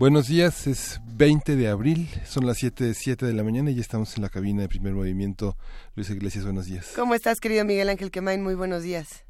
Buenos días, es 20 de abril, son las 7, 7 de la mañana y ya estamos en la cabina de primer movimiento. Luis Iglesias, buenos días. ¿Cómo estás, querido Miguel Ángel Quemain? Muy buenos días.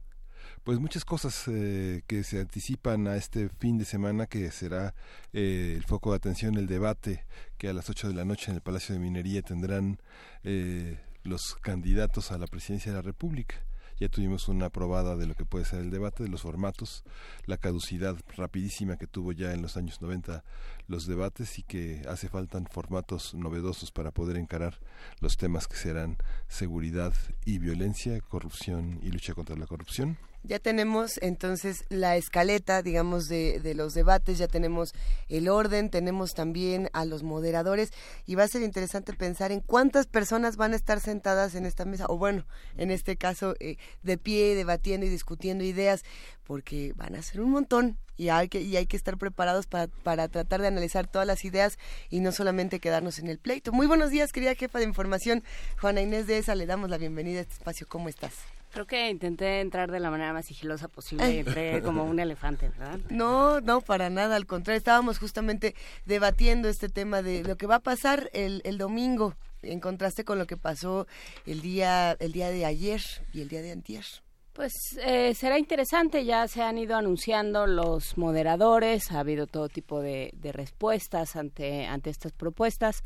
Pues muchas cosas eh, que se anticipan a este fin de semana que será eh, el foco de atención, el debate que a las 8 de la noche en el Palacio de Minería tendrán eh, los candidatos a la presidencia de la República ya tuvimos una probada de lo que puede ser el debate, de los formatos, la caducidad rapidísima que tuvo ya en los años 90 los debates y que hace falta formatos novedosos para poder encarar los temas que serán seguridad y violencia, corrupción y lucha contra la corrupción. Ya tenemos entonces la escaleta, digamos, de, de, los debates, ya tenemos el orden, tenemos también a los moderadores y va a ser interesante pensar en cuántas personas van a estar sentadas en esta mesa, o bueno, en este caso, eh, de pie, debatiendo y discutiendo ideas, porque van a ser un montón y hay que, y hay que estar preparados para, para tratar de analizar todas las ideas y no solamente quedarnos en el pleito. Muy buenos días, querida jefa de información, Juana Inés de ESA, le damos la bienvenida a este espacio. ¿Cómo estás? Creo que intenté entrar de la manera más sigilosa posible y entré como un elefante, ¿verdad? No, no, para nada, al contrario, estábamos justamente debatiendo este tema de lo que va a pasar el, el domingo, en contraste con lo que pasó el día, el día de ayer y el día de antier. Pues eh, será interesante, ya se han ido anunciando los moderadores, ha habido todo tipo de, de respuestas ante, ante estas propuestas.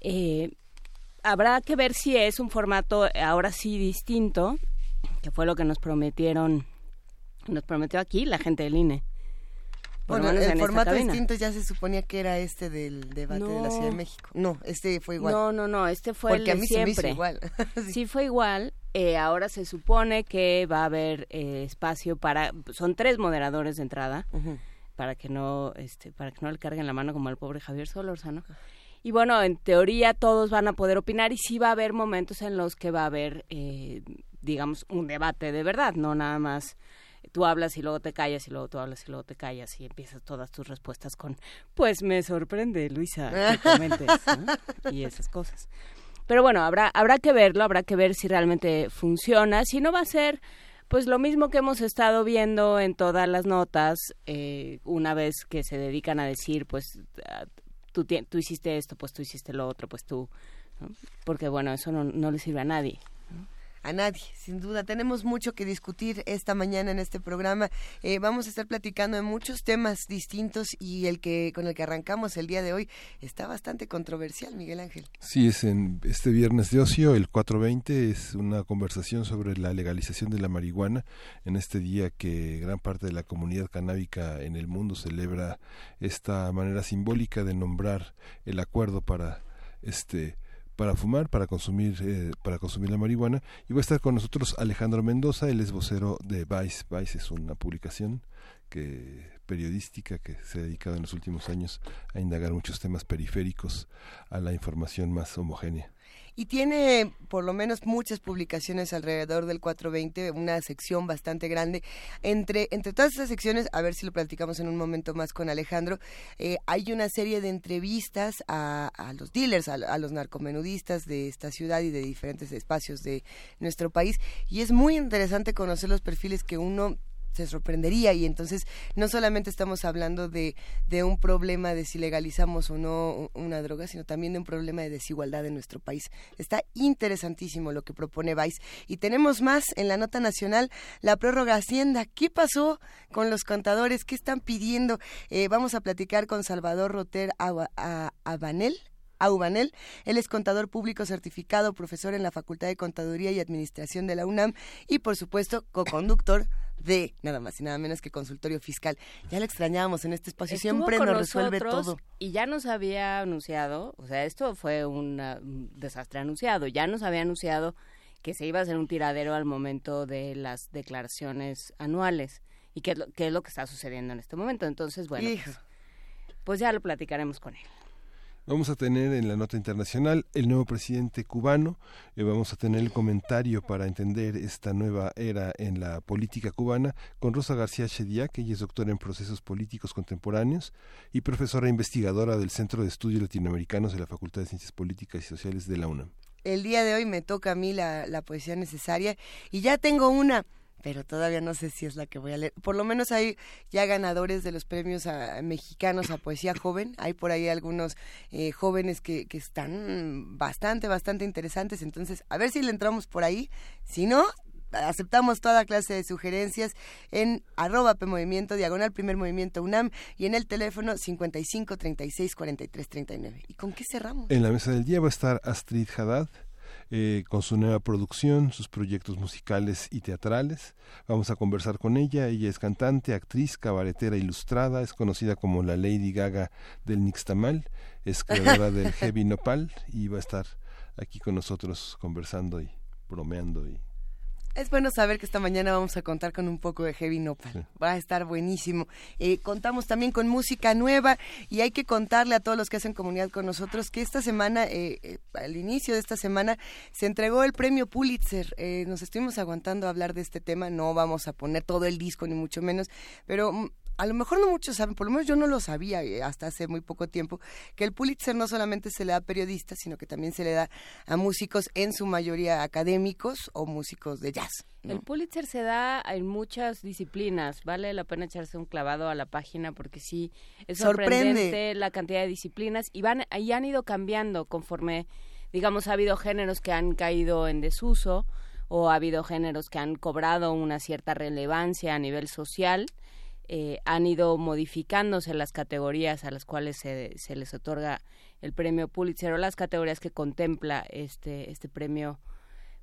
Eh, habrá que ver si es un formato ahora sí distinto que fue lo que nos prometieron, nos prometió aquí la gente del INE. Por bueno, el formato distinto ya se suponía que era este del debate de la Ciudad de México. No, este fue igual. No, no, no, este fue Porque el a mí siempre. Se me hizo igual. sí. sí. fue igual. Eh, ahora se supone que va a haber eh, espacio para, son tres moderadores de entrada, uh -huh. para que no, este, para que no le carguen la mano como al pobre Javier Solórzano. Y bueno, en teoría todos van a poder opinar y sí va a haber momentos en los que va a haber eh, digamos, un debate de verdad, no nada más tú hablas y luego te callas y luego tú hablas y luego te callas y empiezas todas tus respuestas con, pues me sorprende, Luisa, que comentes, ¿no? y esas cosas. Pero bueno, habrá, habrá que verlo, habrá que ver si realmente funciona, si no va a ser pues lo mismo que hemos estado viendo en todas las notas, eh, una vez que se dedican a decir, pues tú, tú hiciste esto, pues tú hiciste lo otro, pues tú, ¿no? porque bueno, eso no, no le sirve a nadie a nadie, sin duda. Tenemos mucho que discutir esta mañana en este programa. Eh, vamos a estar platicando de muchos temas distintos y el que con el que arrancamos el día de hoy está bastante controversial, Miguel Ángel. Sí, es en este viernes de ocio, el 420, es una conversación sobre la legalización de la marihuana en este día que gran parte de la comunidad canábica en el mundo celebra esta manera simbólica de nombrar el acuerdo para este para fumar, para consumir, eh, para consumir la marihuana. Y va a estar con nosotros Alejandro Mendoza, él es vocero de Vice. Vice es una publicación que periodística que se ha dedicado en los últimos años a indagar muchos temas periféricos a la información más homogénea y tiene por lo menos muchas publicaciones alrededor del 420, una sección bastante grande. Entre, entre todas esas secciones, a ver si lo platicamos en un momento más con Alejandro, eh, hay una serie de entrevistas a, los dealers, a, a, los narcomenudistas de esta ciudad y de diferentes espacios de nuestro país. Y es muy interesante conocer los perfiles que uno se sorprendería y entonces no solamente estamos hablando de, de un problema de si legalizamos o no una droga, sino también de un problema de desigualdad en nuestro país. Está interesantísimo lo que propone Vice y tenemos más en la nota nacional, la prórroga Hacienda. ¿Qué pasó con los contadores? ¿Qué están pidiendo? Eh, vamos a platicar con Salvador Roter Abanel. Aubanel. Él es contador público certificado, profesor en la Facultad de Contaduría y Administración de la UNAM y, por supuesto, co-conductor de nada más y nada menos que consultorio fiscal. Ya lo extrañábamos en este espacio, Estuvo siempre nos resuelve todo. Y ya nos había anunciado, o sea, esto fue una, un desastre anunciado, ya nos había anunciado que se iba a hacer un tiradero al momento de las declaraciones anuales y qué es lo, es lo que está sucediendo en este momento. Entonces, bueno, pues, pues ya lo platicaremos con él. Vamos a tener en la nota internacional el nuevo presidente cubano, y vamos a tener el comentario para entender esta nueva era en la política cubana con Rosa García Chedia, que ella es doctora en procesos políticos contemporáneos y profesora investigadora del Centro de Estudios Latinoamericanos de la Facultad de Ciencias Políticas y Sociales de la UNAM. El día de hoy me toca a mí la poesía necesaria y ya tengo una pero todavía no sé si es la que voy a leer. Por lo menos hay ya ganadores de los premios mexicanos a poesía joven. Hay por ahí algunos eh, jóvenes que, que están bastante, bastante interesantes. Entonces, a ver si le entramos por ahí. Si no, aceptamos toda clase de sugerencias en arroba PMovimiento, diagonal primer movimiento UNAM y en el teléfono 55 36 43 39. ¿Y con qué cerramos? En la mesa del día va a estar Astrid Haddad eh, con su nueva producción, sus proyectos musicales y teatrales. Vamos a conversar con ella. Ella es cantante, actriz, cabaretera ilustrada, es conocida como la Lady Gaga del Nixtamal, es creadora del Heavy Nopal y va a estar aquí con nosotros conversando y bromeando y es bueno saber que esta mañana vamos a contar con un poco de heavy nopal. Va a estar buenísimo. Eh, contamos también con música nueva y hay que contarle a todos los que hacen comunidad con nosotros que esta semana, eh, eh, al inicio de esta semana, se entregó el premio Pulitzer. nos estuvimos aguantando a hablar de este tema. No vamos a poner todo el disco ni mucho menos, pero mm, a lo mejor no muchos saben, por lo menos yo no lo sabía eh, hasta hace muy poco tiempo, que el Pulitzer no solamente se le da a periodistas, sino que también se le da a músicos, en su mayoría académicos o músicos de jazz. El Pulitzer se da en muchas disciplinas, vale la pena echarse un clavado a la página porque sí, es sorprendente la cantidad de disciplinas y, van, y han ido cambiando conforme, digamos, ha habido géneros que han caído en desuso o ha habido géneros que han cobrado una cierta relevancia a nivel social eh, han ido modificándose las categorías a las cuales se, se, les otorga el premio Pulitzer o las categorías que contempla este, este premio,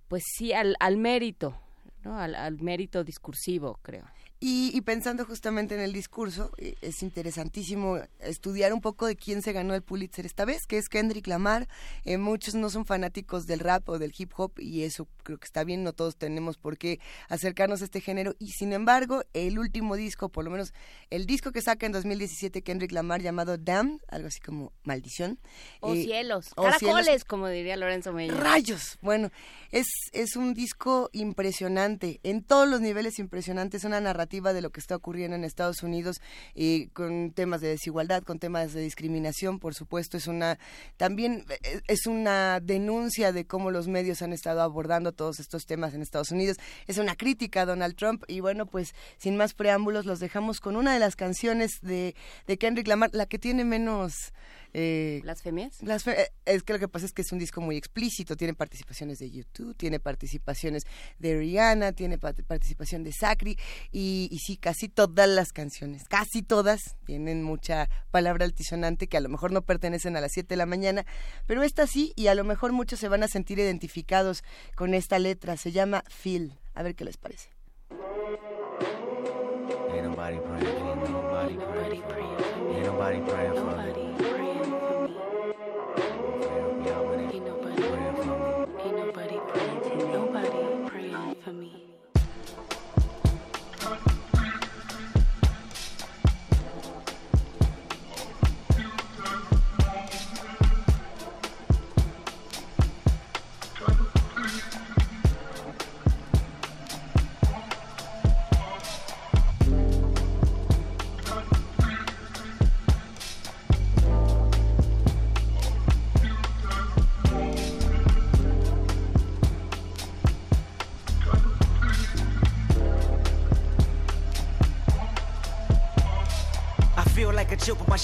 pues sí, al, al mérito, ¿no? al, al mérito discursivo, creo. Y, pensando justamente en el discurso, eh, es interesantísimo estudiar un poco de quién se ganó el Pulitzer esta vez, que es Kendrick Lamar. Eh, muchos no son fanáticos del rap o del hip hop y eso creo que está bien, no todos tenemos por qué acercarnos a este género. Y sin embargo, el último disco, por lo menos el disco que saca en 2017 Kendrick Lamar llamado Damn, algo así como maldición. O eh, cielos, caracoles, como diría Lorenzo Meyer. Rayos, bueno, es, es un disco impresionante, en todos los niveles impresionante, es una narrativa de lo que está ocurriendo en Estados Unidos y con temas de desigualdad, con temas de discriminación, por supuesto, es una también eh, es una denuncia de cómo los medios han estado abordando todos estos temas en Estados Unidos. Es una crítica a Donald Trump y bueno, pues sin más preámbulos los dejamos con una de las canciones de de Kendrick Lamar, la que tiene menos eh, ¿Blasfemias? Eh, es que lo que pasa es que es un disco muy explícito, tiene participaciones de YouTube, tiene participaciones de Rihanna, tiene participación de Sacri y, y, sí, casi todas las canciones, casi todas tienen mucha palabra altisonante que a lo mejor no pertenecen a las 7 de la mañana, pero esta sí y a lo mejor muchos se van a sentir identificados con esta letra, se llama Phil, a ver qué les parece.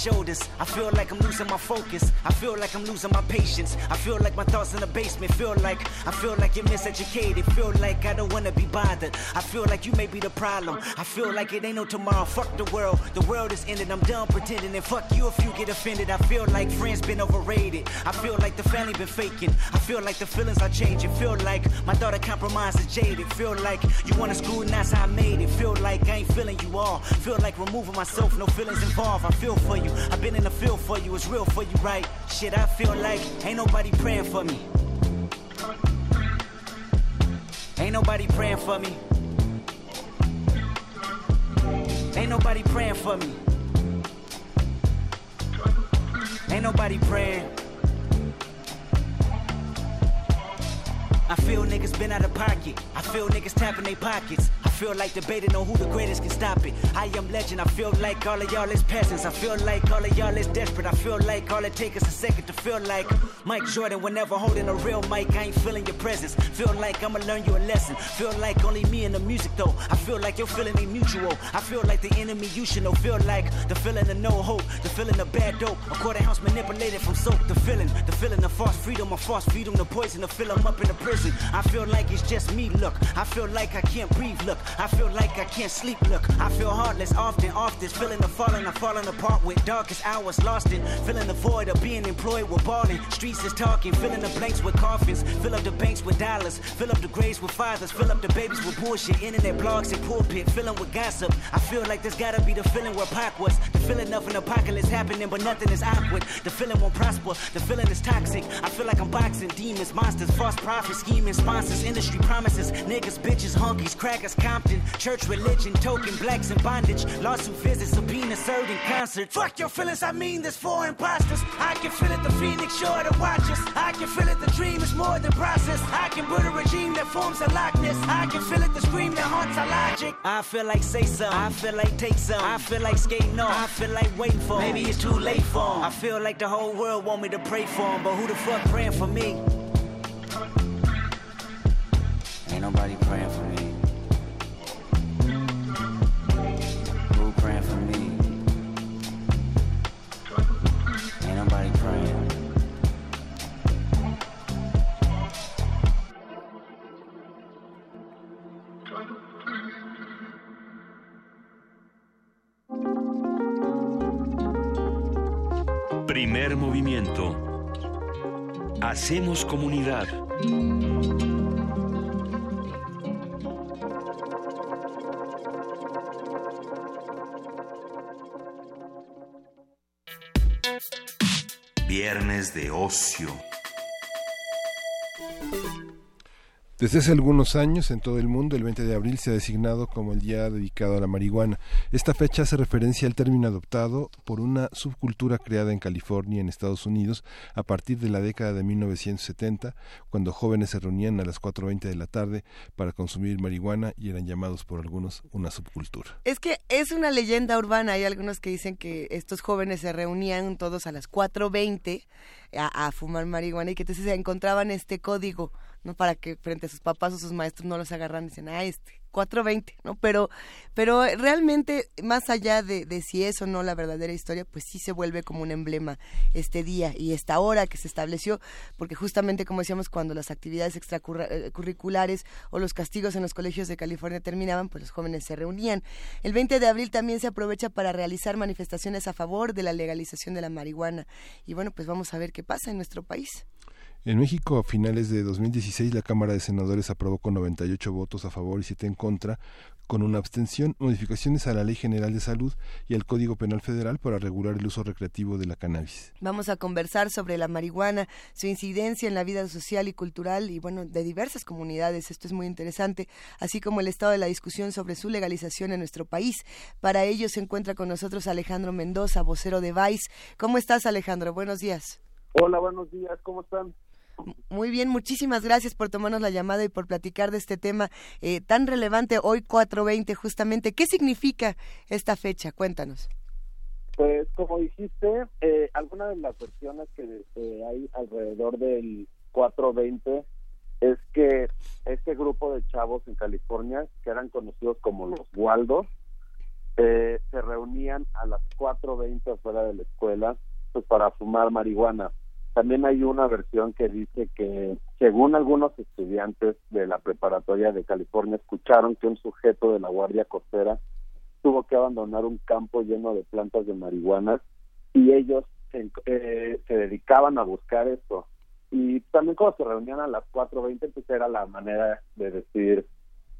show my. I feel like I'm losing my focus. I feel like I'm losing my patience. I feel like my thoughts in the basement. Feel like I feel like you're miseducated. Feel like I don't wanna be bothered. I feel like you may be the problem. I feel like it ain't no tomorrow. Fuck the world. The world is ended. I'm done pretending. And fuck you if you get offended. I feel like friends been overrated. I feel like the family been faking. I feel like the feelings are changing. Feel like my daughter compromised and jaded. Feel like you wanna that's how I made it. Feel like I ain't feeling you all. Feel like removing myself. No feelings involved. I feel for you. I've been in the field for you, it's real for you, right? Shit, I feel like ain't nobody praying for me. Ain't nobody praying for me. Ain't nobody praying for me. Ain't nobody praying. I feel niggas been out of pocket. I feel niggas tapping their pockets. I feel like debating on who the greatest can stop it. I am legend. I feel like all of y'all is peasants. I feel like all of y'all is desperate. I feel like all it takes is a second to feel like Mike Jordan. Whenever holding a real mic, I ain't feeling your presence. Feel like I'ma learn you a lesson. Feel like only me and the music though. I feel like you're feeling a mutual. I feel like the enemy you should know. Feel like the feeling of no hope, the feeling of bad dope. A quarter ounce manipulated from soap. The feeling, the feeling of false freedom, a false freedom, the poison to fill them up in the prison. I feel like it's just me. Look, I feel like I can't breathe. Look, I feel like I can't sleep. Look, I feel heartless often, often. feeling the falling, of falling apart with darkest hours lost in. Feeling the void of being employed with balling. Streets is talking, filling the blanks with coffins. Fill up the banks with dollars. Fill up the graves with fathers. Fill up the babies with bullshit. Internet blogs and pulpit. Filling with gossip. I feel like there's gotta be the feeling where Pac was. The feeling of an apocalypse happening, but nothing is awkward. The feeling won't prosper. The feeling is toxic. I feel like I'm boxing demons, monsters, false prophets, scheming, sponsors, industry promises. Niggas, bitches, honkies, crackers, Compton. Church, religion, token, blacks in bondage. Lawsuit visits, subpoena served in concert. Fuck your feelings, I mean this for imposters. I can feel it, the phoenix sure to watch us. I can feel it, the dream is more than process. I can build a regime that forms a likeness. I can feel it, the scream that haunts our logic. I feel like say some. I feel like take some. I feel like skating off. Feel like waiting for 'em. Maybe it's too late for 'em. I feel like the whole world want me to pray for 'em, but who the fuck praying for me? Ain't nobody praying for me. Hacemos comunidad. Viernes de ocio. Desde hace algunos años en todo el mundo el 20 de abril se ha designado como el día dedicado a la marihuana. Esta fecha hace referencia al término adoptado por una subcultura creada en California, en Estados Unidos, a partir de la década de 1970, cuando jóvenes se reunían a las 4.20 de la tarde para consumir marihuana y eran llamados por algunos una subcultura. Es que es una leyenda urbana. Hay algunos que dicen que estos jóvenes se reunían todos a las 4.20 a, a fumar marihuana y que entonces se encontraban este código no para que frente a sus papás o sus maestros no los agarran y dicen, ah, este, 420, ¿no? Pero, pero realmente, más allá de, de, si es o no la verdadera historia, pues sí se vuelve como un emblema este día y esta hora que se estableció, porque justamente, como decíamos, cuando las actividades extracurriculares o los castigos en los colegios de California terminaban, pues los jóvenes se reunían. El 20 de abril también se aprovecha para realizar manifestaciones a favor de la legalización de la marihuana. Y bueno, pues vamos a ver qué pasa en nuestro país. En México, a finales de 2016, la Cámara de Senadores aprobó con 98 votos a favor y 7 en contra, con una abstención, modificaciones a la Ley General de Salud y al Código Penal Federal para regular el uso recreativo de la cannabis. Vamos a conversar sobre la marihuana, su incidencia en la vida social y cultural y, bueno, de diversas comunidades. Esto es muy interesante, así como el estado de la discusión sobre su legalización en nuestro país. Para ello se encuentra con nosotros Alejandro Mendoza, vocero de Vice. ¿Cómo estás, Alejandro? Buenos días. Hola, buenos días. ¿Cómo están? Muy bien, muchísimas gracias por tomarnos la llamada y por platicar de este tema eh, tan relevante hoy 420 justamente. ¿Qué significa esta fecha? Cuéntanos. Pues como dijiste, eh, algunas de las versiones que eh, hay alrededor del 420 es que este grupo de chavos en California, que eran conocidos como los Waldos, se reunían a las 4.20 afuera de la escuela pues para fumar marihuana también hay una versión que dice que, según algunos estudiantes de la preparatoria de California, escucharon que un sujeto de la Guardia Costera tuvo que abandonar un campo lleno de plantas de marihuana y ellos se, eh, se dedicaban a buscar esto. Y también cuando se reunían a las 4.20, pues era la manera de decir,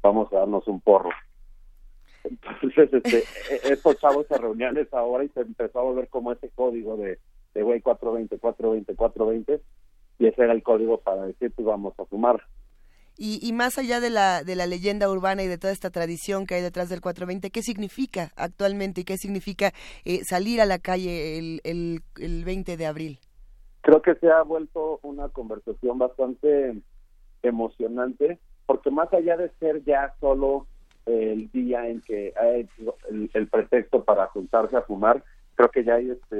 vamos a darnos un porro. Entonces, este, e-, estos chavos se reunían a esa hora y se empezó a volver como ese código de de güey 420, 420, 420, y ese era el código para decir, pues vamos a fumar. Y, más allá de la, de la leyenda urbana y de toda esta tradición que hay detrás del 420, ¿qué significa actualmente y qué significa eh, salir a la calle el, el, el 20 de abril? Creo que se ha vuelto una conversación bastante emocionante, porque más allá de ser ya solo el día en que hay el, pretexto para juntarse a fumar, creo que ya hay este,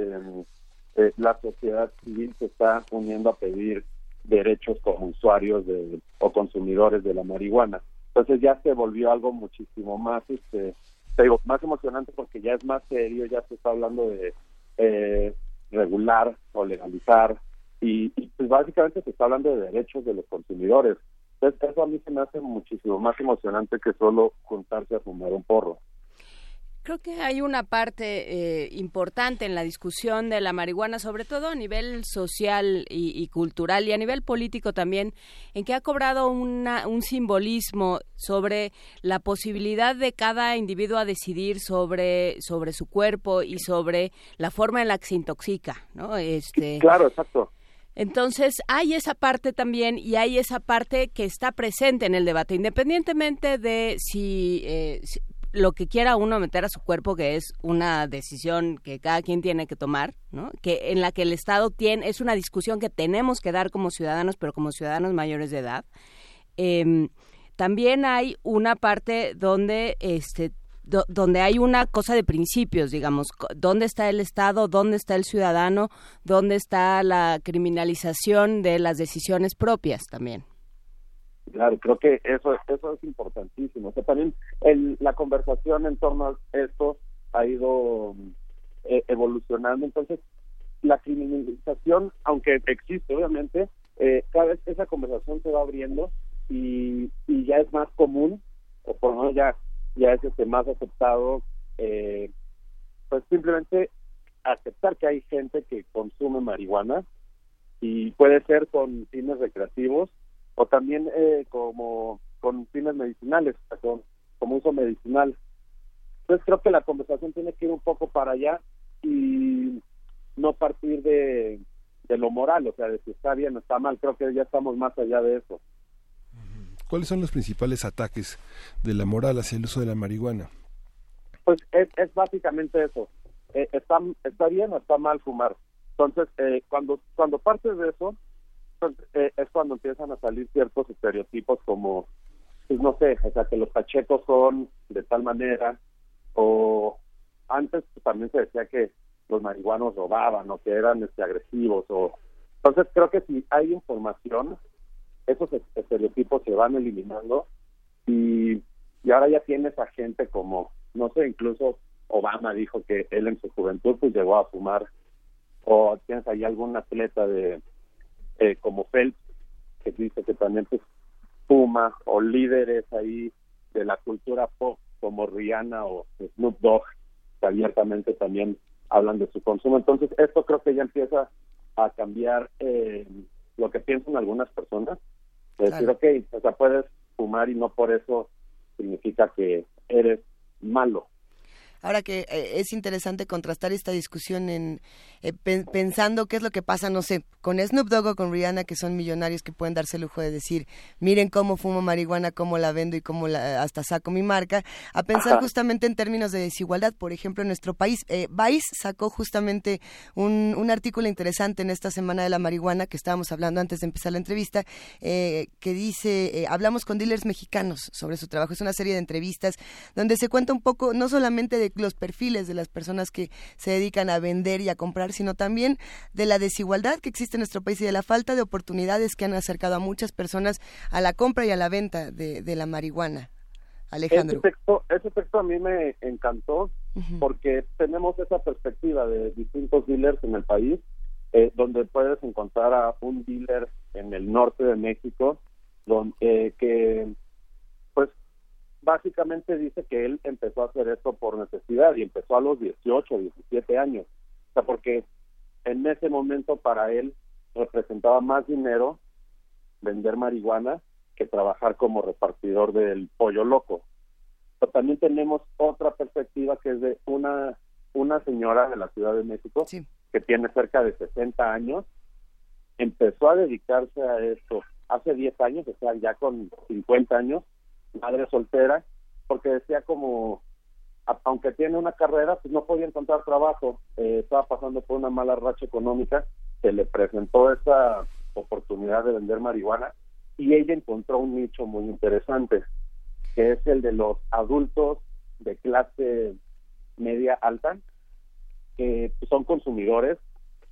eh, la sociedad civil se está uniendo a pedir derechos como usuarios de, o consumidores de la marihuana. Entonces ya se volvió algo muchísimo más, este, digo, más emocionante porque ya es más serio, ya se está hablando de eh, regular o legalizar y, pues básicamente se está hablando de derechos de los consumidores. Entonces eso a mí se me hace muchísimo más emocionante que solo juntarse a fumar un porro. Creo que hay una parte eh, importante en la discusión de la marihuana, sobre todo a nivel social y, cultural y a nivel político también, en que ha cobrado una, un simbolismo sobre la posibilidad de cada individuo a decidir sobre, sobre su cuerpo y sobre la forma en la que se intoxica, ¿no? Este, claro, exacto. Entonces, hay esa parte también y hay esa parte que está presente en el debate, independientemente de si, eh, si lo que quiera uno meter a su cuerpo, que es una decisión que cada quien tiene que tomar, ¿no? que en la que el Estado tiene, es una discusión que tenemos que dar como ciudadanos, pero como ciudadanos mayores de edad. Em, también hay una parte donde este donde hay una cosa de principios, digamos, dónde está el Estado, dónde está el ciudadano, dónde está la criminalización de las decisiones propias también. Claro, creo que eso, eso es importantísimo. O sea, también el, la conversación en torno a esto ha ido eh, evolucionando. Entonces, la criminalización, aunque existe, obviamente, eh, cada vez esa conversación se va abriendo y, y ya es más común, o por lo menos ya, ya es este más aceptado, eh, pues simplemente aceptar que hay gente que consume marihuana y puede ser con fines recreativos o también eh, como con fines medicinales, como uso medicinal. Entonces creo que la conversación tiene que ir un poco para allá y no partir de, de lo moral, o sea, de si está bien o está mal, creo que ya estamos más allá de eso. ¿Cuáles son los principales ataques de la moral hacia el uso de la marihuana? Pues es, es básicamente eso. Eh, está, está bien o está mal fumar. Entonces, eh, cuando, cuando partes de eso, eh, es cuando empiezan a salir ciertos estereotipos como, pues no sé, o sea, que los pachecos son de tal manera, o antes pues, también se decía que los marihuanos robaban o que eran este, agresivos, o entonces creo que si hay información, esos estereotipos se van eliminando y, y ahora ya tienes a gente como, no sé, incluso Obama dijo que él en su juventud pues llegó a fumar, o tienes ahí algún atleta de eh, como Phelps, que dice que también pues, fuma, o líderes ahí de la cultura pop como Rihanna o Snoop Dogg, que abiertamente también hablan de su consumo. Entonces, esto creo que ya empieza a cambiar eh, lo que piensan algunas personas. De decir, ok, o sea, puedes fumar y no por eso significa que eres malo. Ahora que eh, es interesante contrastar esta discusión en eh, pensando qué es lo que pasa, no sé, con Snoop Dogg o con Rihanna, que son millonarios que pueden darse el lujo de decir, miren cómo fumo marihuana, cómo la vendo y cómo la, hasta saco mi marca, a pensar justamente en términos de desigualdad. Por ejemplo, en nuestro país, eh, Vice sacó justamente un, un, artículo interesante en esta semana de la marihuana que estábamos hablando antes de empezar la entrevista, que dice, hablamos con dealers mexicanos sobre su trabajo. Es una serie de entrevistas donde se cuenta un poco, no solamente de los perfiles de las personas que se dedican a vender y a comprar, sino también de la desigualdad que existe en nuestro país y de la falta de oportunidades que han acercado a muchas personas a la compra y a la venta de, la marihuana. Alejandro. Ese texto, ese texto a mí me encantó porque tenemos esa perspectiva de distintos dealers en el país, eh, donde puedes encontrar a un dealer en el norte de México, donde, eh, que básicamente dice que él empezó a hacer esto por necesidad y empezó a los 18, 17 años. O sea, porque en ese momento para él representaba más dinero vender marihuana que trabajar como repartidor del pollo loco. Pero también tenemos otra perspectiva que es de una, una señora de la Ciudad de México que tiene cerca de 60 años, empezó a dedicarse a esto hace 10 años, o sea, ya con 50 años, madre soltera, porque decía como, aunque tiene una carrera, pues no podía encontrar trabajo, eh, estaba pasando por una mala racha económica, se le presentó esa oportunidad de vender marihuana y ella encontró un nicho muy interesante, que es el de los adultos de clase media alta, que son consumidores,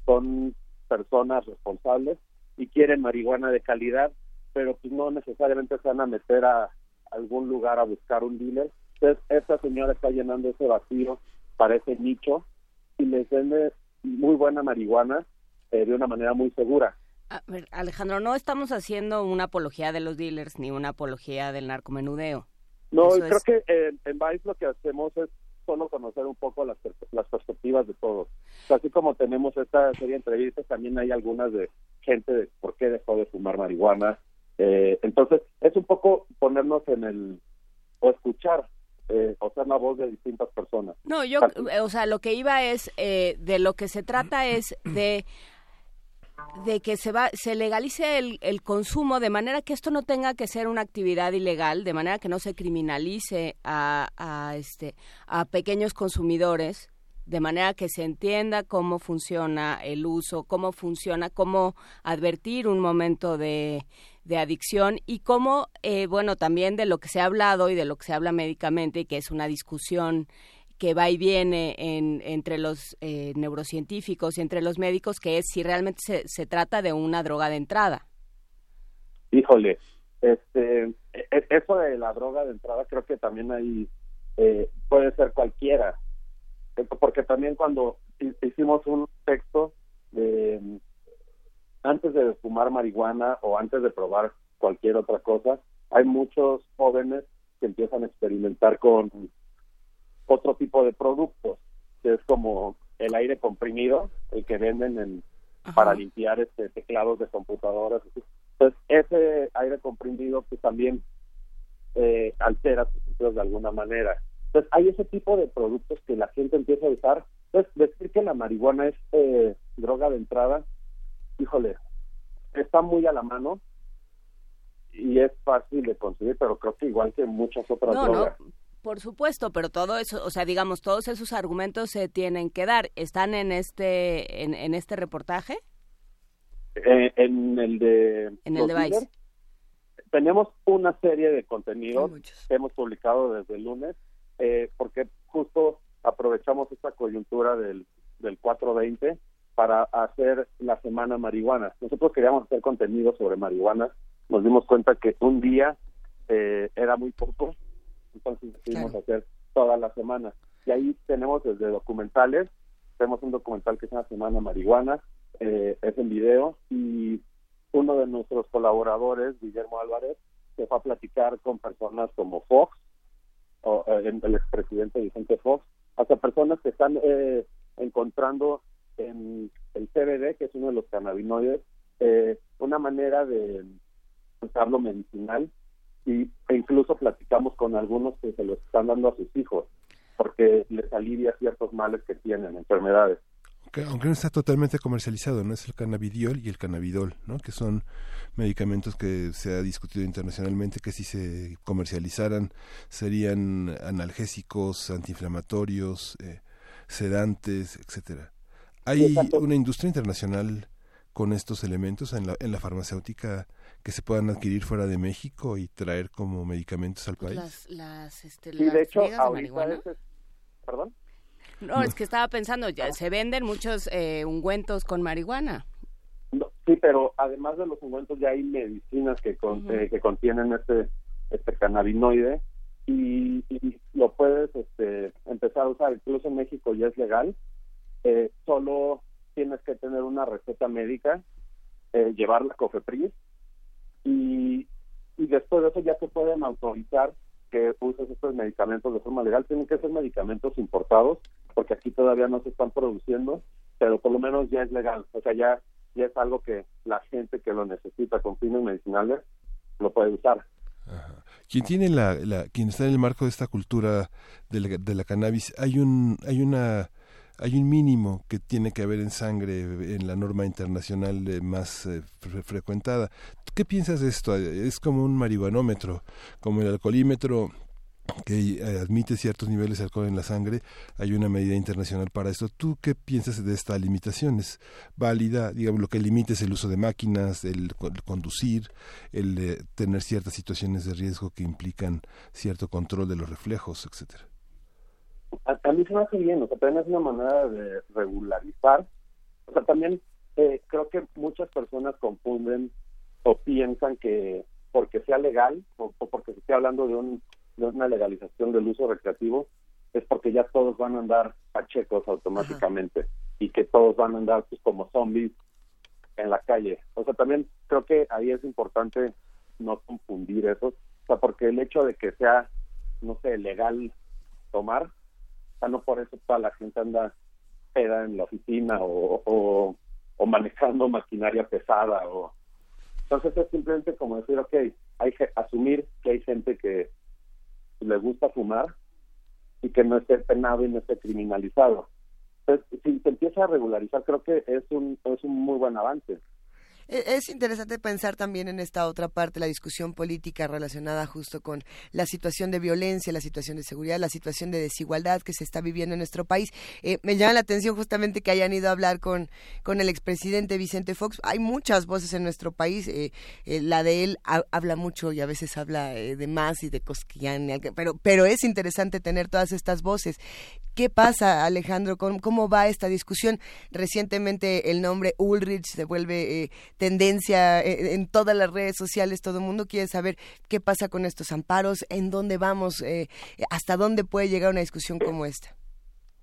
son personas responsables y quieren marihuana de calidad, pero pues no necesariamente se van a meter a algún lugar a buscar un dealer. Entonces, esta señora está llenando ese vacío para ese nicho y les vende muy buena marihuana eh, de una manera muy segura. Alejandro, no estamos haciendo una apología de los dealers ni una apología del narcomenudeo. No, creo que en Vice lo que hacemos es solo conocer un poco las, las perspectivas de todos. así como tenemos esta serie de entrevistas, también hay algunas de gente de por qué dejó de fumar marihuana. Eh, entonces, es un poco ponernos en el, o escuchar eh, o ser la voz de distintas personas. No, yo, o sea, lo que iba es, eh, de lo que se trata es de de que se va se legalice el, el, consumo de manera que esto no tenga que ser una actividad ilegal de manera que no se criminalice a, a este a pequeños consumidores de manera que se entienda cómo funciona el uso cómo funciona cómo advertir un momento de, de adicción y cómo eh, bueno también de lo que se ha hablado y de lo que se habla médicamente y que es una discusión que va y viene entre los eh, neurocientíficos y entre los médicos, que es si realmente se, trata de una droga de entrada. Híjole, este, e, e, eso de la droga de entrada creo que también ahí eh, puede ser cualquiera, porque también cuando hicimos un texto de antes de fumar marihuana o antes de probar cualquier otra cosa, hay muchos jóvenes que empiezan a experimentar con otro tipo de productos, que es como el aire comprimido, el que venden en, para limpiar este teclados de computadoras. Entonces, ese aire comprimido pues también eh, altera sus sentidos de alguna manera. Entonces, hay ese tipo de productos que la gente empieza a usar. Entonces, decir que la marihuana es eh, droga de entrada, híjole, está muy a la mano y es fácil de conseguir, pero creo que igual que muchas otras drogas. Por supuesto, pero todo eso, o sea, digamos, todos esos argumentos se tienen que dar. ¿Están en este, en, este reportaje? Eh, en el de... En el de Vice. Tenemos una serie de contenidos que hemos publicado desde el lunes, eh, porque justo aprovechamos esta coyuntura del, del 420 para hacer la semana marihuana. Nosotros queríamos hacer contenido sobre marihuana, nos dimos cuenta que un día eh, era muy poco entonces decidimos hacer toda la semana. Y ahí tenemos desde documentales, tenemos un documental que es una semana marihuana, eh, es en video, y uno de nuestros colaboradores, Guillermo Álvarez, se fue a platicar con personas como Fox, o, eh, el expresidente Vicente Fox, hasta personas que están eh, encontrando en el CBD, que es uno de los cannabinoides, una manera de usarlo medicinal y, e incluso platicamos con algunos que se los están dando a sus hijos porque les alivia ciertos males que tienen, enfermedades. Aunque, no está totalmente comercializado, no es el cannabidiol y el cannabidol, ¿no? que son medicamentos que se ha discutido internacionalmente que si se comercializaran serían analgésicos, antiinflamatorios, eh, sedantes, etcétera. Hay una industria internacional con estos elementos en la, en la farmacéutica que se puedan adquirir fuera de México y traer como medicamentos al país? Las, las, este, de hecho, ¿Perdón? No, es que estaba pensando, ya se venden muchos eh, ungüentos con marihuana. sí, pero además de los ungüentos ya hay medicinas que, eh, que contienen este, este cannabinoide y, lo puedes este, empezar a usar. Incluso en México ya es legal. Eh, solo tienes que tener una receta médica, llevar la COFEPRIS y, y después de eso ya se pueden autorizar que uses estos medicamentos de forma legal. Tienen que ser medicamentos importados porque aquí todavía no se están produciendo, pero por lo menos ya es legal. O sea, ya, ya es algo que la gente que lo necesita con fines medicinales lo puede usar. Quien tiene la, la, quien está en el marco de esta cultura de la, de la cannabis, hay un, hay una hay un mínimo que tiene que haber en sangre en la norma internacional eh, más eh, frecuentada. ¿Qué piensas de esto? Es como un marihuanómetro, como el alcoholímetro que eh, admite ciertos niveles de alcohol en la sangre, hay una medida internacional para esto. ¿Tú qué piensas de esta limitación? ¿Es válida? Digamos, lo que limite es el uso de máquinas, el, conducir, el tener ciertas situaciones de riesgo que implican cierto control de los reflejos, etcétera. A, mí se me hace bien, o sea, también es una manera de regularizar. O sea, también eh, creo que muchas personas confunden o piensan que porque sea legal o porque se esté hablando de un de una legalización del uso recreativo es porque ya todos van a andar pachecos automáticamente y que todos van a andar pues, como zombies en la calle. O sea, también creo que ahí es importante no confundir eso, o sea, porque el hecho de que sea, no sé, legal tomar, sea, no por eso toda la gente anda peda en la oficina o, o, manejando maquinaria pesada o entonces es simplemente como decir, ok, hay que asumir que hay gente que le gusta fumar y que no esté penado y no esté criminalizado. Entonces, si se empieza a regularizar, creo que es un, es un muy buen avance. E, es interesante pensar también en esta otra parte, la discusión política relacionada justo con la situación de violencia, la situación de seguridad, la situación de desigualdad que se está viviendo en nuestro país. Eh, me llama la atención justamente que hayan ido a hablar con, con el expresidente Vicente Fox. Hay muchas voces en nuestro país. Eh, eh, la de él habla mucho y a veces habla de más y de cosquillán, pero, pero es interesante tener todas estas voces. ¿Qué pasa, Alejandro? ¿Cómo, va esta discusión? Recientemente el nombre Ulrich se vuelve tendencia eh, en todas las redes sociales, todo el mundo quiere saber qué pasa con estos amparos, en dónde vamos, eh, hasta dónde puede llegar una discusión como esta.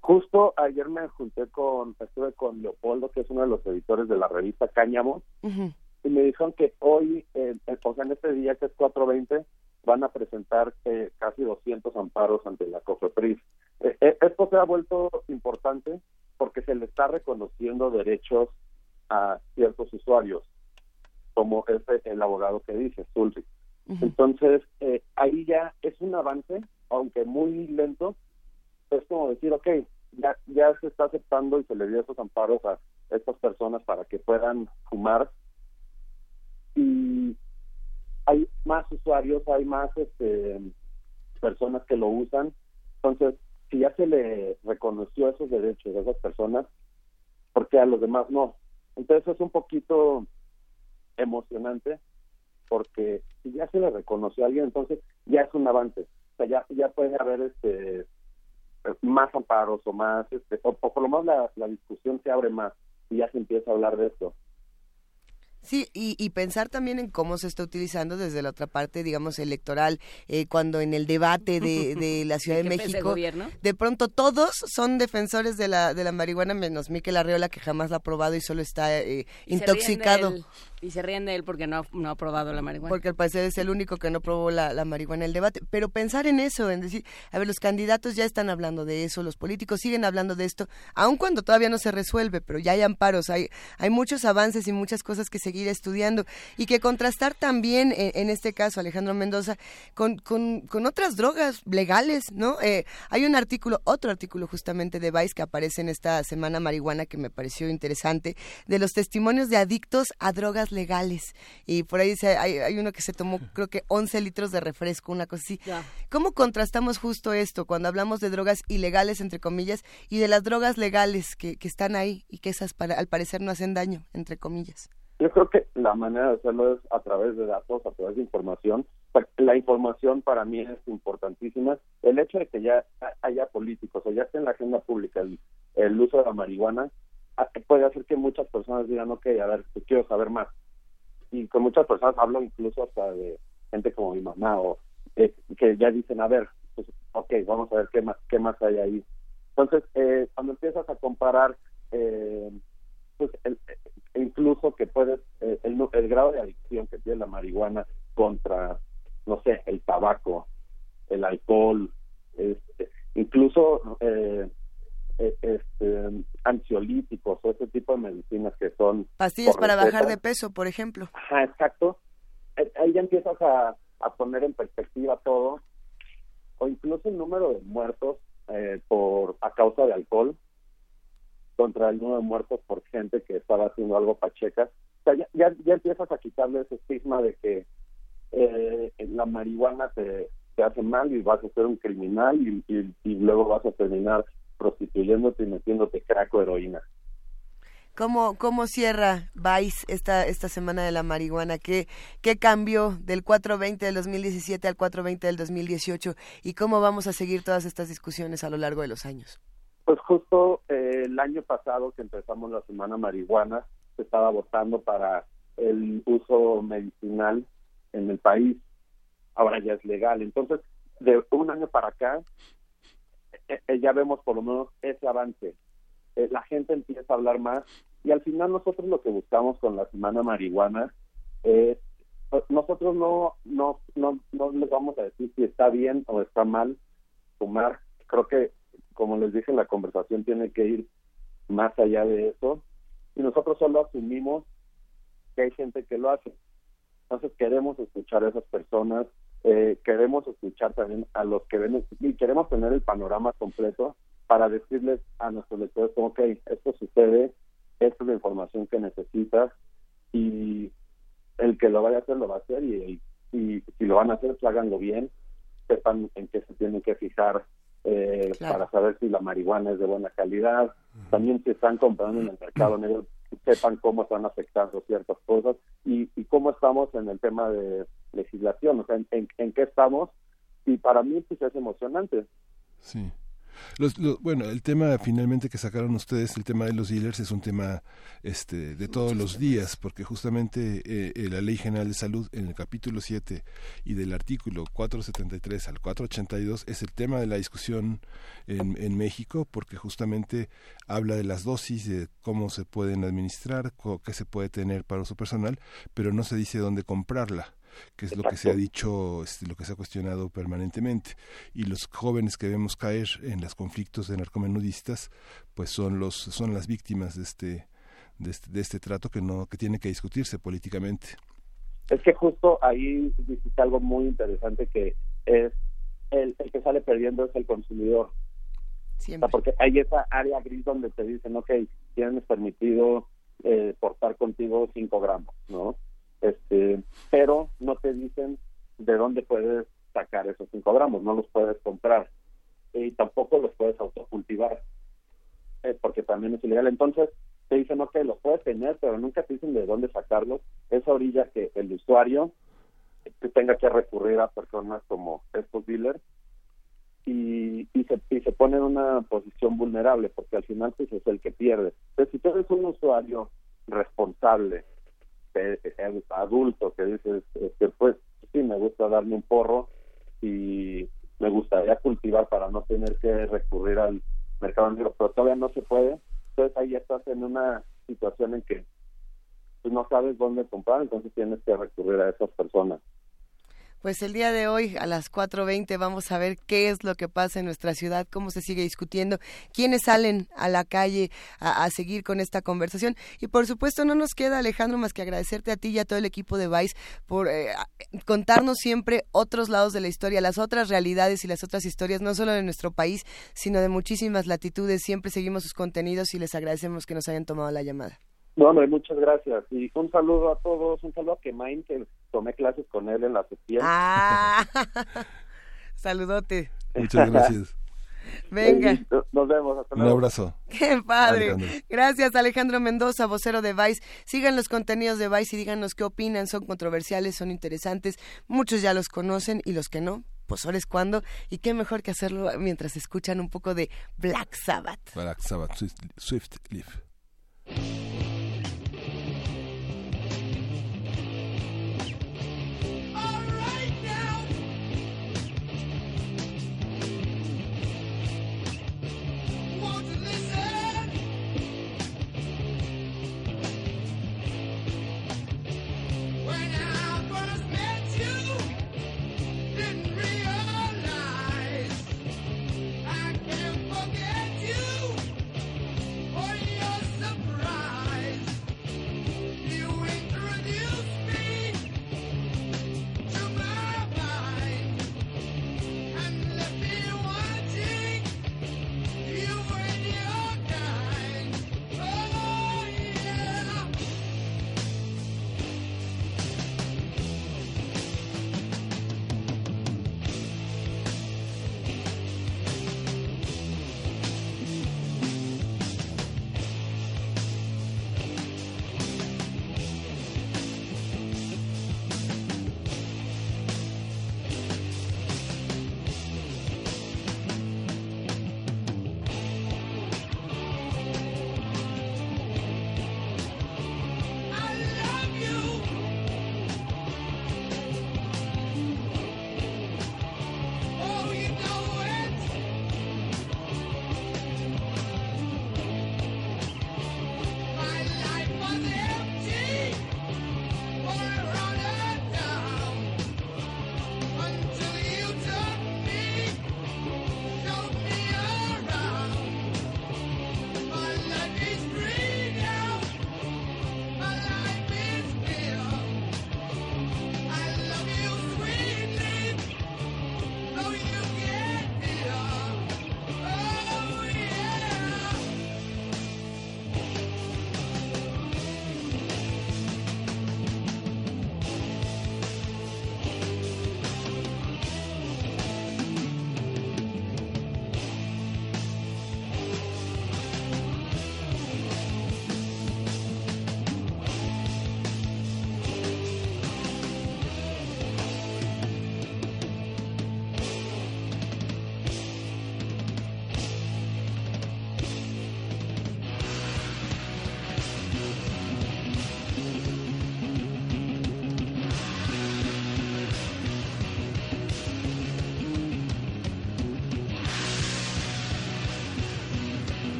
Justo ayer me junté con, estuve con Leopoldo, que es uno de los editores de la revista Cáñamo, y me dijeron que hoy, eh, o sea, en este día que es 420, van a presentar casi 200 amparos ante la COFEPRIS. esto se ha vuelto importante porque se le está reconociendo derechos a ciertos usuarios, como es el abogado que dice, Sulri. Entonces, eh, ahí ya es un avance, aunque muy lento, es como decir, ok, ya, ya se está aceptando y se le dio esos amparos a estas personas para que puedan fumar y hay más usuarios, hay más este, personas que lo usan. Entonces, si ya se le reconoció esos derechos a esas personas, ¿por qué a los demás no? Entonces es un poquito emocionante porque si ya se le reconoció a alguien, entonces ya es un avance. O sea, ya, ya puede haber este más amparos o más, este, o, por lo menos la, la discusión se abre más y ya se empieza a hablar de esto. Sí, y, y, pensar también en cómo se está utilizando desde la otra parte, digamos, electoral, eh, cuando en el debate de, de la Ciudad de México, de pronto todos son defensores de la, de la marihuana, menos Miquel Arreola, que jamás la ha probado y solo está eh, intoxicado. Y se ríen de él porque no, no ha probado la marihuana. Porque al parecer es el único que no probó la, la, marihuana en el debate. Pero pensar en eso, en decir, a ver, los candidatos ya están hablando de eso, los políticos siguen hablando de esto, aun cuando todavía no se resuelve, pero ya hay amparos, hay, hay muchos avances y muchas cosas que seguir estudiando y que contrastar también, en, este caso, Alejandro Mendoza, con, con, con otras drogas legales, ¿no? Eh, hay un artículo, otro artículo justamente de Vice que aparece en esta semana marihuana que me pareció interesante, de los testimonios de adictos a drogas legales. Y por ahí dice, hay, hay uno que se tomó creo que 11 litros de refresco, una cosa así. ¿Cómo contrastamos justo esto cuando hablamos de drogas ilegales, entre comillas, y de las drogas legales que, que están ahí y que esas para, al parecer no hacen daño, entre comillas? Yo creo que la manera de hacerlo es a través de datos, a través de información. La información para mí es importantísima. El hecho de que ya haya políticos o ya esté en la agenda pública el, uso de la marihuana puede hacer que muchas personas digan, ok, a ver, pues quiero saber más y con muchas personas hablo incluso hasta de gente como mi mamá o que ya dicen a ver pues ok vamos a ver qué más qué más hay ahí entonces eh, cuando empiezas a comparar eh, pues el, incluso que puedes el, el, grado de adicción que tiene la marihuana contra no sé el tabaco el alcohol este, incluso eh, eh, este, ansiolíticos o ese tipo de medicinas que son... Pastillas para bajar de peso, por ejemplo. Ajá, exacto. Eh, ahí ya empiezas a, a poner en perspectiva todo, o incluso el número de muertos eh, por a causa de alcohol contra el número de muertos por gente que estaba haciendo algo pacheca. O sea, ya, ya, empiezas a quitarle ese estigma de que eh, la marihuana te, te, hace mal y vas a ser un criminal y, y, luego vas a terminar prostituyéndote y metiéndote crack o heroína. ¿Cómo, ¿Cómo cierra Vice esta, esta semana de la marihuana? ¿Qué, ¿Qué cambió del 420 del 2017 al 420 del 2018? ¿Y cómo vamos a seguir todas estas discusiones a lo largo de los años? Pues justo eh, el año pasado que empezamos la semana marihuana, se estaba votando para el uso medicinal en el país. Ahora ya es legal. Entonces, de un año para acá, eh, eh, ya vemos por lo menos ese avance eh, la gente empieza a hablar más y al final nosotros lo que buscamos con la semana marihuana es pues, nosotros no, no, no, no les vamos a decir si está bien o está mal fumar. Creo que, como les dije, la conversación tiene que ir más allá de eso. Y nosotros solo asumimos que hay gente que lo hace. Entonces queremos escuchar a esas personas, eh, queremos escuchar también a los que ven y queremos tener el panorama completo para decirles a nuestros lectores ok, esto sucede, esta es la información que necesitas y el que lo vaya a hacer lo va a hacer y, y, si lo van a hacer, pues háganlo bien, sepan en qué se tienen que fijar eh, para saber si la marihuana es de buena calidad, también si están comprando en el mercado negro, sepan cómo están afectando ciertas cosas y, y cómo estamos en el tema de legislación, o sea, en, en, qué estamos y para mí pues es emocionante. Sí. Los, bueno, el tema finalmente que sacaron ustedes, el tema de los dealers, es un tema este, de todos los días, porque justamente eh, eh, la Ley General de Salud en el capítulo 7 y del artículo 473 al 482 es el tema de la discusión en, en México, porque justamente habla de las dosis, de cómo se pueden administrar, qué se puede tener para uso personal, pero no se dice dónde comprarla que es lo que se ha dicho, este, lo que se ha cuestionado permanentemente. Y los jóvenes que vemos caer en los conflictos de narcomenudistas, pues son los son las víctimas de este de este, de este trato que no que tiene que discutirse políticamente. Es que justo ahí dice algo muy interesante que es el, el que sale perdiendo es el consumidor. porque hay esa área gris donde te dicen, ok, tienes permitido eh, portar contigo 5 gramos, ¿no? Este pero no te dicen de dónde puedes sacar esos 5 gramos, no los puedes comprar y tampoco los puedes autocultivar eh, porque también es ilegal. Entonces te dicen, ok, los puedes tener, pero nunca te dicen de dónde sacarlos. Esa orilla que el usuario que tenga que recurrir a personas como estos dealers y, y, se, y se pone en una posición vulnerable porque al final pues es el que pierde. Entonces si tú eres un usuario responsable adulto que dices, este, pues sí, me gusta darme un porro y me gustaría cultivar para no tener que recurrir al mercado negro, pero todavía no se puede. Entonces ahí estás en una situación en que pues, no sabes dónde comprar, entonces tienes que recurrir a esas personas. Pues el día de hoy a las 4.20 vamos a ver qué es lo que pasa en nuestra ciudad, cómo se sigue discutiendo, quiénes salen a la calle a, seguir con esta conversación. Y por supuesto no nos queda, Alejandro, más que agradecerte a ti y a todo el equipo de Vice por eh, contarnos siempre otros lados de la historia, las otras realidades y las otras historias, no solo de nuestro país, sino de muchísimas latitudes. Siempre seguimos sus contenidos y les agradecemos que nos hayan tomado la llamada. No, hombre, muchas gracias. Y un saludo a todos, un saludo a Kemain, que tomé clases con él en la septiembre. Ah, saludote. Muchas gracias. Venga. Nos vemos. Hasta luego. Un abrazo. Qué padre. Gracias, Alejandro Mendoza, vocero de Vice. Sigan los contenidos de Vice y díganos qué opinan. Son controversiales, son interesantes. Muchos ya los conocen y los que no, pues ahora es cuando. Y qué mejor que hacerlo mientras escuchan un poco de Black Sabbath. Black Sabbath, Swift, Swift Leaf.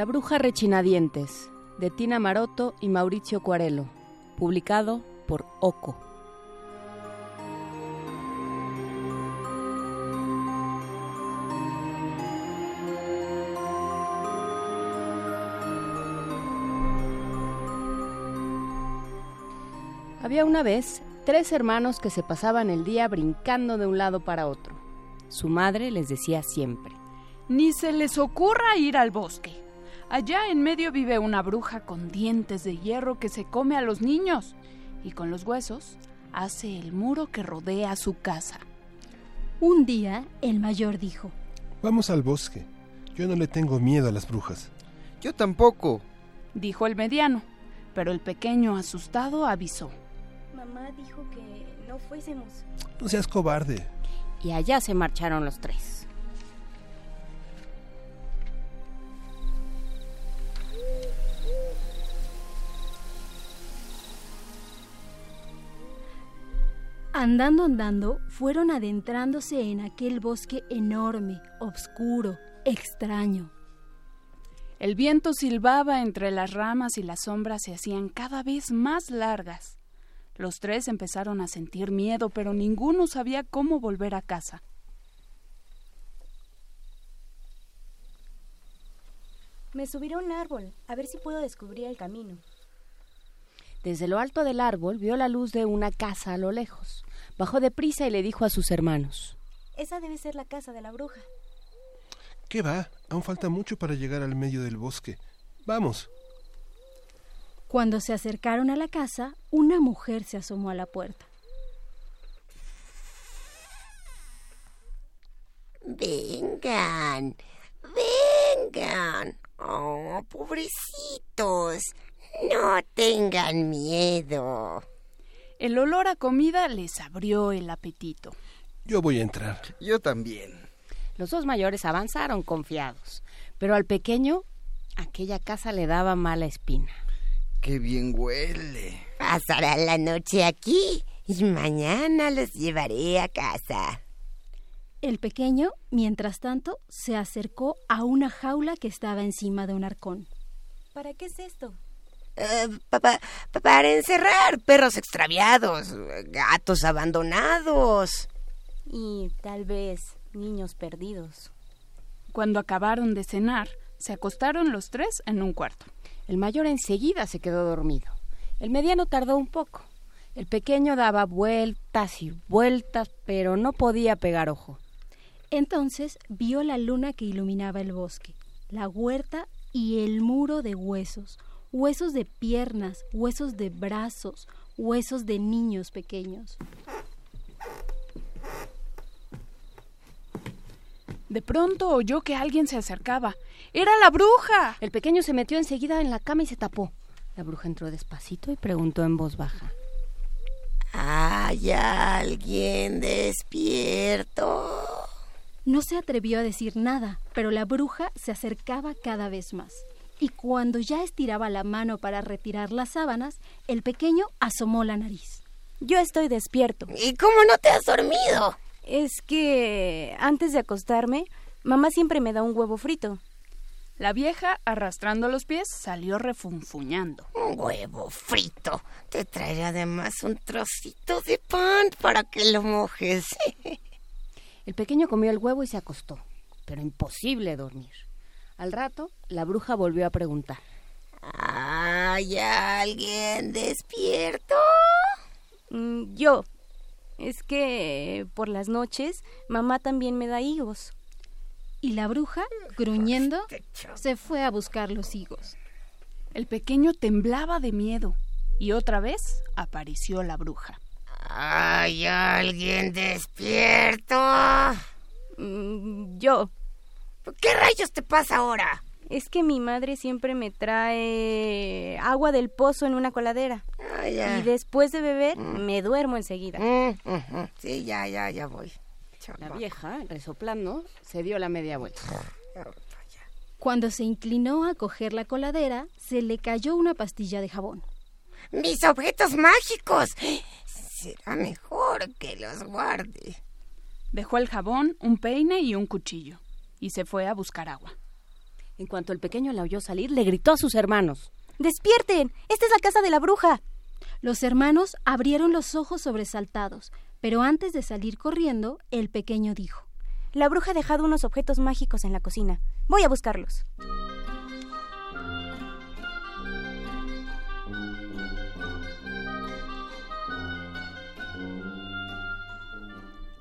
La bruja rechinadientes, de Tina Maroto y Mauricio Cuarelo, publicado por Oco. Había una vez tres hermanos que se pasaban el día brincando de un lado para otro. Su madre les decía siempre, Ni se les ocurra ir al bosque. Allá en medio vive una bruja con dientes de hierro que se come a los niños y con los huesos hace el muro que rodea su casa. Un día el mayor dijo, Vamos al bosque. Yo no le tengo miedo a las brujas. Yo tampoco. Dijo el mediano, pero el pequeño asustado avisó. Mamá dijo que no fuésemos. No seas cobarde. Y allá se marcharon los tres. Andando, andando, fueron adentrándose en aquel bosque enorme, oscuro, extraño. El viento silbaba entre las ramas y las sombras se hacían cada vez más largas. Los tres empezaron a sentir miedo, pero ninguno sabía cómo volver a casa. Me subiré a un árbol, a ver si puedo descubrir el camino. Desde lo alto del árbol vio la luz de una casa a lo lejos. Bajó deprisa y le dijo a sus hermanos. Esa debe ser la casa de la bruja. ¿Qué va? Aún falta mucho para llegar al medio del bosque. Vamos. Cuando se acercaron a la casa, una mujer se asomó a la puerta. Vengan, vengan. Oh, pobrecitos. No tengan miedo. El olor a comida les abrió el apetito. Yo voy a entrar. Yo también. Los dos mayores avanzaron confiados, pero al pequeño aquella casa le daba mala espina. Qué bien huele. Pasará la noche aquí y mañana los llevaré a casa. El pequeño, mientras tanto, se acercó a una jaula que estaba encima de un arcón. ¿Para qué es esto? Uh, pa para encerrar perros extraviados, gatos abandonados. Y tal vez niños perdidos. Cuando acabaron de cenar, se acostaron los tres en un cuarto. El mayor enseguida se quedó dormido. El mediano tardó un poco. El pequeño daba vueltas y vueltas, pero no podía pegar ojo. Entonces vio la luna que iluminaba el bosque, la huerta y el muro de huesos, huesos de piernas, huesos de brazos, huesos de niños pequeños. De pronto oyó que alguien se acercaba. ¡Era la bruja! El pequeño se metió enseguida en la cama y se tapó. La bruja entró despacito y preguntó en voz baja. ¿Hay alguien despierto? No se atrevió a decir nada, pero la bruja se acercaba cada vez más. Y cuando ya estiraba la mano para retirar las sábanas, el pequeño asomó la nariz. Yo estoy despierto. ¿Y cómo no te has dormido? Es que antes de acostarme, mamá siempre me da un huevo frito. La vieja, arrastrando los pies, salió refunfuñando. Un huevo frito. Te traeré además un trocito de pan para que lo mojes. El pequeño comió el huevo y se acostó, pero imposible dormir. Al rato, la bruja volvió a preguntar. ¿Hay alguien despierto? Mm, yo. Es que por las noches mamá también me da higos. Y la bruja, gruñendo, se fue a buscar los higos. El pequeño temblaba de miedo y otra vez apareció la bruja. ¿Hay alguien despierto? Mm, yo. ¿Qué rayos te pasa ahora? Es que mi madre siempre me trae agua del pozo en una coladera. Ah, ya. Y después de beber, me duermo enseguida. Mm, ujú. Sí, ya, ya, ya voy. La vieja, resoplando, se dio la media vuelta. Cuando se inclinó a coger la coladera, se le cayó una pastilla de jabón. ¡Mis objetos mágicos! Será mejor que los guarde. Dejó el jabón, un peine y un cuchillo, y se fue a buscar agua. En cuanto el pequeño la oyó salir, le gritó a sus hermanos. ¡Despierten! ¡Esta es la casa de la bruja! Los hermanos abrieron los ojos sobresaltados, pero antes de salir corriendo, el pequeño dijo La bruja ha dejado unos objetos mágicos en la cocina. Voy a buscarlos.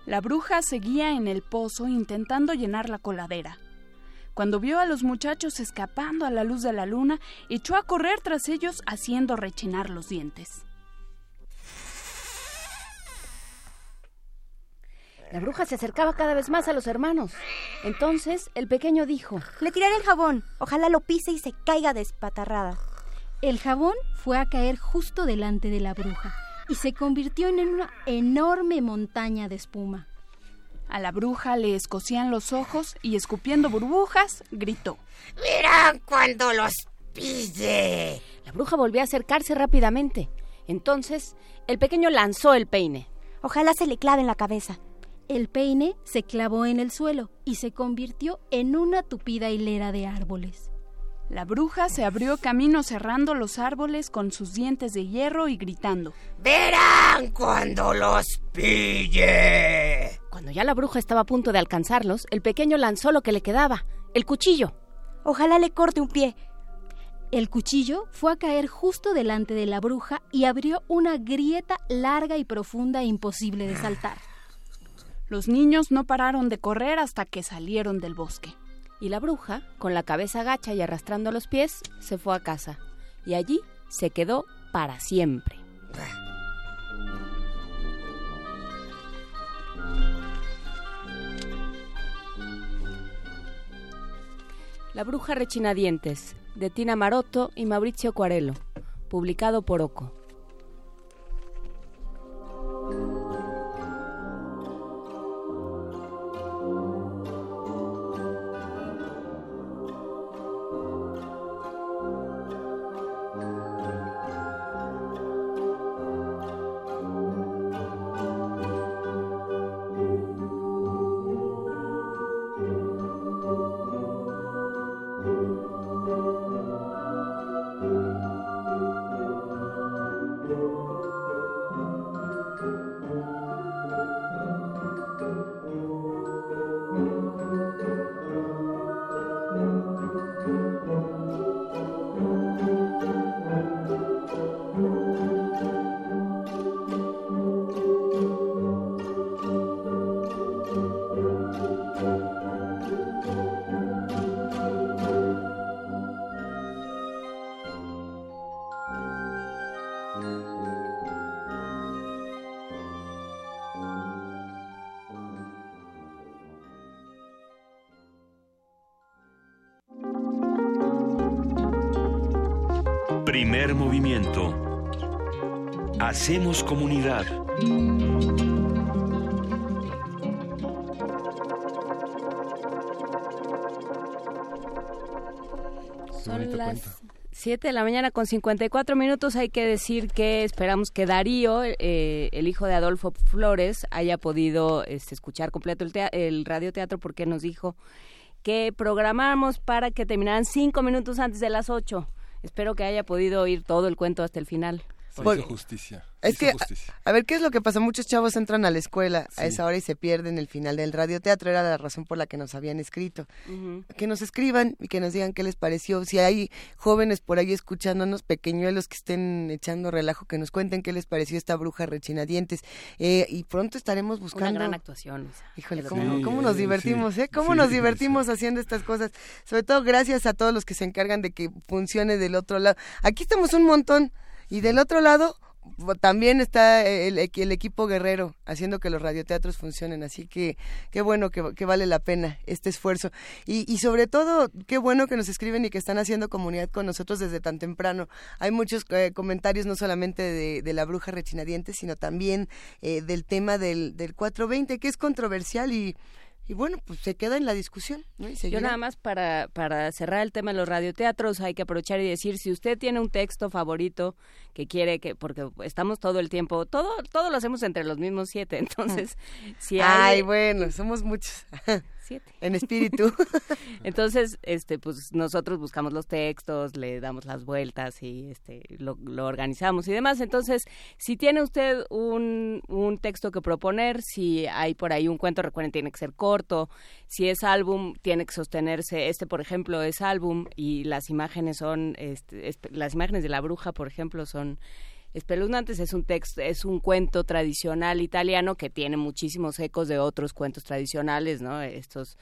La bruja seguía en el pozo intentando llenar la coladera. Cuando vio a los muchachos escapando a la luz de la luna, echó a correr tras ellos haciendo rechinar los dientes. La bruja se acercaba cada vez más a los hermanos. Entonces el pequeño dijo, Le tiraré el jabón. Ojalá lo pise y se caiga despatarrada. El jabón fue a caer justo delante de la bruja y se convirtió en una enorme montaña de espuma. A la bruja le escocían los ojos y escupiendo burbujas, gritó. Verán cuando los pille. La bruja volvió a acercarse rápidamente. Entonces el pequeño lanzó el peine. Ojalá se le clave en la cabeza. El peine se clavó en el suelo y se convirtió en una tupida hilera de árboles. La bruja se abrió camino cerrando los árboles con sus dientes de hierro y gritando. Verán cuando los pille. Cuando ya la bruja estaba a punto de alcanzarlos, el pequeño lanzó lo que le quedaba, el cuchillo. Ojalá le corte un pie. El cuchillo fue a caer justo delante de la bruja y abrió una grieta larga y profunda e imposible de saltar. Los niños no pararon de correr hasta que salieron del bosque. Y la bruja, con la cabeza gacha y arrastrando los pies, se fue a casa. Y allí se quedó para siempre. La bruja rechinadientes, de Tina Marotto y Mauricio Cuarelo, publicado por Oco. 7 de la mañana con 54 minutos. Hay que decir que esperamos que Darío, eh, el hijo de Adolfo Flores, haya podido este, escuchar completo el, el radioteatro porque nos dijo que programamos para que terminaran cinco minutos antes de las 8. Espero que haya podido oír todo el cuento hasta el final. Se hizo justicia. Es que, justicia. a ver, ¿qué es lo que pasa? Muchos chavos entran a la escuela a esa hora y se pierden el final del radioteatro. Era la razón por la que nos habían escrito. Que nos escriban y que nos digan qué les pareció. Si hay jóvenes por ahí escuchándonos, pequeñuelos que estén echando relajo, que nos cuenten qué les pareció esta bruja rechinadientes. Eh, y pronto estaremos buscando... Una gran actuación. Luisa. Híjole, ¿cómo, cómo nos divertimos, sí, eh? ¿Cómo sí, nos sí. divertimos haciendo estas cosas? Sobre todo gracias a todos los que se encargan de que funcione del otro lado. Aquí estamos un montón y del otro lado también está el, equi- el equipo guerrero haciendo que los radioteatros funcionen, así que qué bueno que, que vale la pena este esfuerzo. Y, y sobre todo, qué bueno que nos escriben y que están haciendo comunidad con nosotros desde tan temprano. Hay muchos eh, comentarios, no solamente de, de la bruja rechinadiente, sino también eh, del tema del, del 420, que es controversial y, y bueno, pues se queda en la discusión. ¿no? Y Yo nada más para, para cerrar el tema de los radioteatros hay que aprovechar y decir si usted tiene un texto favorito que quiere que porque estamos todo el tiempo todo todo lo hacemos entre los mismos siete entonces si hay Ay, bueno, somos muchos. siete. En espíritu. entonces este pues nosotros buscamos los textos le damos las vueltas y este lo, lo organizamos y demás. Entonces si tiene usted un, un texto que proponer si hay por ahí un cuento recuerden tiene que ser corto. Si es álbum tiene que sostenerse. Este por ejemplo es álbum y las imágenes son este, las imágenes de la bruja por ejemplo son espeluznantes es un texto es un cuento tradicional italiano que tiene muchísimos ecos de otros cuentos tradicionales no estos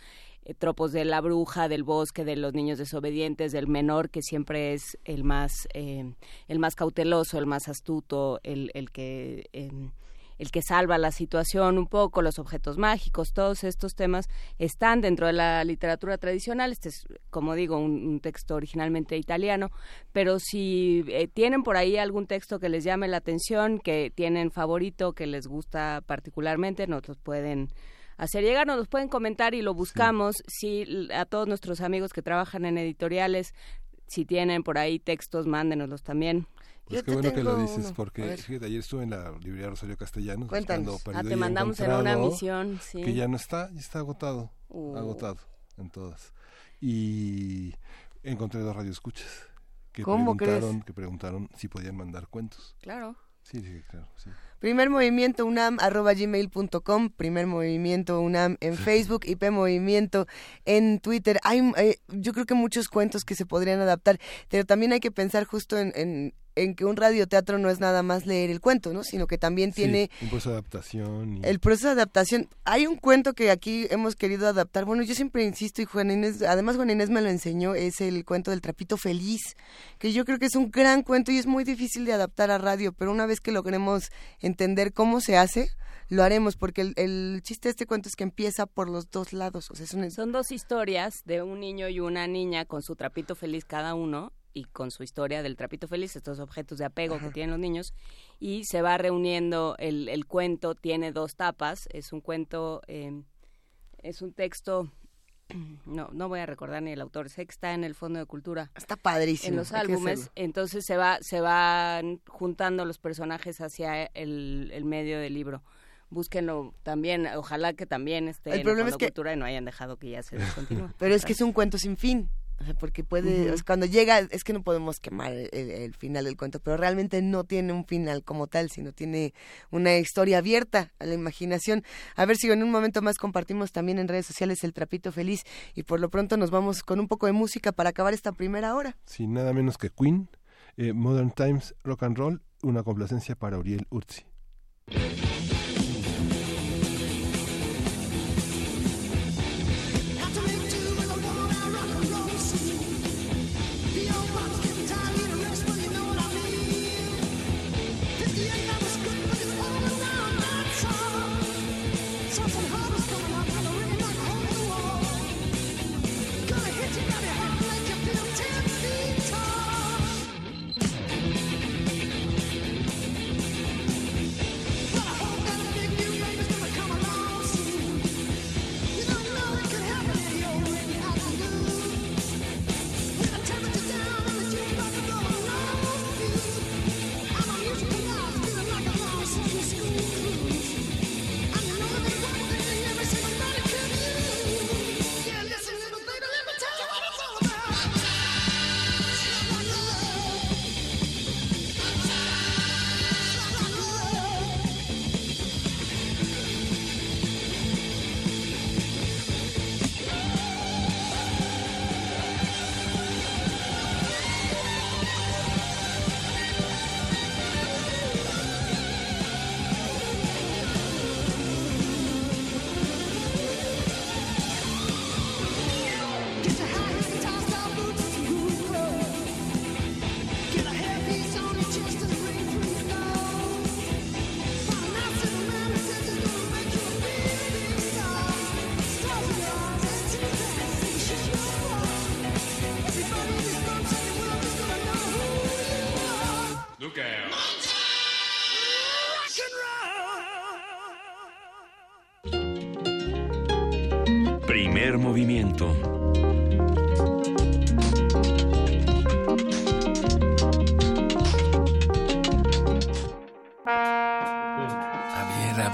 eh, tropos de la bruja del bosque de los niños desobedientes del menor que siempre es el más eh, el más cauteloso el más astuto el, el que em, el que salva la situación un poco, los objetos mágicos, todos estos temas están dentro de la literatura tradicional. Este es, como digo, un, un texto originalmente italiano, pero si eh, tienen por ahí algún texto que les llame la atención, que tienen favorito, que les gusta particularmente, nos los pueden hacer llegar, nos los pueden comentar y lo buscamos. Si l- a todos nuestros amigos que trabajan en editoriales, si tienen por ahí textos, mándenoslos también. Pues Yo qué bueno que lo dices, uno. Porque fíjate, ayer estuve en la librería Rosario Castellanos Cuéntanos. Ah, te mandamos en una misión, sí. que ya no está, ya está agotado, Uh. agotado en todas. Y encontré dos radioescuchas que ¿Cómo crees? preguntaron, que preguntaron si podían mandar cuentos. Claro. Sí, sí, claro, sí. Primer movimiento unam arroba gmail.com, primer movimiento unam en Facebook, IP Movimiento en Twitter. Hay, eh, yo creo que muchos cuentos que se podrían adaptar, pero también hay que pensar justo en, en, en que un radioteatro no es nada más leer el cuento, ¿no? Sino que también Sí, tiene un proceso de adaptación. y- el proceso de adaptación. Hay un cuento que aquí hemos querido adaptar. Bueno, yo siempre insisto, y Juan Inés, además Juan Inés me lo enseñó, es el cuento del trapito feliz, que yo creo que es un gran cuento y es muy difícil de adaptar a radio, pero una vez que logremos entender cómo se hace, lo haremos, porque el, el chiste de este cuento es que empieza por los dos lados. O sea, es un, Son dos historias de un niño y una niña con su trapito feliz cada uno y con su historia del trapito feliz, estos objetos de apego que tienen los niños, y se va reuniendo el, el cuento, tiene dos tapas, es un cuento, eh, es un texto, no, no voy a recordar ni el autor, sé que está en el Fondo de Cultura. Está padrísimo. En los álbumes, entonces se va, se van juntando los personajes hacia el, el medio del libro. Búsquenlo también, ojalá que también esté El en problema el es Fondo que- Cultura y no hayan dejado que ya se descontinúe. Pero es que es un cuento sin fin. Porque puede, es cuando llega, es que no podemos quemar el, el final del cuento, pero realmente no tiene un final como tal, sino tiene una historia abierta a la imaginación. A ver si en un momento más compartimos también en redes sociales el trapito feliz y por lo pronto nos vamos con un poco de música para acabar esta primera hora. Sí, nada menos que Queen, eh, Modern Times Rock and Roll, una complacencia para Uriel Urzi.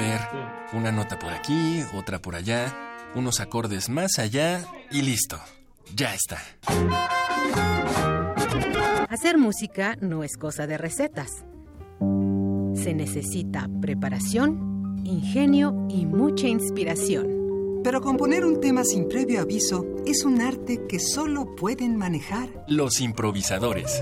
Ver. Una nota por aquí, otra por allá, unos acordes más allá y listo. Ya está. Hacer música no es cosa de recetas. Se necesita preparación, ingenio y mucha inspiración. Pero componer un tema sin previo aviso es un arte que solo pueden manejar. Los improvisadores.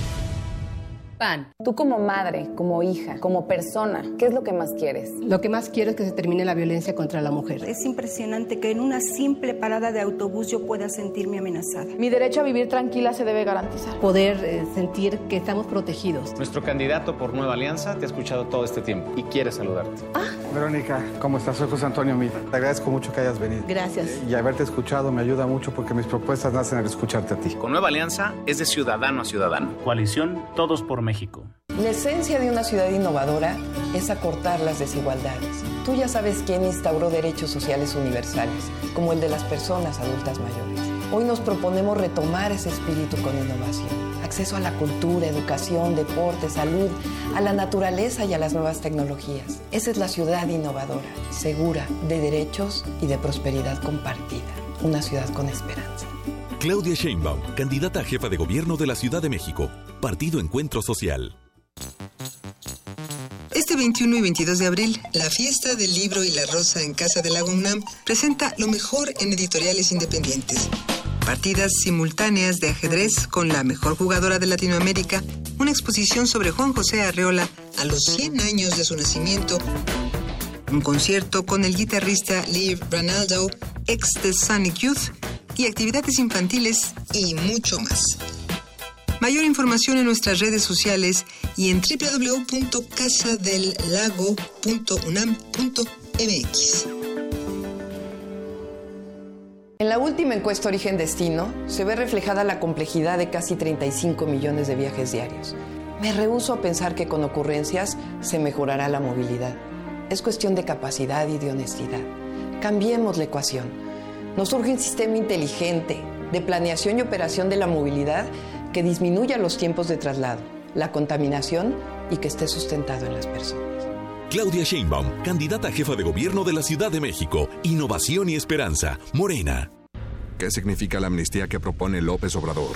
PAN. Tú como madre, como hija, como persona, ¿qué es lo que más quieres? Lo que más quiero es que se termine la violencia contra la mujer. Es impresionante que en una simple parada de autobús yo pueda sentirme amenazada. Mi derecho a vivir tranquila se debe garantizar. Poder eh, sentir que estamos protegidos. Nuestro candidato por Nueva Alianza te ha escuchado todo este tiempo y quiere saludarte. Ah. Verónica, ¿cómo estás? Soy José Antonio Mira. Te agradezco mucho que hayas venido. Gracias. Y haberte escuchado me ayuda mucho porque mis propuestas nacen al escucharte a ti. Con Nueva Alianza es de ciudadano a ciudadano. Coalición Todos por México. La esencia de una ciudad innovadora es acortar las desigualdades. Tú ya sabes quién instauró derechos sociales universales, como el de las personas adultas mayores. Hoy nos proponemos retomar ese espíritu con innovación. Acceso a la cultura, educación, deporte, salud, a la naturaleza y a las nuevas tecnologías. Esa es la ciudad innovadora, segura, de derechos y de prosperidad compartida. Una ciudad con esperanza. Claudia Sheinbaum, candidata a jefa de gobierno de la Ciudad de México. Partido Encuentro Social. Este 21 y 22 de abril, la fiesta del libro y la rosa en Casa de la UNAM presenta lo mejor en editoriales independientes. Partidas simultáneas de ajedrez con la mejor jugadora de Latinoamérica, una exposición sobre Juan José Arreola a los 100 años de su nacimiento, un concierto con el guitarrista Lee Ranaldo, ex de Sonic Youth, y actividades infantiles y mucho más. Mayor información en nuestras redes sociales y en www.casadelago.unam.mx. En la última encuesta Origen Destino se ve reflejada la complejidad de casi 35 millones de viajes diarios. Me rehúso a pensar que con ocurrencias se mejorará la movilidad. Es cuestión de capacidad y de honestidad. Cambiemos la ecuación. Nos urge un sistema inteligente de planeación y operación de la movilidad que disminuya los tiempos de traslado, la contaminación y que esté sustentado en las personas. Claudia Sheinbaum, candidata a jefa de gobierno de la Ciudad de México. Innovación y esperanza. Morena. ¿Qué significa la amnistía que propone López Obrador?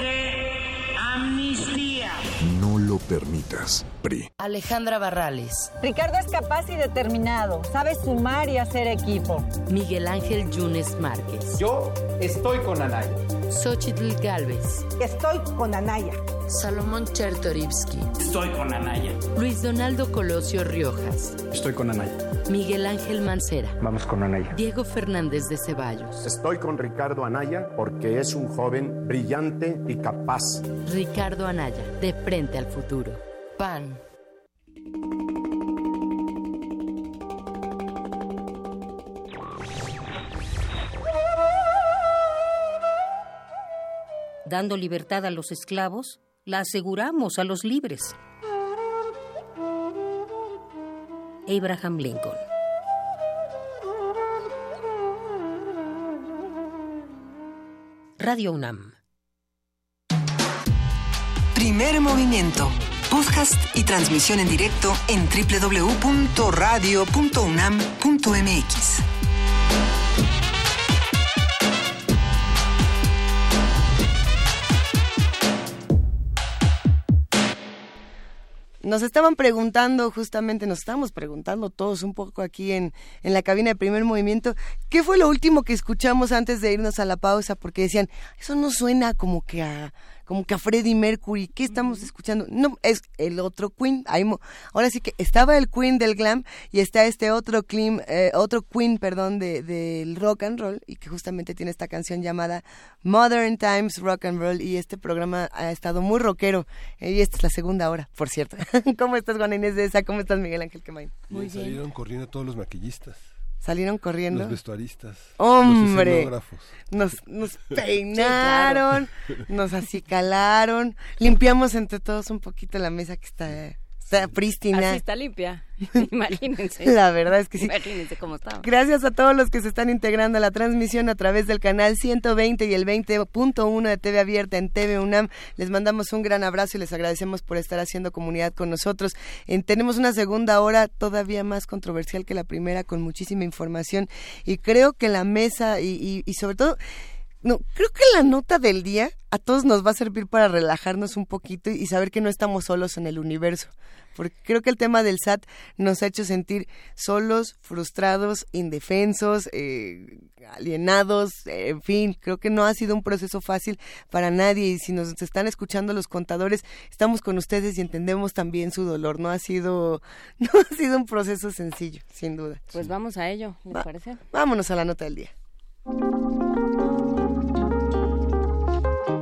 permitas, PRI. Alejandra Barrales. Ricardo es capaz y determinado. Sabe sumar y hacer equipo. Miguel Ángel Yunes Márquez. Yo estoy con Anaya. Xochitl Galvez. Estoy con Anaya. Salomón Chertorivsky. Estoy con Anaya. Luis Donaldo Colosio Riojas. Estoy con Anaya. Miguel Ángel Mancera. Vamos con Anaya. Diego Fernández de Ceballos. Estoy con Ricardo Anaya porque es un joven brillante y capaz. Ricardo Anaya, de frente al futuro. PAN. Dando libertad a los esclavos, la aseguramos a los libres. Abraham Lincoln. Radio UNAM. Primer movimiento. Podcast y transmisión en directo en www.radio.unam.mx. Nos estaban preguntando, justamente nos estamos preguntando todos un poco aquí en, en la cabina de primer movimiento, ¿qué fue lo último que escuchamos antes de irnos a la pausa? Porque decían, eso no suena como que a como que a Freddie Mercury, ¿qué estamos escuchando? No, es el otro Queen. ahora sí que estaba el Queen del glam y está este otro Queen, eh, otro Queen, perdón, del de, rock and roll y que justamente tiene esta canción llamada Modern Times Rock and Roll y este programa ha estado muy rockero eh, y esta es la segunda hora, por cierto. ¿Cómo estás, Juana Inés de esa? ¿Cómo estás, Miguel Ángel Quemain? Muy bien. Salieron corriendo todos los maquillistas. Salieron corriendo. Los vestuaristas. Hombre. nos, nos peinaron, nos acicalaron, limpiamos entre todos un poquito la mesa que está está prístina. Así está limpia. Imagínense. La verdad es que sí. Imagínense cómo estaba. Gracias a todos los que se están integrando a la transmisión a través del canal 120 y el 20.1 de TV Abierta en TV UNAM. Les mandamos un gran abrazo y les agradecemos por estar haciendo comunidad con nosotros. tenemos una segunda hora todavía más controversial que la primera, con muchísima información. Y creo que la mesa y, y sobre todo no, creo que la nota del día a todos nos va a servir para relajarnos un poquito y saber que no estamos solos en el universo. Porque creo que el tema del SAT nos ha hecho sentir solos, frustrados, indefensos, eh, alienados, en fin, creo que no ha sido un proceso fácil para nadie y si nos están escuchando los contadores, estamos con ustedes y entendemos también su dolor. No ha sido, no ha sido un proceso sencillo, sin duda. Pues vamos a ello, me parece. Vámonos a la nota del día.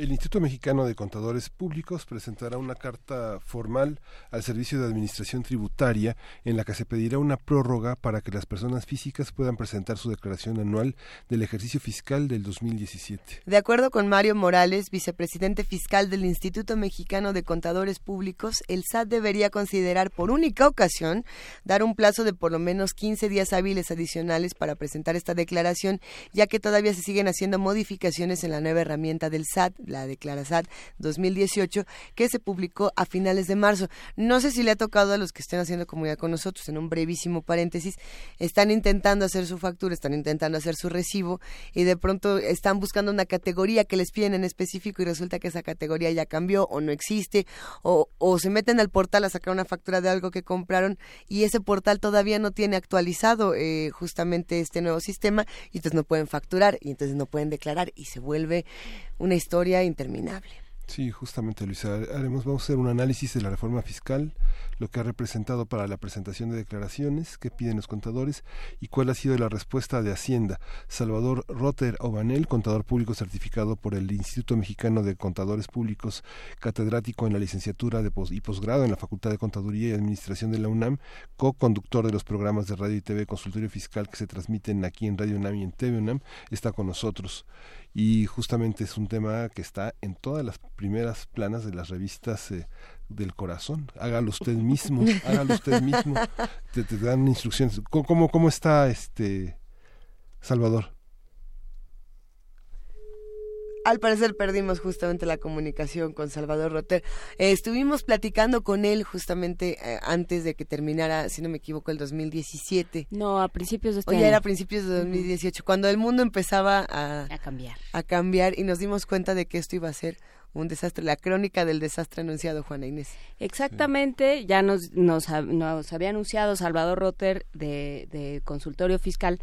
El Instituto Mexicano de Contadores Públicos presentará una carta formal al Servicio de Administración Tributaria en la que se pedirá una prórroga para que las personas físicas puedan presentar su declaración anual del ejercicio fiscal del 2017. De acuerdo con Mario Morales, vicepresidente fiscal del Instituto Mexicano de Contadores Públicos, el SAT debería considerar por única ocasión dar un plazo de por lo menos 15 días hábiles adicionales para presentar esta declaración, ya que todavía se siguen haciendo modificaciones en la nueva herramienta del SAT la Declarasat 2018, que se publicó a finales de marzo. No sé si le ha tocado a los que estén haciendo comunidad con nosotros, en un brevísimo paréntesis, están intentando hacer su factura, están intentando hacer su recibo y de pronto están buscando una categoría que les piden en específico y resulta que esa categoría ya cambió o no existe o, o se meten al portal a sacar una factura de algo que compraron y ese portal todavía no tiene actualizado eh, justamente este nuevo sistema y entonces no pueden facturar y entonces no pueden declarar y se vuelve una historia interminable. Sí, justamente Luisa, haremos, vamos a hacer un análisis de la reforma fiscal, lo que ha representado para la presentación de declaraciones que piden los contadores y cuál ha sido la respuesta de Hacienda. Salvador Rotter Obanel, contador público certificado por el Instituto Mexicano de Contadores Públicos, catedrático en la licenciatura de y posgrado en la Facultad de Contaduría y Administración de la UNAM, co-conductor de los programas de radio y TV Consultorio Fiscal que se transmiten aquí en Radio UNAM y en TV UNAM, está con nosotros y justamente es un tema que está en todas las primeras planas de las revistas eh, del corazón. Hágalo usted mismo, hágalo usted mismo. Te, te dan instrucciones. ¿Cómo, ¿Cómo está este Salvador? Al parecer perdimos justamente la comunicación con Salvador Roter. Eh, estuvimos platicando con él justamente eh, antes de que terminara, si no me equivoco, el 2017. No, a principios de este año. era a principios de 2018, cuando el mundo empezaba a, a cambiar. A cambiar y nos dimos cuenta de que esto iba a ser un desastre, la crónica del desastre anunciado, Juana Inés. Exactamente, ya nos, nos, nos, había anunciado Salvador Roter de, de Consultorio Fiscal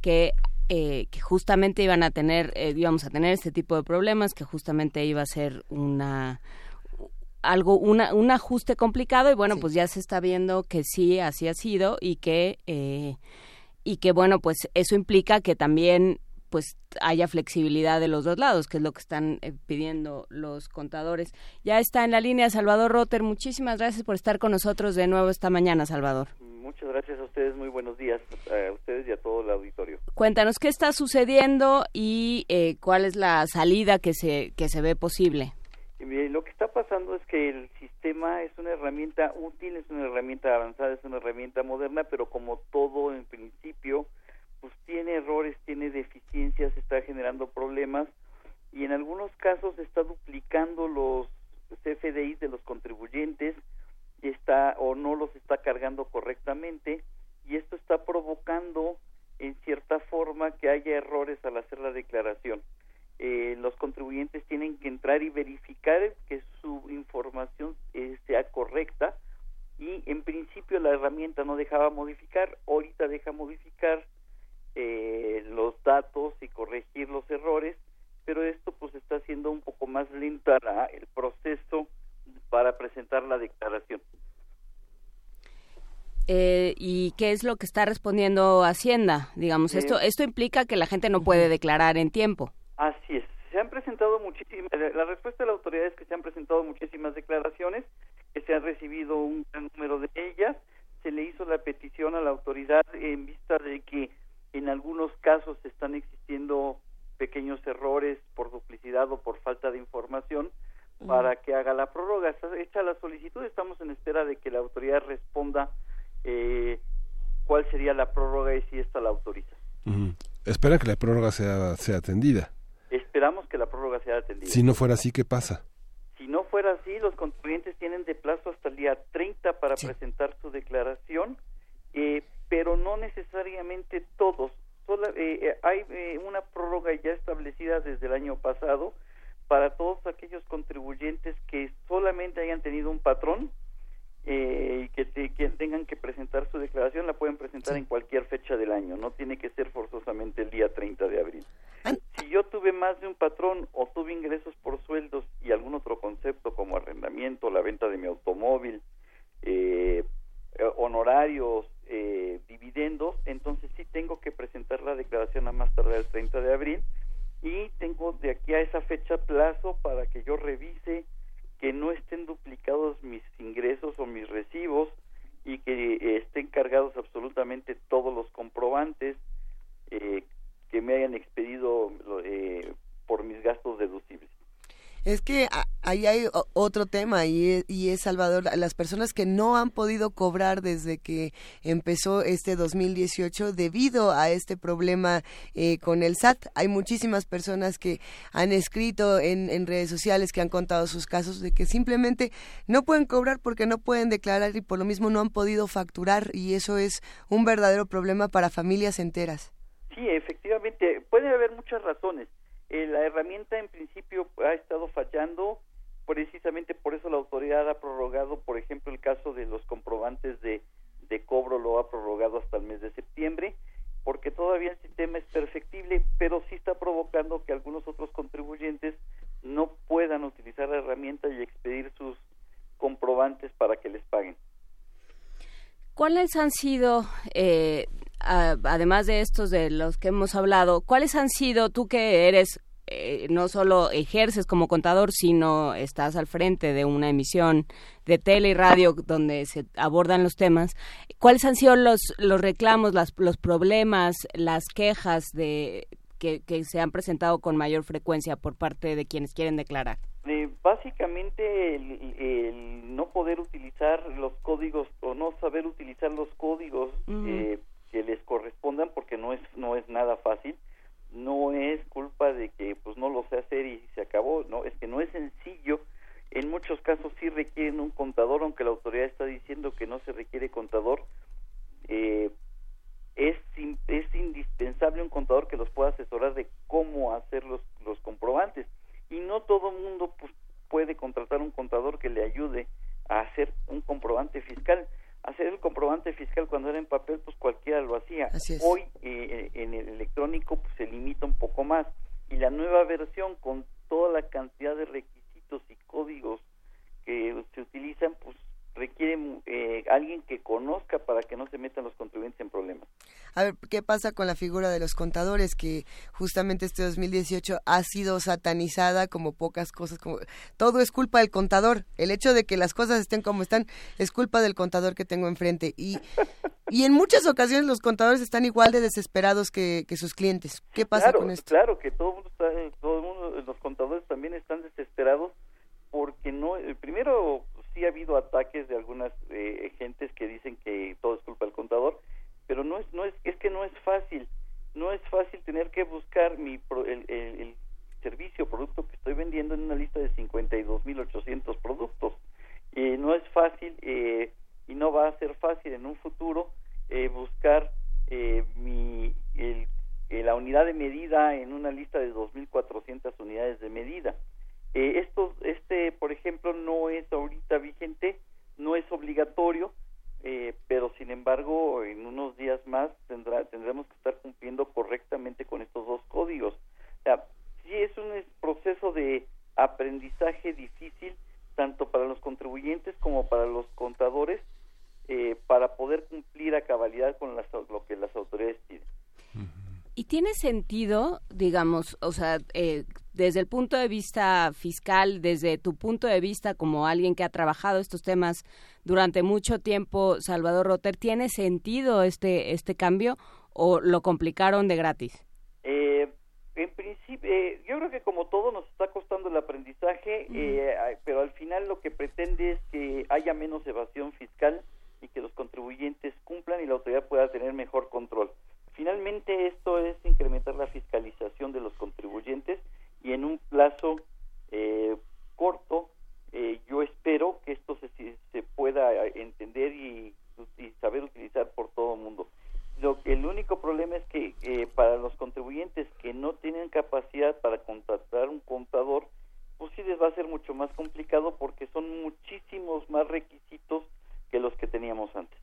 que eh, que justamente iban a tener, eh, íbamos a tener este tipo de problemas, que justamente iba a ser una algo una, un ajuste complicado y bueno pues ya se está viendo que sí así ha sido y que eh, y que bueno pues eso implica que también pues haya flexibilidad de los dos lados, que es lo que están eh, pidiendo los contadores. Ya está en la línea Salvador Rotter. Muchísimas gracias por estar con nosotros de nuevo esta mañana, Salvador. Muchas gracias a ustedes, muy buenos días a ustedes y a todo el auditorio. Cuéntanos qué está sucediendo y eh, cuál es la salida que se, que se ve posible. lo que está pasando es que el sistema es una herramienta útil, es una herramienta avanzada, es una herramienta moderna, pero como todo en principio, pues tiene errores, tiene deficiencias, está generando problemas y en algunos casos está duplicando los CFDIs de los contribuyentes está o no los está cargando correctamente y esto está provocando en cierta forma que haya errores al hacer la declaración. Eh, los contribuyentes tienen que entrar y verificar que su información eh, sea correcta y en principio la herramienta no dejaba modificar, ahorita deja modificar eh, los datos y corregir los errores, pero esto pues está haciendo un poco más lenta el proceso para presentar la declaración. Eh, ¿Y qué es lo que está respondiendo Hacienda? Digamos, esto, esto implica que la gente no puede declarar en tiempo. Así es. Se han presentado muchísimas, la respuesta de la autoridad es que se han presentado muchísimas declaraciones, que se han recibido un gran número de ellas. Se le hizo la petición a la autoridad en vista de que en algunos casos están existiendo pequeños errores por duplicidad o por falta de información para que haga la prórroga. Está hecha la solicitud, estamos en espera de que la autoridad responda eh, cuál sería la prórroga y si esta la autoriza. Espera que la prórroga sea, sea atendida. Esperamos que la prórroga sea atendida. Si no fuera así, ¿qué pasa? Si no fuera así, los contribuyentes tienen de plazo hasta el día 30 para presentar su declaración, eh, pero no necesariamente todos. Eh, hay una prórroga ya establecida desde el año pasado para todos aquellos contribuyentes que solamente hayan tenido un patrón eh, y que, tengan que presentar su declaración, la pueden presentar en cualquier fecha del año, no tiene que ser forzosamente el día 30 de abril. Si yo tuve más de un patrón o tuve ingresos por sueldos y algún otro concepto como arrendamiento, la venta de mi automóvil, eh, eh, dividendos, entonces sí tengo que presentar la declaración a más tardar el 30 de abril y tengo de aquí a esa fecha plazo para que yo revise que no estén duplicados mis ingresos o mis recibos y que eh, estén cargados absolutamente todos los comprobantes eh, que me hayan expedido eh, por mis gastos deducibles. Es que ahí hay otro tema y es, Salvador, las personas que no han podido cobrar desde que empezó este 2018 debido a este problema eh, con el SAT. Hay muchísimas personas que han escrito en, en, redes sociales que han contado sus casos de que simplemente no pueden cobrar porque no pueden declarar y por lo mismo no han podido facturar y eso es un verdadero problema para familias enteras. Sí, efectivamente, puede haber muchas razones eh, la herramienta en principio ha estado fallando, precisamente por eso la autoridad ha prorrogado, por ejemplo, el caso de los comprobantes de, de cobro lo ha prorrogado hasta el mes de septiembre, porque todavía el sistema es perfectible, pero sí está provocando que algunos otros contribuyentes no puedan utilizar la herramienta y expedir sus comprobantes para que les paguen. ¿Cuáles han sido eh, además de estos de los que hemos hablado, ¿cuáles han sido, tú que eres, eh, no solo ejerces como contador, sino estás al frente de una emisión de tele y radio donde se abordan los temas, ¿cuáles han sido los, los reclamos, las, los problemas, las quejas de que, se han presentado con mayor frecuencia por parte de quienes quieren declarar? Eh, básicamente el, no poder utilizar los códigos o no saber utilizar los códigos eh, que les correspondan porque no es no es nada fácil. No es culpa de que pues no lo sé hacer y se acabó no es que no es sencillo. En muchos casos sí requieren un contador aunque la autoridad está diciendo que no se requiere contador eh, es es indispensable un contador que los pueda asesorar de cómo hacer los los comprobantes. Y no todo mundo pues, puede contratar un contador que le ayude a hacer un comprobante fiscal hacer el comprobante fiscal cuando era en papel, pues cualquiera lo hacía. Hoy eh, en el electrónico pues, se limita un poco más y la nueva versión con toda la cantidad de requisitos y códigos que se utilizan, pues requiere eh, alguien que conozca para que no se metan los contribuyentes en problemas. A ver, ¿qué pasa con la figura de los contadores que justamente este 2018 ha sido satanizada como pocas cosas? Como, todo es culpa del contador. El hecho de que las cosas estén como están es culpa del contador que tengo enfrente. Y, y en muchas ocasiones los contadores están igual de desesperados que, sus clientes. ¿Qué pasa con esto? Claro, que todo el mundo está, todo el mundo, los contadores también están desesperados porque no, el primero sí ha habido ataques de algunas eh, gentes que dicen que todo es culpa del contador, pero no es no es es que no es fácil, no es fácil tener que buscar mi el, el, servicio o producto que estoy vendiendo en una lista de 52.800 productos. Eh, no es fácil eh, y no va a ser fácil en un futuro eh, buscar eh, mi el, eh, la unidad de medida en una lista de 2.400 unidades de medida. Eh, esto, este, por ejemplo, no es ahorita vigente, no es obligatorio, eh, pero sin embargo, en unos días más tendrá, tendremos que estar cumpliendo correctamente con estos dos códigos. O sea, sí es un proceso de aprendizaje difícil, tanto para los contribuyentes como para los contadores, eh, para poder cumplir a cabalidad con las, lo que las autoridades piden. ¿Y tiene sentido, digamos, o sea, eh, desde el punto de vista fiscal, desde tu punto de vista como alguien que ha trabajado estos temas durante mucho tiempo, Salvador Rotter, ¿tiene sentido este, este cambio o lo complicaron de gratis? Eh, en principio, eh, yo creo que como todo nos está costando el aprendizaje, eh, pero al final lo que pretende es que haya menos evasión fiscal y que los contribuyentes cumplan y la autoridad pueda tener mejor control. Finalmente, esto es incrementar la fiscalización de los contribuyentes y en un plazo eh, corto, eh, yo espero que esto se, se pueda entender y, y saber utilizar por todo el mundo. Lo, el único problema es que eh, para los contribuyentes que no tienen capacidad para contratar un contador, pues sí les va a ser mucho más complicado porque son muchísimos más requisitos que los que teníamos antes.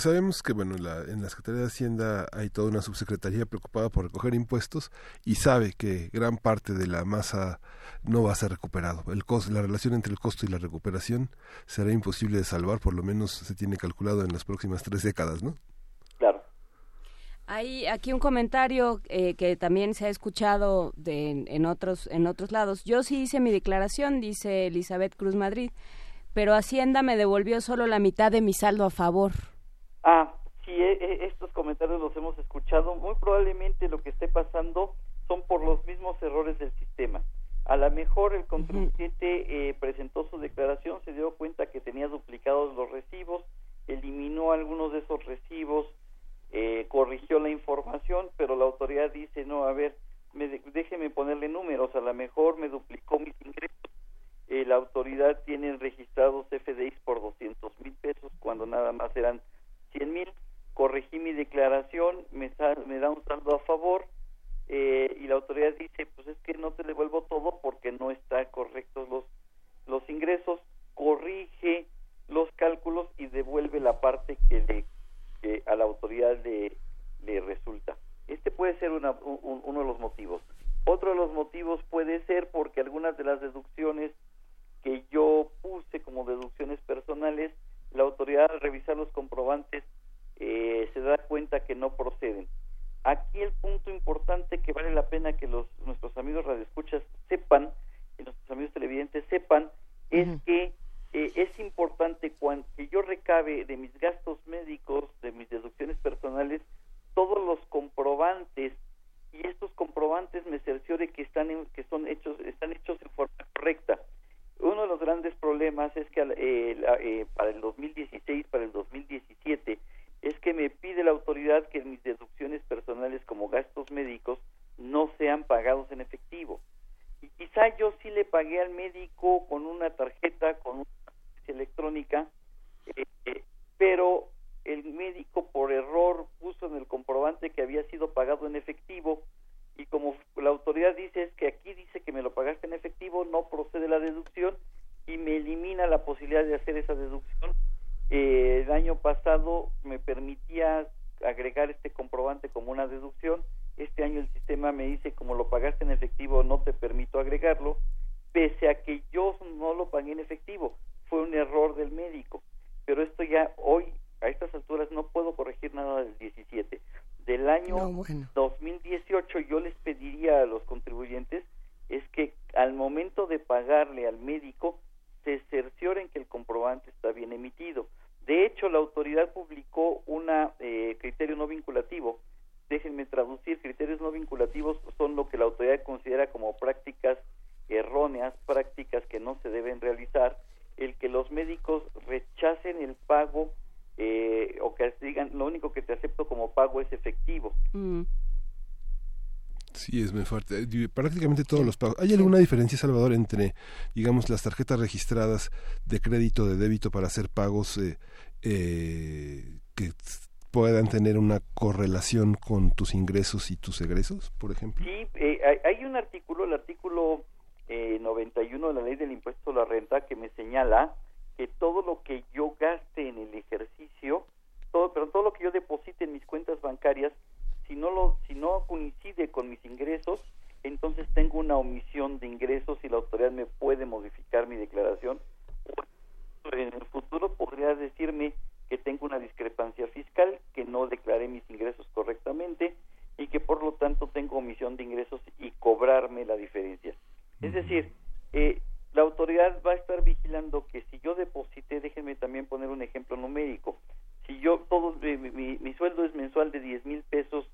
Sabemos que bueno, la, en la Secretaría de Hacienda hay toda una subsecretaría preocupada por recoger impuestos y sabe que gran parte de la masa no va a ser recuperado. El costo, la relación entre el costo y la recuperación será imposible de salvar, por lo menos se tiene calculado en las próximas tres décadas, ¿no? Claro. Hay aquí un comentario eh, que también se ha escuchado de, en, otros, en otros lados. Yo sí hice mi declaración, dice Elizabeth Cruz Madrid pero Hacienda me devolvió solo la mitad de mi saldo a favor. Ah, sí, e, e, estos comentarios los hemos escuchado. Muy probablemente lo que esté pasando son por los mismos errores del sistema. A lo mejor el contribuyente eh, presentó su declaración, se dio cuenta que tenía duplicados los recibos, eliminó algunos de esos recibos, eh, corrigió la información, pero la autoridad dice, no, a ver, me, déjeme ponerle números, a lo mejor me duplicó mis ingresos eh, la autoridad tiene registrados FDIs por 200 mil pesos cuando nada más eran 100 mil. Corregí mi declaración, me, me da un saldo a favor eh, y la autoridad dice, pues es que no te devuelvo todo porque no están correctos los, los ingresos. Corrige los cálculos y devuelve la parte que, le, que a la autoridad le, le resulta. Este puede ser una, un, uno de los motivos. Otro de los motivos puede ser porque algunas de las deducciones que yo puse como deducciones personales, la autoridad al revisar los comprobantes eh, se da cuenta que no proceden. Aquí el punto importante que vale la pena que los nuestros amigos radioescuchas sepan y nuestros amigos televidentes sepan es que eh, es importante cuando que yo recabe de mis gastos médicos, de mis deducciones personales, todos los comprobantes y estos comprobantes me cerciore que están en, que son hechos están hechos en forma correcta uno de los grandes problemas es que eh, eh, para el 2016, para el 2017, es que me pide la autoridad que mis deducciones personales como gastos médicos no sean pagados en efectivo. Y quizá yo sí le pagué al médico con una tarjeta, con una electrónica, eh, pero el médico por error puso en el comprobante que había sido pagado en efectivo y como la autoridad dice es que aquí dice que me lo pagaste en efectivo, no procede la deducción y me elimina la posibilidad de hacer esa deducción. Eh, el año pasado me permitía agregar este comprobante como una deducción. Este año el sistema me dice como lo pagaste en efectivo no te permito agregarlo, pese a que yo no lo pagué en efectivo. fue un error del médico. Pero esto ya hoy, a estas alturas, no puedo corregir nada del 17. Del año 2018 yo les pediría a los contribuyentes es que al momento de pagarle al médico se cercioren que el comprobante está bien emitido. De hecho, la autoridad publicó un eh, criterio no vinculativo. Déjenme traducir, criterios no vinculativos son lo que la autoridad considera como prácticas erróneas, prácticas que no se deben realizar, el que los médicos rechacen el pago eh, o que digan lo único que te acepto como pago es efectivo. Mm. Sí, es muy fuerte. Eh, prácticamente todos los pagos. ¿Hay alguna diferencia, Salvador, entre, digamos, las tarjetas registradas de crédito, de débito para hacer pagos eh, eh, que puedan tener una correlación con tus ingresos y tus egresos, por ejemplo? Sí, hay un artículo, el artículo 91 de la ley del impuesto a la renta, que me señala que todo lo que yo gaste en el ejercicio, todo, pero todo lo que yo deposite en mis cuentas bancarias si no lo si no coincide con mis ingresos entonces tengo una omisión de ingresos y la autoridad me puede modificar mi declaración. En el futuro podría decirme que tengo una discrepancia fiscal que no declaré mis ingresos correctamente y que por lo tanto tengo omisión de ingresos y cobrarme la diferencia. Es decir eh, la autoridad va a estar vigilando que si yo deposité, déjenme también poner un ejemplo numérico, si yo todo mi, sueldo es mensual de 10 mil pesos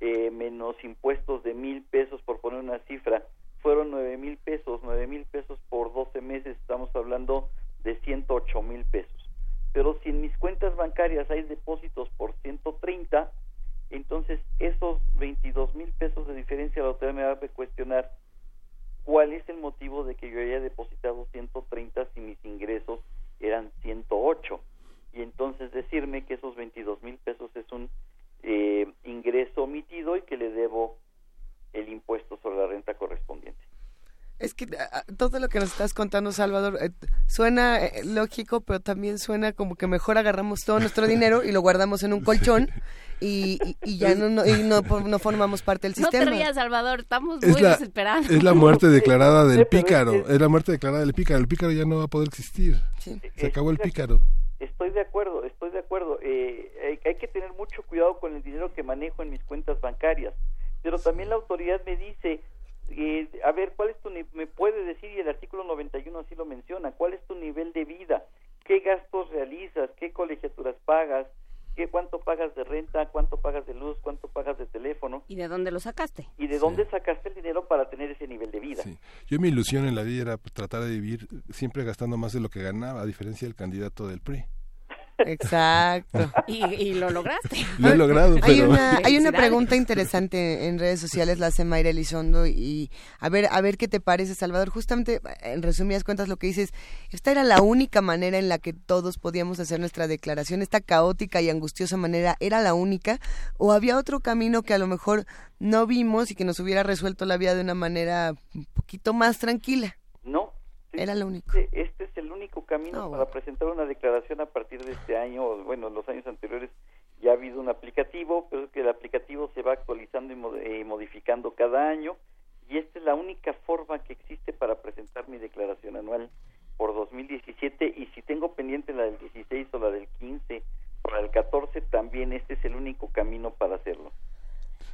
eh, menos impuestos de mil pesos por poner una cifra fueron nueve mil pesos nueve mil pesos por 12 meses estamos hablando de 108 mil pesos. Pero si en mis cuentas bancarias hay depósitos por 130 entonces esos 22 mil pesos de diferencia la autoridad me va a cuestionar cuál es el motivo de que yo haya depositado 130 si mis ingresos eran 108 y entonces decirme que esos 22 mil pesos es un eh, ingreso omitido y que le debo el impuesto sobre la renta correspondiente. Es que todo lo que nos estás contando, Salvador, eh, suena eh, lógico, pero también suena como que mejor agarramos todo nuestro dinero y lo guardamos en un colchón y, ya no, no, y no, no, formamos parte del sistema. No te rías, Salvador, estamos muy desesperados. Es la muerte declarada del pícaro, es la muerte declarada del pícaro. El pícaro ya no va a poder existir. Se acabó el pícaro. Estoy de acuerdo, estoy de acuerdo. Eh, hay que tener mucho cuidado con el dinero que manejo en mis cuentas bancarias. Pero también la autoridad me dice, eh, a ver, ¿cuál es tu me puede decir y el artículo 91 así lo menciona, cuál es tu nivel de vida? ¿Qué gastos realizas? ¿Qué colegiaturas pagas? ¿Qué cuánto pagas de renta? ¿Cuánto pagas de luz? ¿Cuánto pagas de teléfono? ¿Y de dónde lo sacaste? ¿Y de dónde sacaste el dinero para tener ese nivel de vida? Yo mi ilusión en la vida era tratar de vivir siempre gastando más de lo que ganaba, a diferencia del candidato del PRI. Exacto. y, lo lograste. Lo he logrado. Hay, una, hay una pregunta interesante en redes sociales, la hace Mayra Elizondo, y a ver, a ver qué te parece, Salvador. Justamente, en resumidas cuentas, lo que dices, esta era la única manera en la que todos podíamos hacer nuestra declaración, esta caótica y angustiosa manera, ¿era la única? ¿O había otro camino que a lo mejor no vimos y que nos hubiera resuelto la vida de una manera un poquito más tranquila? No. Era la única. Este es el único camino ah, para presentar una declaración a partir de este año, bueno, los años anteriores ya ha habido un aplicativo, pero es que el aplicativo se va actualizando y eh, modificando cada año y esta es la única forma que existe para presentar mi declaración anual por 2017 y si tengo pendiente la del 16 o la del 15 o la del 14 también este es el único camino para hacerlo.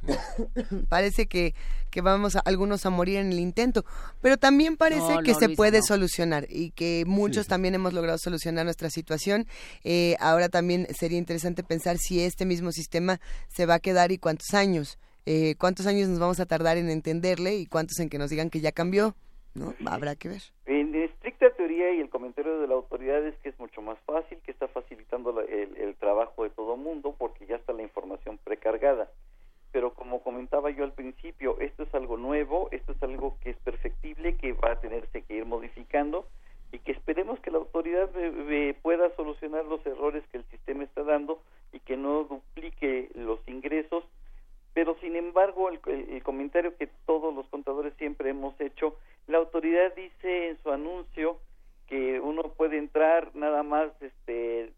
parece que, que vamos a, algunos a morir en el intento, pero también parece que se puede solucionar y que muchos también hemos logrado solucionar nuestra situación. Eh, ahora también sería interesante pensar si este mismo sistema se va a quedar y cuántos años. Eh, cuántos años nos vamos a tardar en entenderle y cuántos en que nos digan que ya cambió. ¿no? Habrá que ver. En estricta teoría y el comentario de la autoridad es que es mucho más fácil, que está facilitando el, el trabajo de todo mundo porque ya está la información precargada pero como comentaba yo al principio, esto es algo nuevo, esto es algo que es perfectible, que va a tenerse que ir modificando y que esperemos que la autoridad pueda solucionar los errores que el sistema está dando y que no duplique los ingresos. Pero sin embargo, el, comentario que todos los contadores siempre hemos hecho, la autoridad dice en su anuncio que uno puede entrar nada más este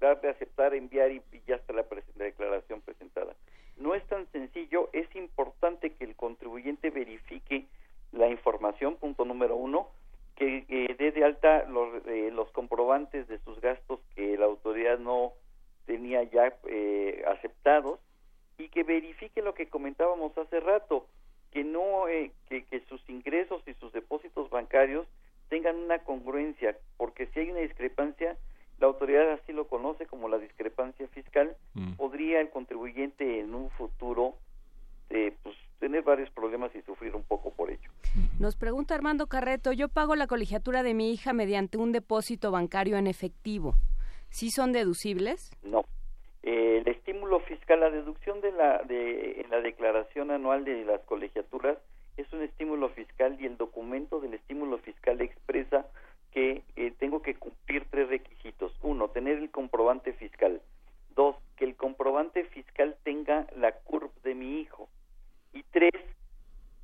dar de aceptar, enviar y, ya está la declaración presentada no es tan sencillo, es importante que el contribuyente verifique la información, punto número uno, que dé de alta los, eh, los comprobantes de sus gastos que la autoridad no tenía ya eh, aceptados y que verifique lo que comentábamos hace rato, que no eh, que, que sus ingresos y sus depósitos bancarios tengan una congruencia, porque si hay una discrepancia, la autoridad así lo conoce como la discrepancia fiscal, podría el contribuyente en un futuro eh, pues, tener varios problemas y sufrir un poco por ello. Nos pregunta Armando Carreto, yo pago la colegiatura de mi hija mediante un depósito bancario en efectivo. ¿Sí son deducibles? No. Eh, el estímulo fiscal, la deducción de la, de, en la declaración anual de las colegiaturas es un estímulo fiscal y el documento del estímulo fiscal expresa que eh, tengo que cumplir tres requisitos. Uno, tener el comprobante fiscal. Dos, que el comprobante fiscal tenga la CURP de mi hijo. Y tres,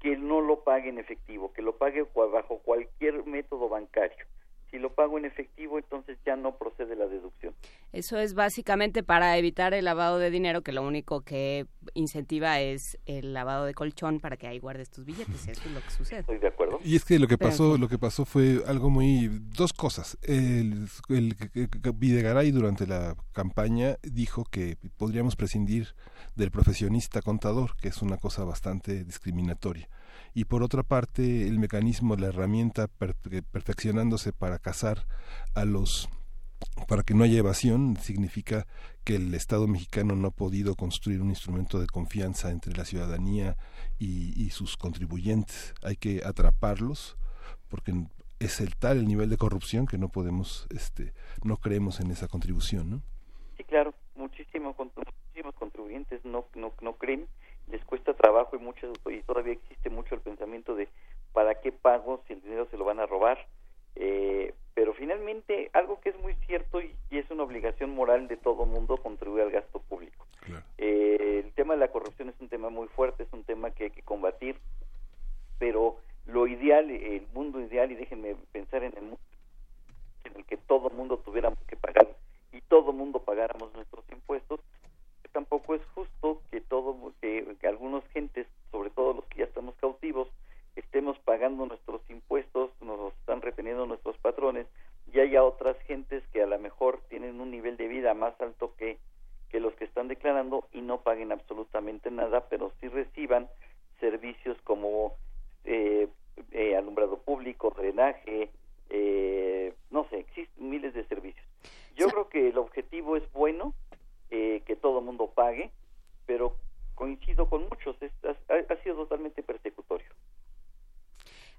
que no lo pague en efectivo, que lo pague bajo cualquier método bancario si lo pago en efectivo, entonces ya no procede la deducción. Eso es básicamente para evitar el lavado de dinero, que lo único que incentiva es el lavado de colchón para que ahí guardes tus billetes. Eso es lo que sucede. Estoy de acuerdo. Y es que lo que pasó, lo que pasó fue algo muy dos cosas. El, el, Videgaray durante la campaña dijo que podríamos prescindir del profesionista contador, que es una cosa bastante discriminatoria y por otra parte el mecanismo, la herramienta perfeccionándose para cazar a los para que no haya evasión significa que el Estado mexicano no ha podido construir un instrumento de confianza entre la ciudadanía y, sus contribuyentes. Hay que atraparlos porque es el tal el nivel de corrupción que no podemos, este, no creemos en esa contribución, ¿no? Sí, claro, muchísimo, muchísimos contribuyentes no, no, no creen les cuesta trabajo y mucho y todavía existe mucho el pensamiento de para qué pago si el dinero se lo van a robar eh, pero finalmente algo que es muy cierto y, es una obligación moral de todo mundo contribuir al gasto público. Eh, el tema de la corrupción es un tema muy fuerte es un tema que hay que combatir pero lo ideal el mundo ideal y déjenme pensar en el mundo en el que todo mundo tuviéramos que pagar y todo mundo pagáramos nuestros impuestos tampoco es justo que todo que, algunos gentes, sobre todo los que ya estamos cautivos, estemos pagando nuestros impuestos, nos están reteniendo nuestros patrones y haya otras gentes que a lo mejor tienen un nivel de vida más alto que que los que están declarando y no paguen absolutamente nada, pero sí reciban servicios como eh, eh, alumbrado público, drenaje, eh, no sé, existen miles de servicios. Yo creo que el objetivo es bueno, eh, que todo mundo pague, pero coincido con muchos, ha, sido totalmente persecutorio.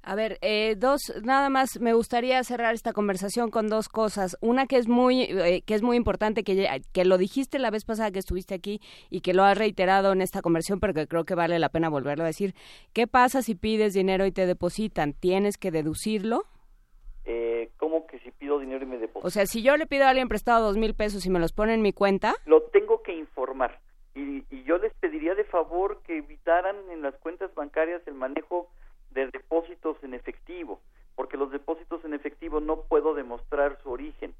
A ver, eh, dos, nada más me gustaría cerrar esta conversación con dos cosas. Una que es muy, eh, que es muy importante, que, que lo dijiste la vez pasada que estuviste aquí y que lo has reiterado en esta conversación, pero que creo que vale la pena volverlo a decir. ¿Qué pasa si pides dinero y te depositan? ¿Tienes que deducirlo? Eh, ¿Cómo que si pido dinero y me depositan? O sea, si yo le pido a alguien prestado dos mil pesos y me los pone en mi cuenta. Lo tengo que informar. Y, y, yo les pediría de favor que evitaran en las cuentas bancarias el manejo de depósitos en efectivo, porque los depósitos en efectivo no puedo demostrar su origen.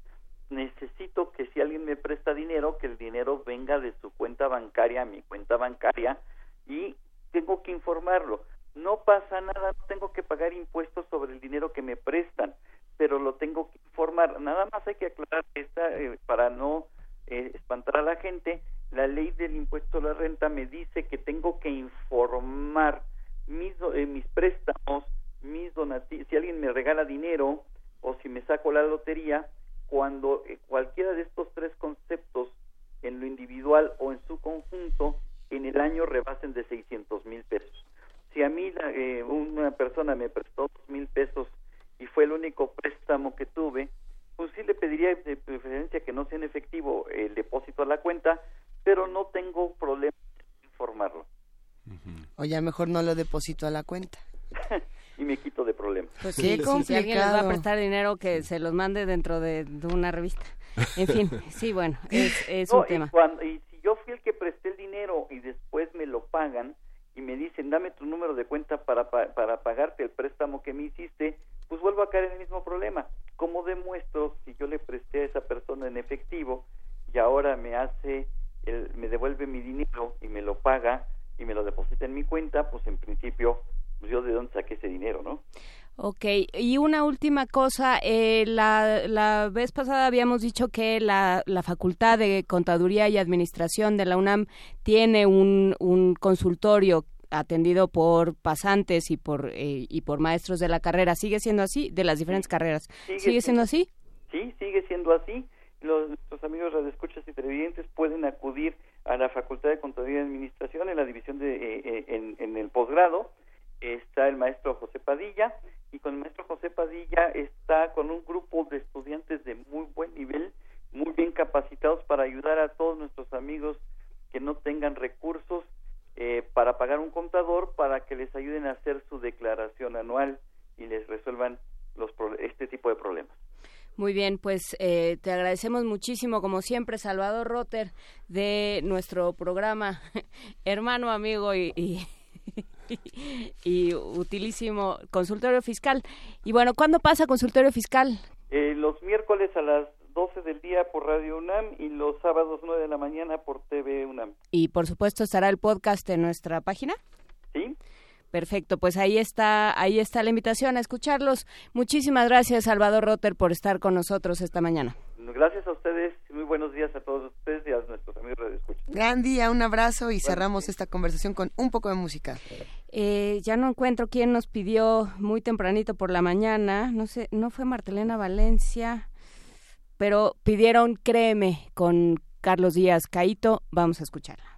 Necesito que si alguien me presta dinero, que el dinero venga de su cuenta bancaria a mi cuenta bancaria y tengo que informarlo. No pasa nada, no tengo que pagar impuestos sobre el dinero que me prestan pero lo tengo que informar. Nada más hay que aclarar esta eh, para no eh, espantar a la gente. La ley del impuesto a la renta me dice que tengo que informar mis, eh, mis préstamos, mis donativos, si alguien me regala dinero o la lotería, cuando cualquiera de estos tres conceptos en lo individual o en su conjunto en el año rebasen de 600 mil pesos. Si a mí una persona me prestó dos mil pesos y fue el único préstamo que tuve, pues sí le pediría de preferencia que no sea en efectivo el depósito a la cuenta, pero no tengo problema en informarlo. O ya mejor no lo deposito a la cuenta. De. Pues sí, Si alguien les va a prestar dinero, que se los mande dentro de, una revista. En fin, sí, bueno, es, un tema. y si yo fui el que presté el dinero y después me lo pagan y me dicen, dame tu número de cuenta para, para pagarte el préstamo que me hiciste, pues vuelvo a caer en el mismo problema. ¿Cómo demuestro si yo le presté a esa persona en efectivo y ahora me hace, el, me devuelve mi dinero y me lo paga y me lo deposita en mi cuenta? Pues en principio, pues yo de dónde saqué ese dinero, ¿no? Ok, y una última cosa, eh, la, la vez pasada habíamos dicho que la, la Facultad de Contaduría y Administración de la UNAM tiene un, un consultorio atendido por pasantes y por eh, y por maestros de la carrera. ¿Sigue siendo así? De las diferentes carreras. ¿Sigue, siendo así? Sí, sigue siendo así. Los, los amigos radioescuchas y televidentes pueden acudir a la Facultad de Contaduría y Administración en la división de eh, eh, en, en el posgrado. Está el maestro José Padilla y con el maestro José Padilla está con un grupo de estudiantes de muy buen nivel, muy bien capacitados para ayudar a todos nuestros amigos que no tengan recursos eh, para pagar un contador para que les ayuden a hacer su declaración anual y les resuelvan los este tipo de problemas. Muy bien, pues eh, te agradecemos muchísimo, como siempre, Salvador Rotter, de nuestro programa, hermano, amigo y, y, y, utilísimo consultorio fiscal. Y bueno, ¿cuándo pasa consultorio fiscal? Eh, los miércoles a las 12 del día por Radio UNAM y los sábados 9 de la mañana por TV UNAM. Y por supuesto estará el podcast en nuestra página. Sí. Perfecto, pues ahí está, ahí está la invitación a escucharlos. Muchísimas gracias, Salvador Rotter, por estar con nosotros esta mañana. Gracias a ustedes, muy buenos días a todos ustedes y a nuestros amigos de escucha. Gran día, un abrazo y cerramos esta conversación con un poco de música. Eh, ya no encuentro quién nos pidió muy tempranito por la mañana, no sé, no fue Martelena Valencia, pero pidieron Créeme con Carlos Díaz Caito, vamos a escucharla.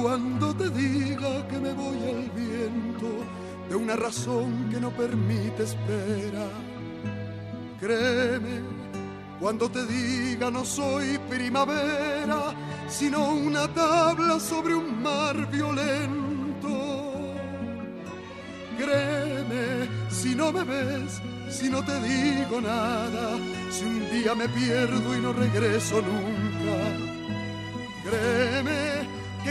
cuando te diga que me voy al viento de una razón que no permite espera. Créeme cuando te diga no soy primavera, sino una tabla sobre un mar violento. Créeme si no me ves, si no te digo nada, si un día me pierdo y no regreso nunca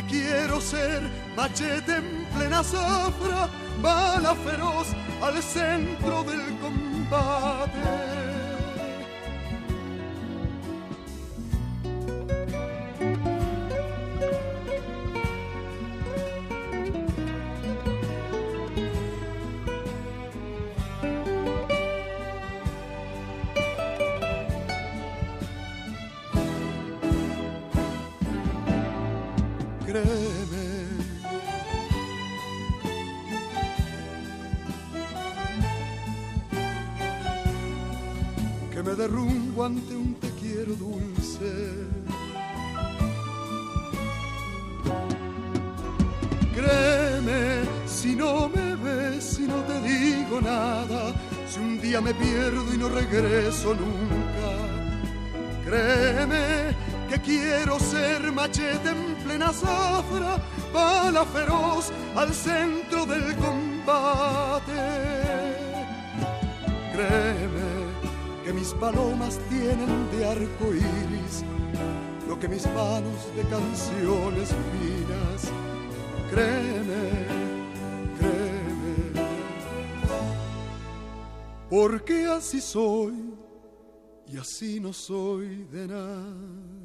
quiero ser machete en plena zafra, bala feroz al centro del combate. Día me pierdo y no regreso nunca. Créeme que quiero ser machete en plena zafra, bala feroz al centro del combate. Créeme que mis palomas tienen de arco iris lo que mis manos de canciones finas. Créeme, porque así soy y así no soy de nadie.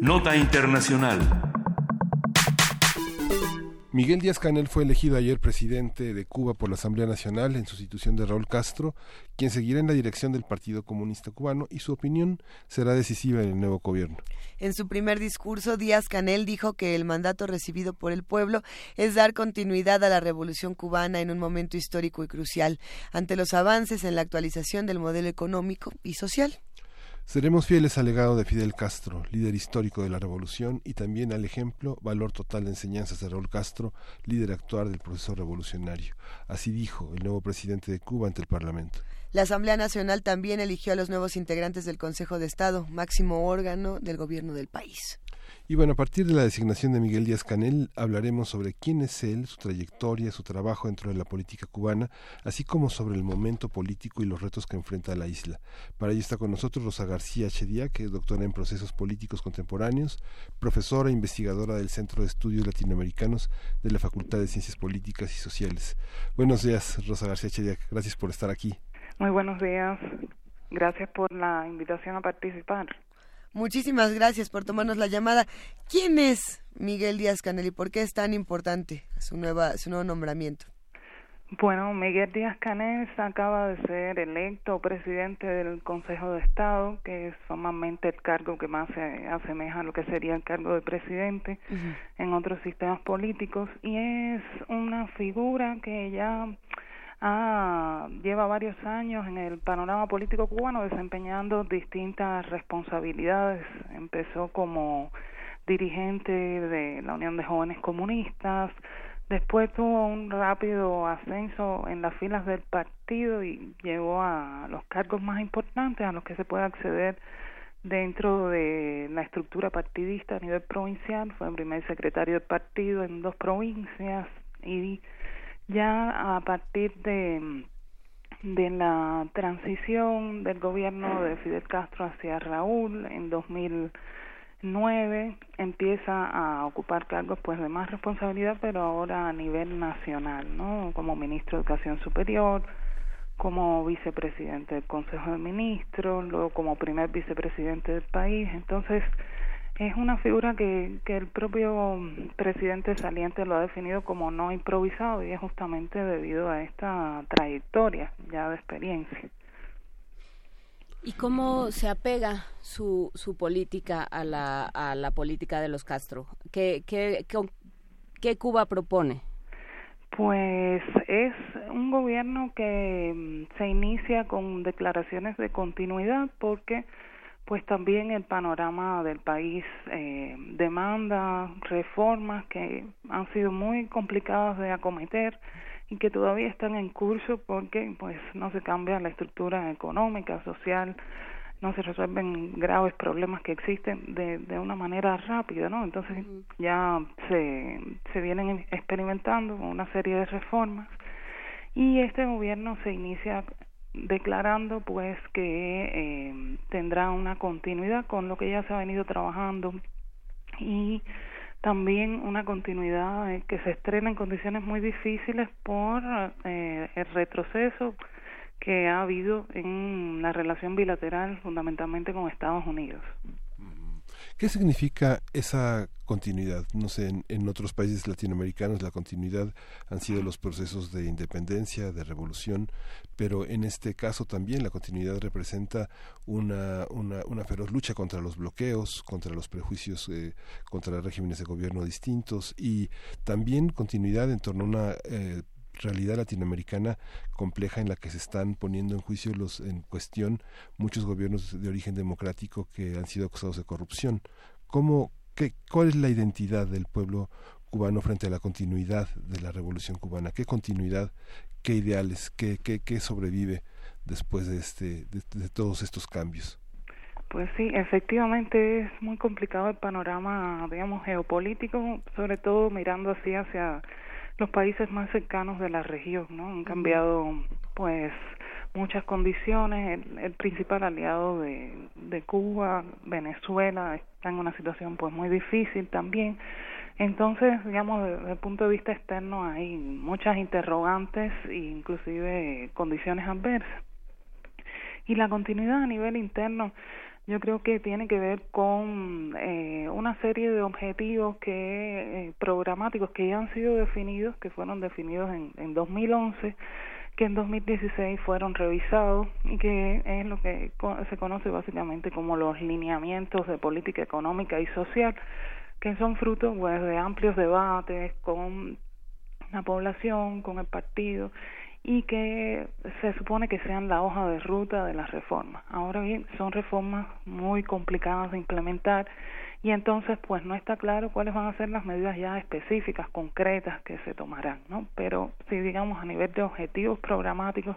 Nota Internacional. Miguel Díaz Canel fue elegido ayer presidente de Cuba por la Asamblea Nacional en sustitución de Raúl Castro, quien seguirá en la dirección del Partido Comunista Cubano y su opinión será decisiva en el nuevo gobierno. En su primer discurso, Díaz Canel dijo que el mandato recibido por el pueblo es dar continuidad a la revolución cubana en un momento histórico y crucial, ante los avances en la actualización del modelo económico y social. Seremos fieles al legado de Fidel Castro, líder histórico de la revolución, y también al ejemplo, valor total de enseñanzas de Raúl Castro, líder actual del proceso revolucionario. Así dijo el nuevo presidente de Cuba ante el Parlamento. La Asamblea Nacional también eligió a los nuevos integrantes del Consejo de Estado, máximo órgano del gobierno del país. Y bueno, a partir de la designación de Miguel Díaz Canel hablaremos sobre quién es él, su trayectoria, su trabajo dentro de la política cubana, así como sobre el momento político y los retos que enfrenta la isla. Para ello está con nosotros Rosa García Chedia, que es doctora en procesos políticos contemporáneos, profesora e investigadora del Centro de Estudios Latinoamericanos de la Facultad de Ciencias Políticas y Sociales. Buenos días, Rosa García Chedia, gracias por estar aquí. Muy buenos días, gracias por la invitación a participar. Muchísimas gracias por tomarnos la llamada. ¿Quién es Miguel Díaz Canel y por qué es tan importante su, nueva, su nuevo nombramiento? Bueno, Miguel Díaz Canel acaba de ser electo presidente del Consejo de Estado, que es formalmente el cargo que más se asemeja a lo que sería el cargo de presidente en otros sistemas políticos, y es una figura que ya ah, lleva varios años en el panorama político cubano desempeñando distintas responsabilidades. Empezó como dirigente de la Unión de Jóvenes Comunistas, después tuvo un rápido ascenso en las filas del partido y llegó a los cargos más importantes a los que se puede acceder dentro de la estructura partidista a nivel provincial. Fue el primer secretario del partido en dos provincias y ya a partir de, de la transición del gobierno de Fidel Castro hacia Raúl en 2009 empieza a ocupar cargos pues de más responsabilidad pero ahora a nivel nacional no como ministro de educación superior como vicepresidente del Consejo de Ministros luego como primer vicepresidente del país. Entonces es una figura que, que el propio presidente saliente lo ha definido como no improvisado y es justamente debido a esta trayectoria ya de experiencia. ¿Y cómo se apega su, su política a la, a la política de los Castro? ¿Qué, qué, qué, qué Cuba propone? Pues es un gobierno que mm, se inicia con declaraciones de continuidad porque pues también el panorama del país eh, demanda reformas que han sido muy complicadas de acometer y que todavía están en curso porque pues no se cambia la estructura económica, social, no se resuelven graves problemas que existen de, de una manera rápida, ¿no? Entonces ya se, se vienen experimentando una serie de reformas y este gobierno se inicia declarando pues que eh, tendrá una continuidad con lo que ya se ha venido trabajando y también una continuidad que se estrena en condiciones muy difíciles por eh, el retroceso que ha habido en la relación bilateral fundamentalmente con Estados Unidos. ¿Qué significa esa continuidad? No sé, en, otros países latinoamericanos la continuidad han sido los procesos de independencia, de revolución, pero en este caso también la continuidad representa una, una, una feroz lucha contra los bloqueos, contra los prejuicios, eh, contra regímenes de gobierno distintos y también continuidad en torno a una eh, realidad latinoamericana compleja en la que se están poniendo en juicio los en cuestión muchos gobiernos de origen democrático que han sido acusados de corrupción. ¿Cómo, qué, ¿Cuál es la identidad del pueblo cubano frente a la continuidad de la revolución cubana? ¿Qué continuidad, qué ideales, qué, qué, qué sobrevive después de, este, de todos estos cambios? Pues sí, efectivamente es muy complicado el panorama, digamos, geopolítico, sobre todo mirando así hacia los países más cercanos de la región, ¿no? Han cambiado, pues, muchas condiciones. El, principal aliado de, de Cuba, Venezuela, está en una situación, pues, muy difícil también. Entonces, digamos, desde el punto de vista externo hay muchas interrogantes e inclusive condiciones adversas. Y la continuidad a nivel interno, yo creo que tiene que ver con eh, una serie de objetivos que eh, programáticos que ya han sido definidos, que fueron definidos en, en 2011, que en 2016 fueron revisados y que es lo que se conoce básicamente como los lineamientos de política económica y social, que son frutos pues, de amplios debates con la población, con el partido y que se supone que sean la hoja de ruta de las reformas. Ahora bien, son reformas muy complicadas de implementar y entonces pues no está claro cuáles van a ser las medidas ya específicas, concretas que se tomarán, ¿no? Pero si digamos a nivel de objetivos programáticos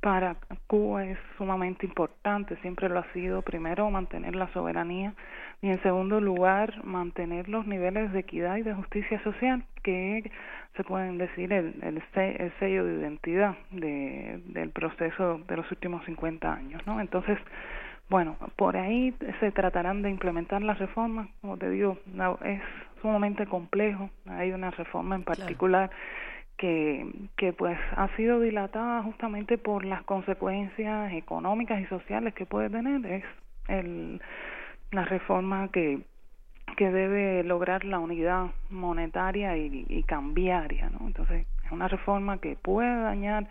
para Cuba es sumamente importante, siempre lo ha sido, primero mantener la soberanía y en segundo lugar mantener los niveles de equidad y de justicia social que se pueden decir el, el, sello de identidad de, del proceso de los últimos 50 años, ¿no? Entonces, bueno, por ahí se tratarán de implementar las reformas, como te digo, es sumamente complejo, hay una reforma en particular que, que pues ha sido dilatada justamente por las consecuencias económicas y sociales que puede tener, es el la reforma que que debe lograr la unidad monetaria y, cambiaria, ¿no? Entonces, es una reforma que puede dañar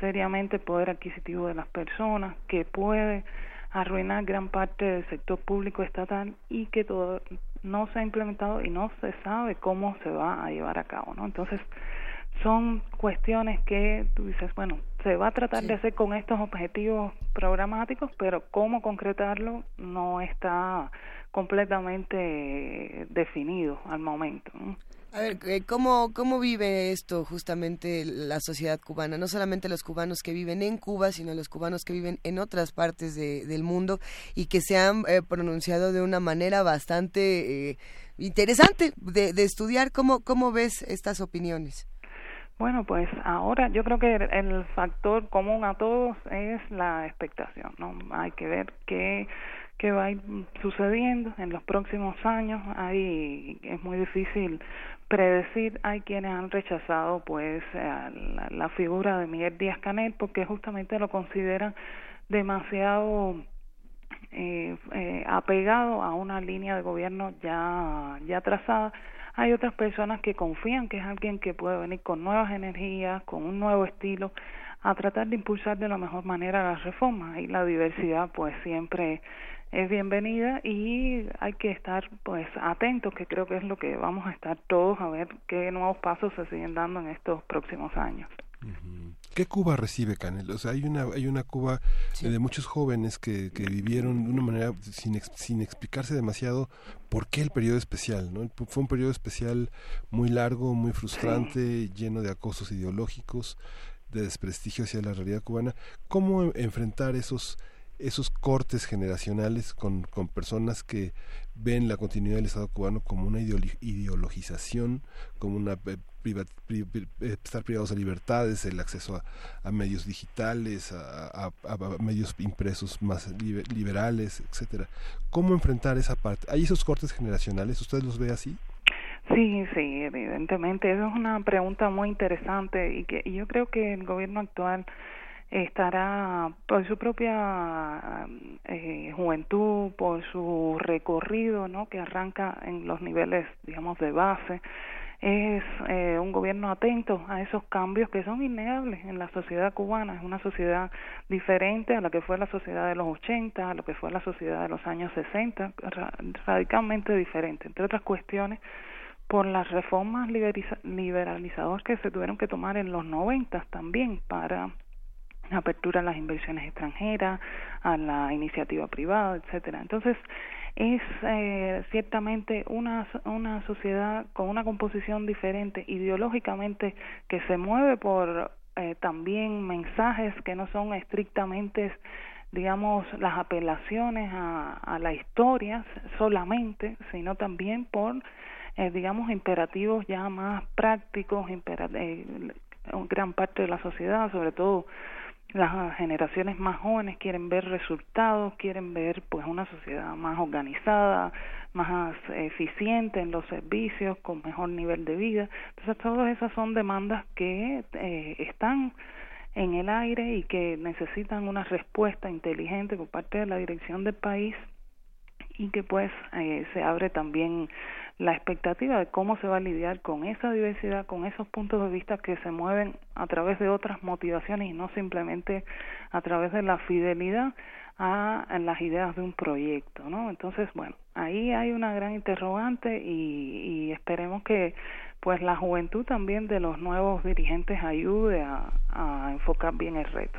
seriamente el poder adquisitivo de las personas, que puede arruinar gran parte del sector público estatal y que todo no se ha implementado y no se sabe cómo se va a llevar a cabo, ¿no? Entonces, son cuestiones que tú dices, bueno, se va a tratar de hacer con estos objetivos programáticos, pero cómo concretarlo no está completamente definido al momento. A ver, eh, ¿cómo, ¿cómo vive esto justamente la sociedad cubana? No solamente los cubanos que viven en Cuba, sino los cubanos que viven en otras partes de, del mundo y que se han eh, pronunciado de una manera bastante eh, interesante de, de estudiar. ¿Cómo, ¿Cómo ves estas opiniones? Bueno, pues ahora yo creo que el factor común a todos es la expectación, ¿no? Hay que ver qué, qué va a ir sucediendo en los próximos años. Hay, es muy difícil predecir. Hay quienes han rechazado, pues, la, la figura de Miguel Díaz Canel porque justamente lo consideran demasiado eh, eh, apegado a una línea de gobierno ya ya trazada hay otras personas que confían que es alguien que puede venir con nuevas energías, con un nuevo estilo, a tratar de impulsar de la mejor manera las reformas. Y la diversidad pues siempre es bienvenida y hay que estar pues atentos, que creo que es lo que vamos a estar todos a ver qué nuevos pasos se siguen dando en estos próximos años. ¿Qué Cuba recibe Canel? O sea, hay una, hay una Cuba de muchos jóvenes que, que vivieron de una manera sin, sin explicarse demasiado por qué el periodo especial, ¿no? Fue un periodo especial muy largo, muy frustrante, lleno de acosos ideológicos, de desprestigio hacia la realidad cubana. ¿Cómo enfrentar esos esos cortes generacionales con, con personas que ven la continuidad del Estado cubano como una ideologización, como una eh, estar privados de libertades, el acceso a, medios digitales, a, medios impresos más liberales, etcétera. ¿Cómo enfrentar esa parte? ¿Hay esos cortes generacionales? ¿Usted los ve así? Sí, sí, evidentemente. Esa es una pregunta muy interesante y que yo creo que el gobierno actual estará por su propia eh, juventud, por su recorrido, ¿no? Que arranca en los niveles, digamos, de base es eh, un gobierno atento a esos cambios que son innegables en la sociedad cubana. Es una sociedad diferente a la que fue la sociedad de los 80, a lo que fue la sociedad de los años 60, radicalmente diferente, entre otras cuestiones por las reformas liberalizadoras que se tuvieron que tomar en los 90 también para apertura a las inversiones extranjeras, a la iniciativa privada, etcétera. Entonces, es eh, ciertamente una, una sociedad con una composición diferente ideológicamente que se mueve por eh, también mensajes que no son estrictamente digamos las apelaciones a, a la historia solamente sino también por eh, digamos imperativos ya más prácticos impera eh, gran parte de la sociedad sobre todo las generaciones más jóvenes quieren ver resultados, quieren ver pues una sociedad más organizada, más eficiente en los servicios, con mejor nivel de vida. Entonces todas esas son demandas que eh, están en el aire y que necesitan una respuesta inteligente por parte de la dirección del país y que pues eh, se abre también la expectativa de cómo se va a lidiar con esa diversidad, con esos puntos de vista que se mueven a través de otras motivaciones y no simplemente a través de la fidelidad a, las ideas de un proyecto, ¿no? Entonces, bueno, ahí hay una gran interrogante y, y esperemos que pues la juventud también de los nuevos dirigentes ayude a, a enfocar bien el reto.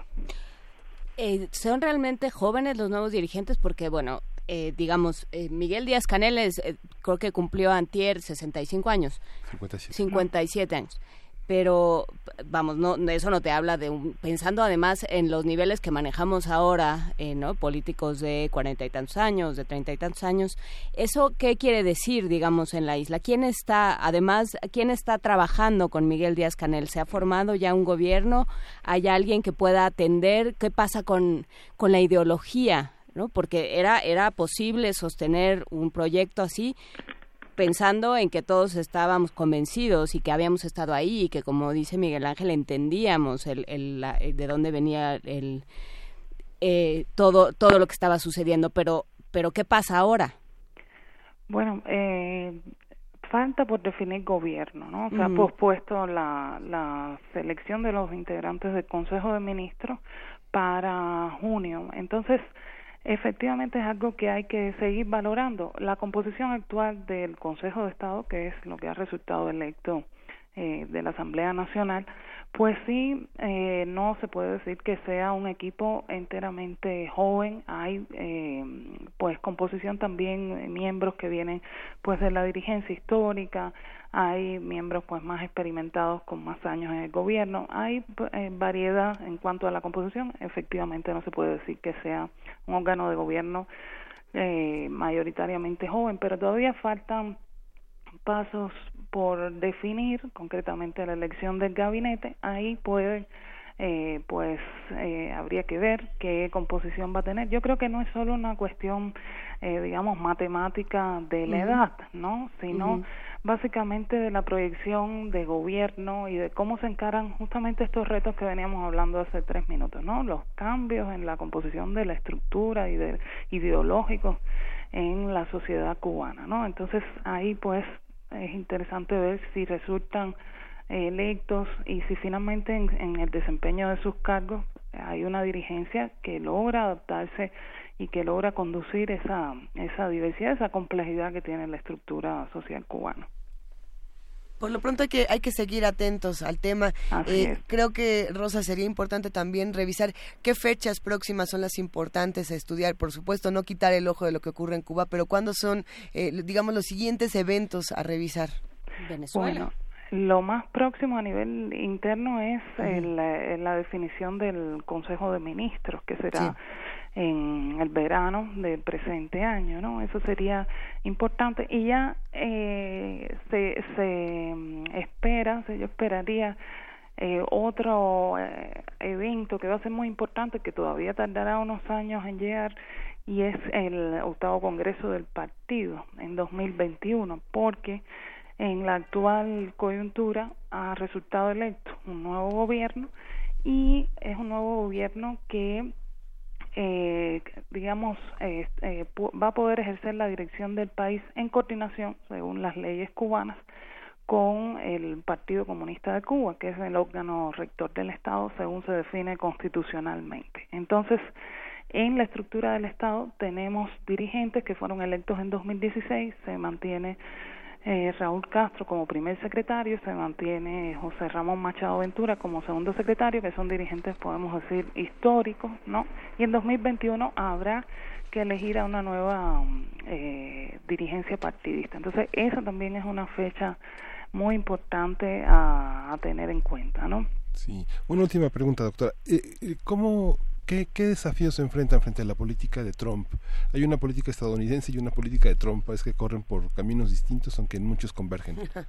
Eh, son realmente jóvenes los nuevos dirigentes porque, bueno, eh, digamos, eh, Miguel Díaz Canel es, eh, creo que cumplió antier 65 años. 57. 57 años. Pero, vamos, no, eso no te habla de un... Pensando además en los niveles que manejamos ahora, ¿no? Políticos de cuarenta y tantos años, de treinta y tantos años. ¿Eso qué quiere decir, digamos, en la isla? ¿Quién está, además, quién está trabajando con Miguel Díaz Canel? ¿Se ha formado ya un gobierno? ¿Hay alguien que pueda atender? ¿Qué pasa con, con la ideología ¿no? Porque era, era posible sostener un proyecto así pensando en que todos estábamos convencidos y que habíamos estado ahí y que, como dice Miguel Ángel, entendíamos el, el, de dónde venía el, eh, todo, todo lo que estaba sucediendo. Pero, pero ¿qué pasa ahora? Bueno, eh, falta por definir gobierno, ¿no? Se ha pospuesto la, la selección de los integrantes del Consejo de Ministros para junio. Entonces, efectivamente es algo que hay que seguir valorando. La composición actual del Consejo de Estado, que es lo que ha resultado electo eh, de la Asamblea Nacional, pues sí, eh, no se puede decir que sea un equipo enteramente joven. Hay, eh, pues, composición también miembros que vienen, pues, de la dirigencia histórica. Hay miembros, pues, más experimentados con más años en el gobierno. Hay eh, variedad en cuanto a la composición. Efectivamente, no se puede decir que sea un órgano de gobierno eh, mayoritariamente joven, pero todavía faltan pasos por definir concretamente la elección del gabinete, ahí puede eh, pues eh, habría que ver qué composición va a tener. Yo creo que no es solo una cuestión, eh, digamos, matemática de la edad, ¿no? Sino básicamente de la proyección de gobierno y de cómo se encaran justamente estos retos que veníamos hablando hace tres minutos, ¿no? Los cambios en la composición de la estructura y de ideológicos en la sociedad cubana, ¿no? Entonces ahí pues es interesante ver si resultan electos y si finalmente en, el desempeño de sus cargos hay una dirigencia que logra adaptarse y que logra conducir esa, esa diversidad, esa complejidad que tiene la estructura social cubana. Por lo pronto hay que, hay que seguir atentos al tema. Eh, creo que, Rosa, sería importante también revisar qué fechas próximas son las importantes a estudiar. Por supuesto, no quitar el ojo de lo que ocurre en Cuba, pero ¿cuándo son, eh, digamos, los siguientes eventos a revisar? Venezuela. lo más próximo a nivel interno es la, definición del Consejo de Ministros, que será en el verano del presente año, ¿no? Eso sería importante y ya eh, se, se mm, espera, yo esperaría eh, otro eh, evento que va a ser muy importante, que todavía tardará unos años en llegar, y es el octavo congreso del partido en 2021, porque en la actual coyuntura ha resultado electo un nuevo gobierno y es un nuevo gobierno que eh, digamos, eh, eh va a poder ejercer la dirección del país en coordinación, según las leyes cubanas, con el Partido Comunista de Cuba, que es el órgano rector del Estado, según se define constitucionalmente. Entonces, en la estructura del Estado tenemos dirigentes que fueron electos en 2016, se mantiene eh, Raúl Castro como primer secretario, se mantiene José Ramón Machado Ventura como segundo secretario, que son dirigentes, podemos decir, históricos, ¿no? Y en 2021 habrá que elegir a una nueva eh, dirigencia partidista. Entonces, esa también es una fecha muy importante a, a tener en cuenta, ¿no? Sí. Una última pregunta, doctora. Eh, eh ¿Cómo ¿Qué, desafíos se enfrentan frente a la política de Trump? Hay una política estadounidense y una política de Trump, es que corren por caminos distintos, aunque en muchos convergen.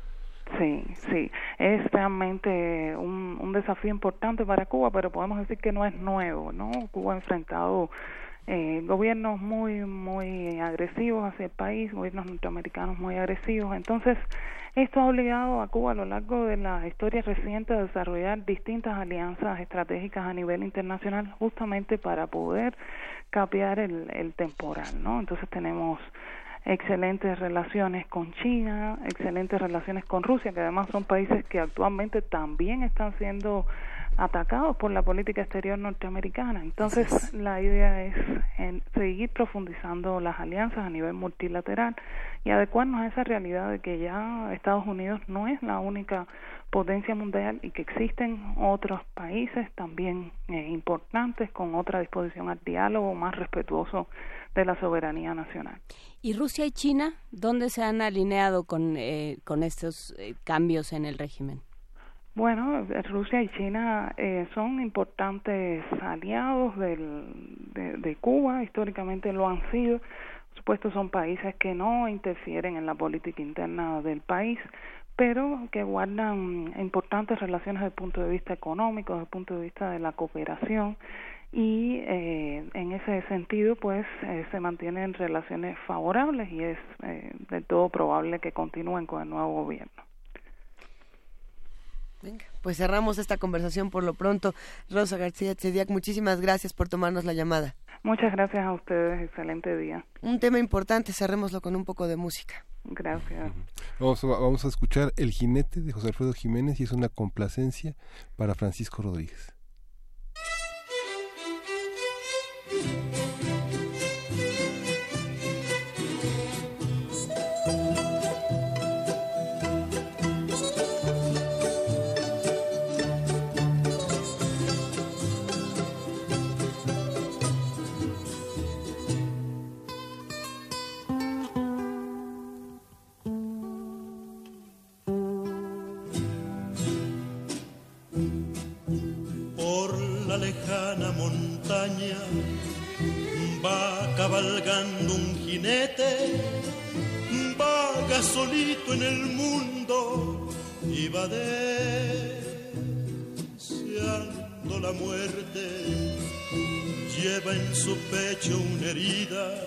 Sí, sí, es realmente un, un desafío importante para Cuba, pero podemos decir que no es nuevo, ¿no? Cuba ha enfrentado eh, gobiernos muy, muy agresivos hacia el país, gobiernos norteamericanos muy agresivos. Entonces, esto ha obligado a Cuba a lo largo de la historia reciente a desarrollar distintas alianzas estratégicas a nivel internacional justamente para poder capear el, el temporal, ¿no? Entonces tenemos excelentes relaciones con China, excelentes relaciones con Rusia, que además son países que actualmente también están siendo atacados por la política exterior norteamericana. Entonces, la idea es en seguir profundizando las alianzas a nivel multilateral y adecuarnos a esa realidad de que ya Estados Unidos no es la única potencia mundial y que existen otros países también eh, importantes con otra disposición al diálogo más respetuoso de la soberanía nacional. ¿Y Rusia y China dónde se han alineado con, eh, con estos eh, cambios en el régimen? Bueno, Rusia y China eh, son importantes aliados del, de, de, Cuba, históricamente lo han sido. Por supuesto, son países que no interfieren en la política interna del país, pero que guardan importantes relaciones desde el punto de vista económico, desde el punto de vista de la cooperación y eh, en ese sentido pues eh, se mantienen relaciones favorables y es eh, del todo probable que continúen con el nuevo gobierno. Venga, pues cerramos esta conversación por lo pronto. Rosa García Tsediak, muchísimas gracias por tomarnos la llamada. Muchas gracias a ustedes, excelente día. Un tema importante, cerrémoslo con un poco de música. Gracias. Vamos, vamos a escuchar El jinete de José Alfredo Jiménez y es una complacencia para Francisco Rodríguez. Va cabalgando un jinete, vaga solito en el mundo y va deseando la muerte. Lleva en su pecho una herida,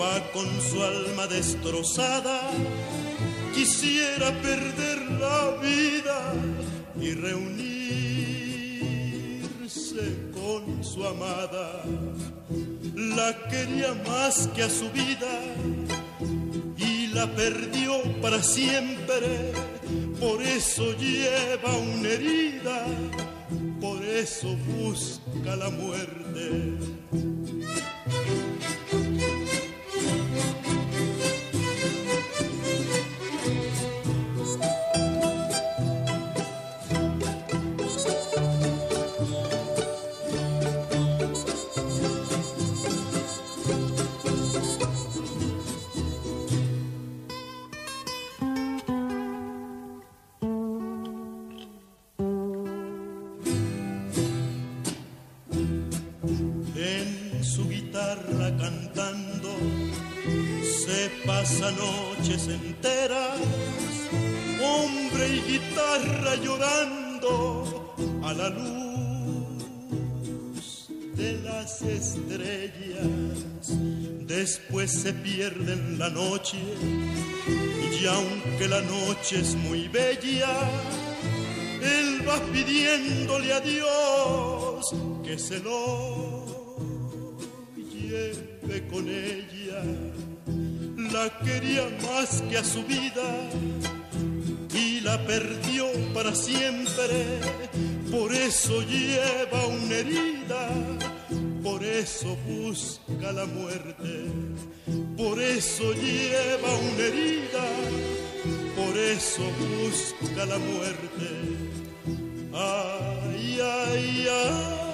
va con su alma destrozada, quisiera perder la vida y reunir con su amada, la quería más que a su vida y la perdió para siempre, por eso lleva una herida, por eso busca la muerte. Enteras, hombre y guitarra llorando a la luz de las estrellas. Después se pierde en la noche y aunque la noche es muy bella, él va pidiéndole a Dios que se lo lleve con ella. La quería más que a su vida y la perdió para siempre. Por eso lleva una herida, por eso busca la muerte. Por eso lleva una herida, por eso busca la muerte. Ay, ay, ay.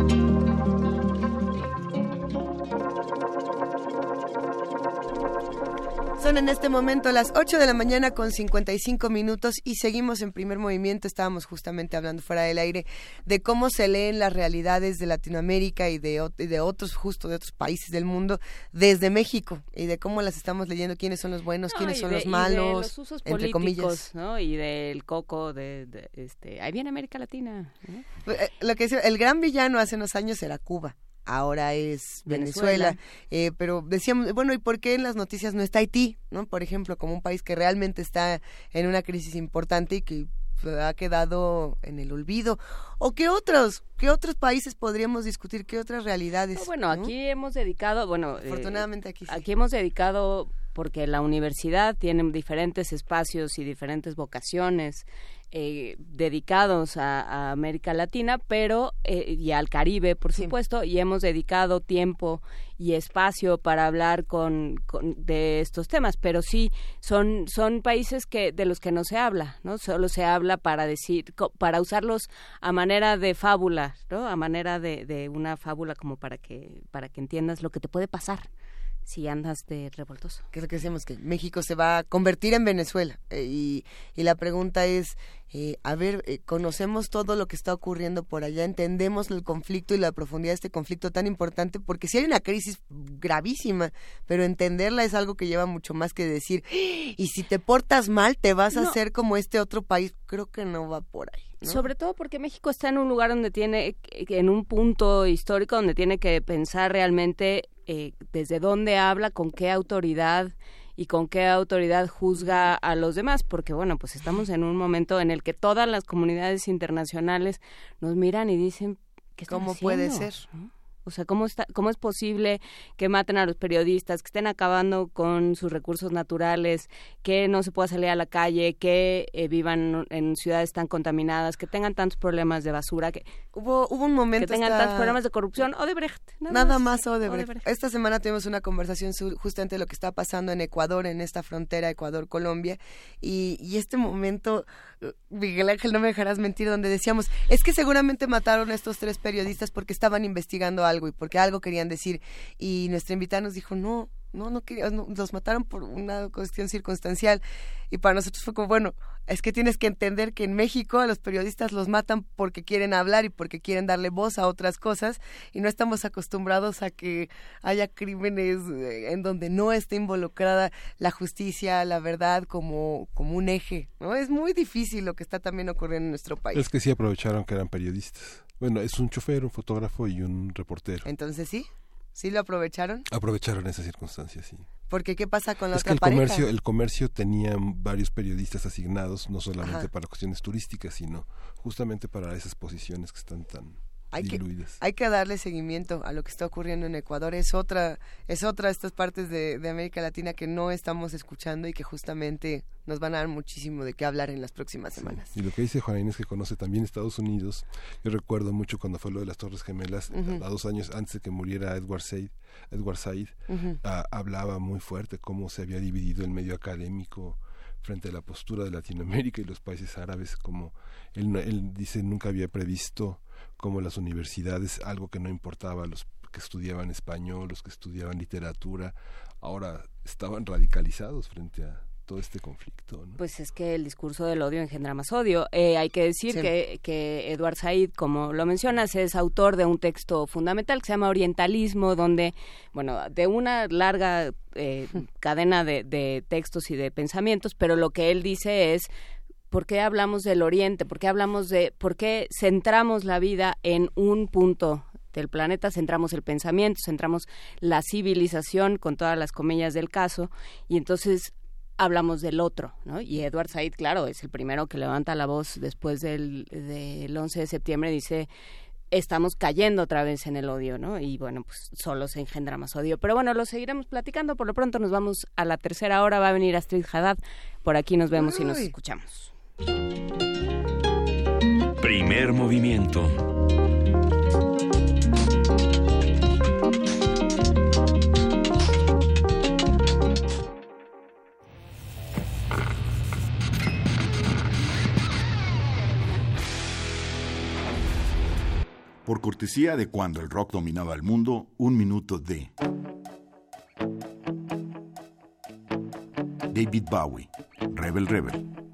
Son en este momento las 8 de la mañana con 55 minutos y seguimos en primer movimiento. Estábamos justamente hablando fuera del aire de cómo se leen las realidades de Latinoamérica y de, de otros, justo de otros países del mundo desde México y de cómo las estamos leyendo, quiénes son los buenos, quiénes son los malos, los usos entre comillas. ¿no? Y del coco, de, este, ahí viene América Latina. Eh, lo que decía, el gran villano hace unos años era Cuba ahora es Venezuela, Eh, pero decíamos, bueno, ¿y por qué en las noticias no está Haití, no? Por ejemplo, como un país que realmente está en una crisis importante y que ha quedado en el olvido. O qué otros qué otros países podríamos discutir qué otras realidades bueno aquí hemos dedicado bueno eh, afortunadamente aquí sí. aquí hemos dedicado porque la universidad tiene diferentes espacios y diferentes vocaciones eh, dedicados a, América Latina, pero eh, y al Caribe, por supuesto, y hemos dedicado tiempo y espacio para hablar con, de estos temas, pero sí son son países que de los que no se habla, no solo se habla para decir para usarlos a manera de fábula, no a manera de, de una fábula como para que para que entiendas lo que te puede pasar si andas de revoltoso. Que es lo que decimos, que México se va a convertir en Venezuela. Eh, y, y, la pregunta es, eh, a ver, eh, conocemos todo lo que está ocurriendo por allá, entendemos el conflicto y la profundidad de este conflicto tan importante, porque si hay una crisis gravísima, pero entenderla es algo que lleva mucho más que decir, y si te portas mal, te vas a hacer como este otro país. Creo que no va por ahí. Sobre todo porque México está en un lugar donde tiene, en un punto histórico donde tiene que pensar realmente eh, desde dónde habla, con qué autoridad y con qué autoridad juzga a los demás, porque bueno, pues estamos en un momento en el que todas las comunidades internacionales nos miran y dicen, ¿qué ¿Cómo puede ser? O sea, ¿cómo, está, ¿cómo es posible que maten a los periodistas, que estén acabando con sus recursos naturales, que no se pueda salir a la calle, que eh, vivan en ciudades tan contaminadas, que tengan tantos problemas de basura, que hubo, hubo un momento que tengan tantos problemas de corrupción? Odebrecht. Nada, nada más, Odebrecht. Esta semana tuvimos una conversación justamente de lo que está pasando en Ecuador, en esta frontera Ecuador-Colombia, y, y este momento Miguel Ángel, no me dejarás mentir, donde decíamos, es que seguramente mataron a estos tres periodistas porque estaban investigando algo y porque algo querían decir. Y nuestra invitada nos dijo, no, no, no quería, los mataron por una cuestión circunstancial. Y para nosotros fue como, bueno, es que tienes que entender que en México a los periodistas los matan porque quieren hablar y porque quieren darle voz a otras cosas y no estamos acostumbrados a que haya crímenes eh, en donde no esté involucrada la justicia, la verdad como, como un eje, ¿no? Es muy difícil lo que está también ocurriendo en nuestro país. Es que sí aprovecharon que eran periodistas. Bueno, es un chofer, un fotógrafo y un reportero. Entonces sí. ¿Sí lo aprovecharon? Aprovecharon esa circunstancia, sí. Porque qué pasa con la es que el comercio, el comercio tenía varios periodistas asignados, no solamente para cuestiones turísticas, sino justamente para esas posiciones que están tan hay que, hay que darle seguimiento a lo que está ocurriendo en Ecuador. Es otra, es otra de estas partes de, América Latina que no estamos escuchando y que justamente nos van a dar muchísimo de qué hablar en las próximas semanas. Y lo que dice Juana Inés que conoce también Estados Unidos, yo recuerdo mucho cuando fue lo de las Torres Gemelas, a dos años antes de que muriera Edward Said, Edward Said hablaba muy fuerte cómo se había dividido el medio académico frente a la postura de Latinoamérica y los países árabes, como él, él dice nunca había previsto como las universidades, algo que no importaba a los que estudiaban español, los que estudiaban literatura, ahora estaban radicalizados frente a todo este conflicto. Pues es que el discurso del odio engendra más odio. Eh, hay que decir que, que Eduard Said, como lo mencionas, es autor de un texto fundamental que se llama Orientalismo, donde, bueno, de una larga eh, cadena de, de textos y de pensamientos, pero lo que él dice es ¿Por qué hablamos del Oriente? ¿Por qué hablamos de, por qué centramos la vida en un punto del planeta, centramos el pensamiento, centramos la civilización con todas las comillas del caso y entonces hablamos del otro, ¿no? Y Edward Said, claro, es el primero que levanta la voz después del, del 11 de septiembre, dice, estamos cayendo otra vez en el odio, ¿no? Y bueno, pues solo se engendra más odio. Pero bueno, lo seguiremos platicando. Por lo pronto nos vamos a la tercera hora. Va a venir Astrid Haddad. Por aquí nos vemos y nos escuchamos. Primer movimiento. Por cortesía de cuando el rock dominaba el mundo, un minuto de... David Bowie, Rebel Rebel,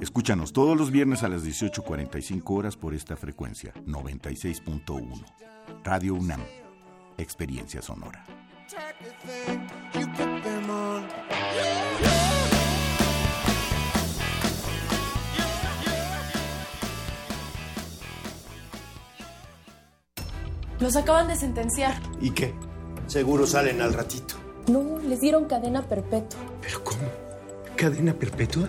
Escúchanos todos los viernes a las 18.45 horas por esta frecuencia, 96.1. Radio UNAM, Experiencia Sonora. Los acaban de sentenciar. ¿Y qué? Seguro salen al ratito. No, les dieron cadena perpetua. ¿Pero cómo? ¿Cadena perpetua?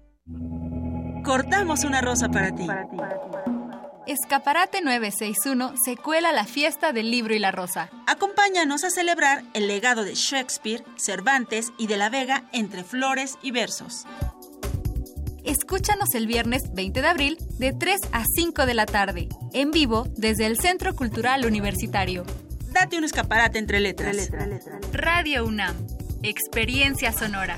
Cortamos una rosa para ti. Escaparate 961 se cuela la fiesta del libro y la rosa. Acompáñanos a celebrar el legado de Shakespeare, Cervantes y de la Vega entre flores y versos. Escúchanos el viernes 20 de abril de 3 a 5 de la tarde, en vivo desde el Centro Cultural Universitario. Date un escaparate entre letras. Radio UNAM, Experiencia Sonora.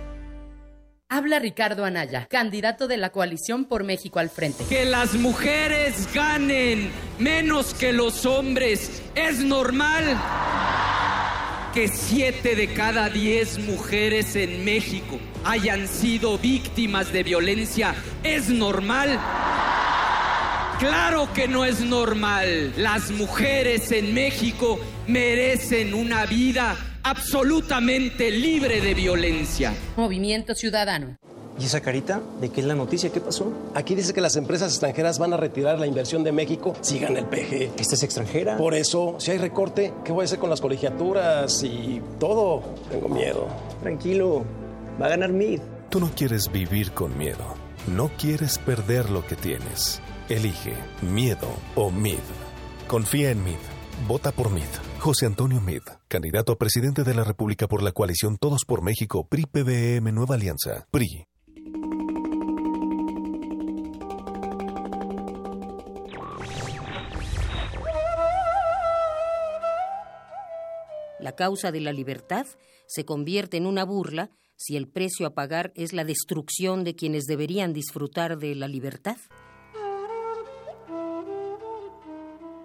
Habla Ricardo Anaya, candidato de la coalición por México al frente. Que las mujeres ganen menos que los hombres es normal. Que siete de cada diez mujeres en México hayan sido víctimas de violencia es normal. Claro que no es normal. Las mujeres en México merecen una vida absolutamente libre de violencia. Movimiento Ciudadano. ¿Y esa carita? ¿De qué es la noticia? ¿Qué pasó? Aquí dice que las empresas extranjeras van a retirar la inversión de México si gana el PG. ¿Esta es extranjera? Por eso, si hay recorte, ¿qué voy a hacer con las colegiaturas y todo? Tengo miedo. Tranquilo, va a ganar MID. Tú no quieres vivir con miedo. No quieres perder lo que tienes. Elige miedo o MID. Confía en MID. Vota por MID. José Antonio Mid, candidato a presidente de la República por la coalición Todos por México, PRI PBM Nueva Alianza, PRI. La causa de la libertad se convierte en una burla si el precio a pagar es la destrucción de quienes deberían disfrutar de la libertad.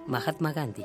Mahatma Gandhi.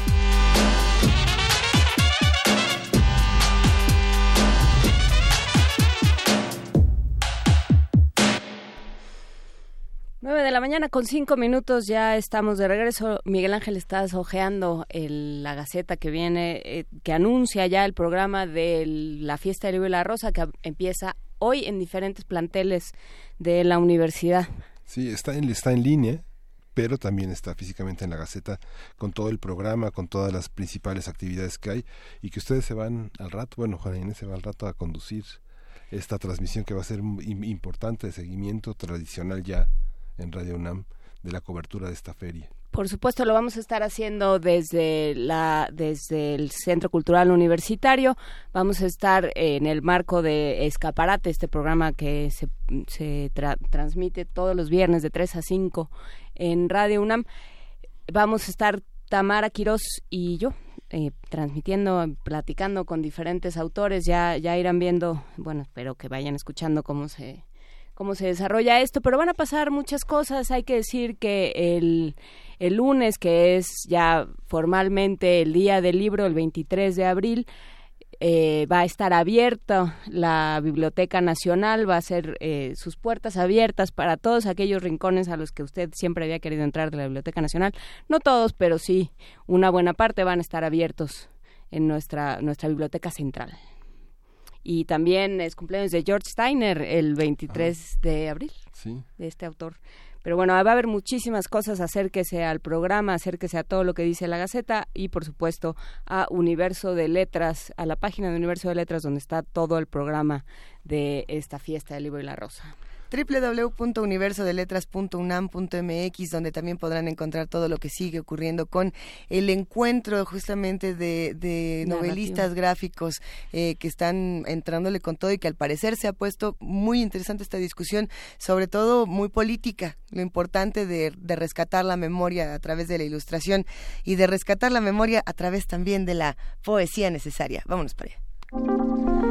9 de la mañana con cinco minutos ya estamos de regreso. Miguel Ángel, estás hojeando la gaceta que viene, eh, que anuncia ya el programa de la fiesta del libro y la rosa que empieza hoy en diferentes planteles de la universidad. Sí, está en, está en línea, pero también está físicamente en la Gaceta con todo el programa, con todas las principales actividades que hay y que ustedes se van al rato, bueno, Juan Inés se va al rato a conducir esta transmisión que va a ser importante de seguimiento tradicional ya en Radio UNAM de la cobertura de esta feria. Por supuesto, lo vamos a estar haciendo desde la desde el Centro Cultural Universitario. Vamos a estar en el marco de Escaparate, este programa que se, se transmite todos los viernes de 3 a 5 en Radio UNAM. Vamos a estar Tamara Quirós y yo eh, transmitiendo, platicando con diferentes autores. Ya ya irán viendo, bueno, espero que vayan escuchando cómo se cómo se desarrolla esto, pero van a pasar muchas cosas. Hay que decir que el, el lunes, que es ya formalmente el día del libro, el 23 de abril, eh, va a estar abierta la Biblioteca Nacional, va a ser eh, sus puertas abiertas para todos aquellos rincones a los que usted siempre había querido entrar de la Biblioteca Nacional. No todos, pero sí una buena parte van a estar abiertos en nuestra, nuestra biblioteca central y también es cumpleaños de George Steiner el 23 de abril sí. de este autor. Pero bueno, va a haber muchísimas cosas, acérquese al programa, acérquese a todo lo que dice la Gaceta y por supuesto a Universo de Letras, a la página de Universo de Letras donde está todo el programa de esta fiesta del libro y la rosa www.universodeletras.unam.mx, donde también podrán encontrar todo lo que sigue ocurriendo con el encuentro justamente de, novelistas gráficos eh, que están entrándole con todo y que al parecer se ha puesto muy interesante esta discusión, sobre todo muy política, lo importante de, de rescatar la memoria a través de la ilustración y de rescatar la memoria a través también de la poesía necesaria. Vámonos para allá.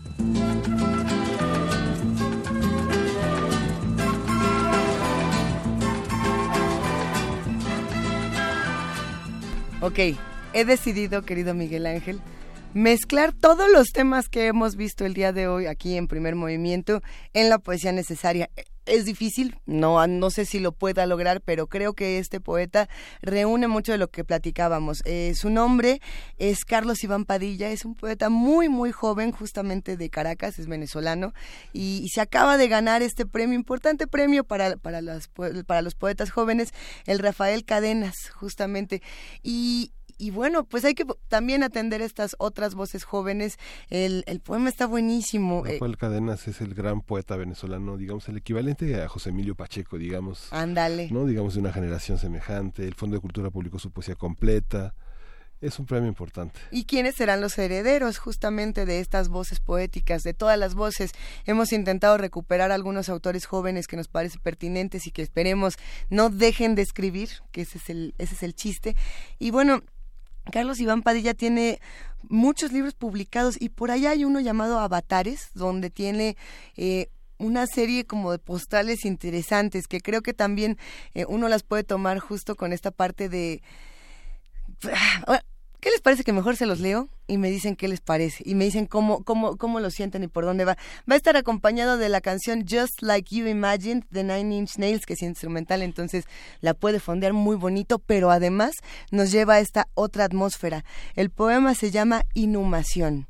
Ok, he decidido, querido Miguel Ángel, mezclar todos los temas que hemos visto el día de hoy aquí en primer movimiento en la poesía necesaria. Es difícil, no, no sé si lo pueda lograr, pero creo que este poeta reúne mucho de lo que platicábamos. Eh, su nombre es Carlos Iván Padilla, es un poeta muy, muy joven, justamente de Caracas, es venezolano, y, se acaba de ganar este premio, importante premio para, para, para los poetas jóvenes, el Rafael Cadenas, justamente. Y, y bueno, pues hay que también atender estas otras voces jóvenes. El, el poema está buenísimo. Rafael Cadenas es el gran poeta venezolano, digamos, el equivalente a José Emilio Pacheco, digamos. Ándale. ¿No? Digamos, de una generación semejante. El Fondo de Cultura publicó su poesía completa. Es un premio importante. ¿Y quiénes serán los herederos justamente de estas voces poéticas, de todas las voces? Hemos intentado recuperar algunos autores jóvenes que nos parecen pertinentes y que esperemos no dejen de escribir, que ese es el, ese es el chiste. Y bueno, Carlos Iván Padilla tiene muchos libros publicados y por allá hay uno llamado Avatares, donde tiene eh, una serie como de postales interesantes que creo que también eh, uno las puede tomar justo con esta parte de... ¿Qué les parece que mejor se los leo? Y me dicen qué les parece. Y me dicen cómo, cómo, cómo lo sienten y por dónde va. Va a estar acompañado de la canción Just Like You Imagined de Nine Inch Nails, que es instrumental, entonces la puede fondear muy bonito, pero además nos lleva a esta otra atmósfera. El poema se llama Inhumación.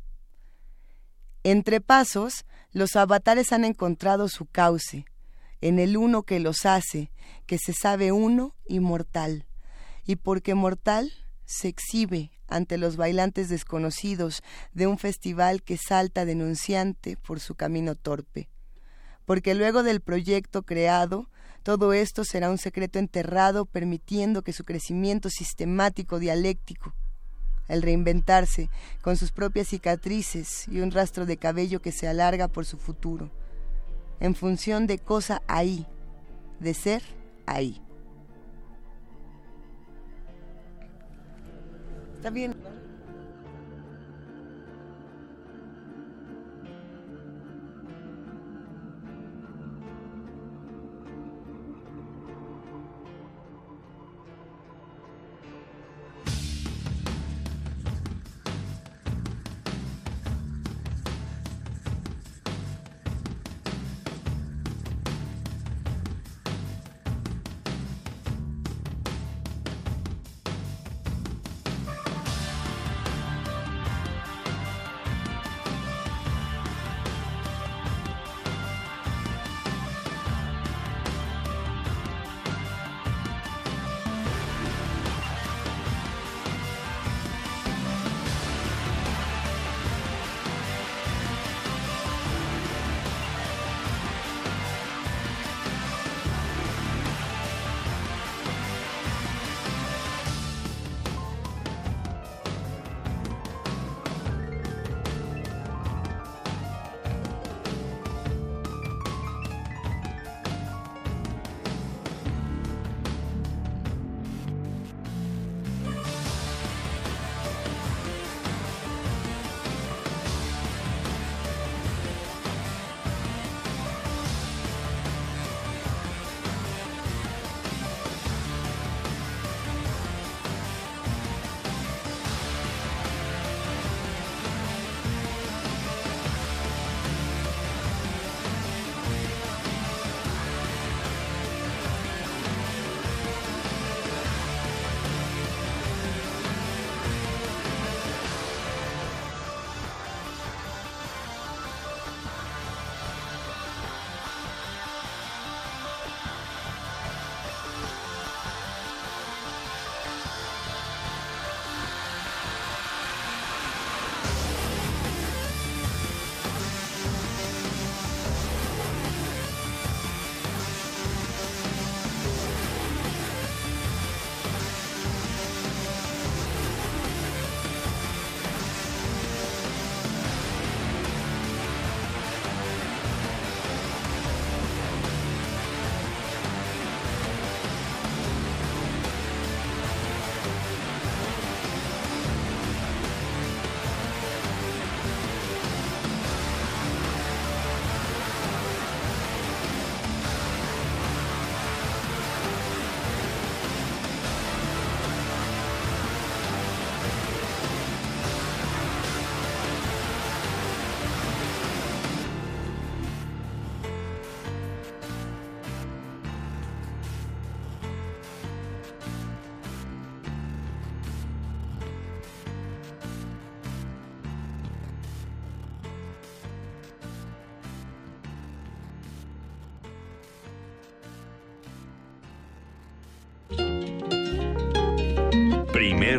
Entre pasos, los avatares han encontrado su cauce, en el uno que los hace, que se sabe uno y mortal. Y porque mortal, se exhibe ante los bailantes desconocidos de un festival que salta denunciante por su camino torpe. Porque luego del proyecto creado, todo esto será un secreto enterrado, permitiendo que su crecimiento sistemático dialéctico, el reinventarse con sus propias cicatrices y un rastro de cabello que se alarga por su futuro, en función de cosa ahí, de ser ahí. Está bien.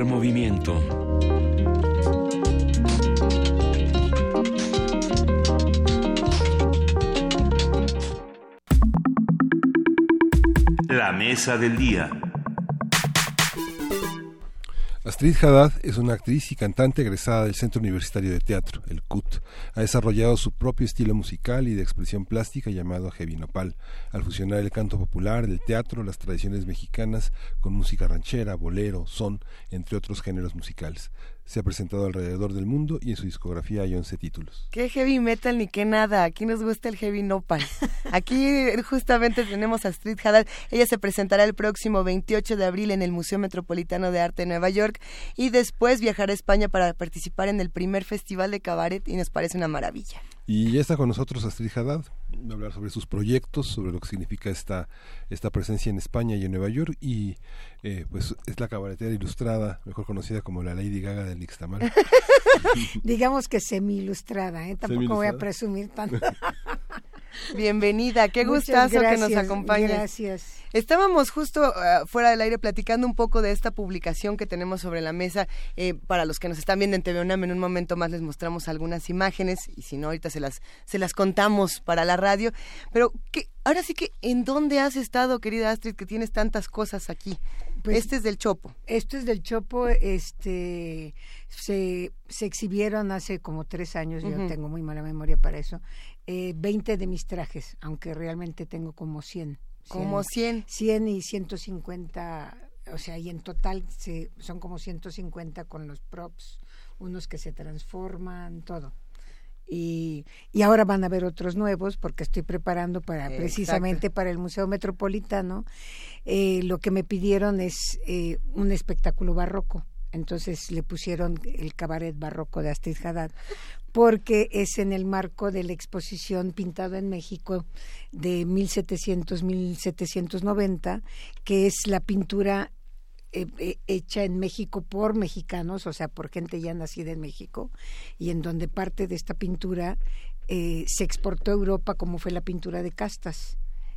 Movimiento. La mesa del día. Astrid Haddad es una actriz y cantante egresada del Centro Universitario de Teatro. Ha desarrollado su propio estilo musical y de expresión plástica llamado heavy nopal, al fusionar el canto popular, el teatro, las tradiciones mexicanas con música ranchera, bolero, son, entre otros géneros musicales. Se ha presentado alrededor del mundo y en su discografía hay 11 títulos. Qué heavy metal ni qué nada. Aquí nos gusta el heavy nopal. Aquí justamente tenemos a Astrid Haddad. Ella se presentará el próximo 28 de abril en el Museo Metropolitano de Arte de Nueva York y después viajará a España para participar en el primer festival de cabaret y nos parece una maravilla. Y ya está con nosotros Astrid Haddad, hablar sobre sus proyectos, sobre lo que significa esta, esta presencia en España y en Nueva York y eh, pues es la cabaretera ilustrada, mejor conocida como la Lady Gaga del Nixtamal. Digamos que semi-ilustrada, ¿eh? tampoco voy a presumir tanto. Bienvenida, qué gustazo que nos acompañes. Gracias. Estábamos justo uh, fuera del aire platicando un poco de esta publicación que tenemos sobre la mesa. Eh, para los que nos están viendo en TV UNAM, en un momento más les mostramos algunas imágenes y si no, ahorita se las, se las contamos para la radio. Pero ¿qué, ahora sí que, ¿en dónde has estado, querida Astrid, que tienes tantas cosas aquí? Pues, este es del Chopo. Esto es del Chopo, este se, se exhibieron hace como tres años, yo tengo muy mala memoria para eso, eh, 20 de mis trajes, aunque realmente tengo como 100. Como 100. 100 y 150, o sea, y en total se, son como 150 con los props, unos que se transforman, todo. Y, y ahora van a haber otros nuevos porque estoy preparando para precisamente para el Museo Metropolitano. Eh, lo que me pidieron es eh, un espectáculo barroco. Entonces le pusieron el cabaret barroco de Astrid Haddad, porque es en el marco de la exposición Pintado en México de 1700-1790, que es la pintura eh, eh, hecha en México por mexicanos, o sea, por gente ya nacida en México, y en donde parte de esta pintura eh, se exportó a Europa como fue la pintura de castas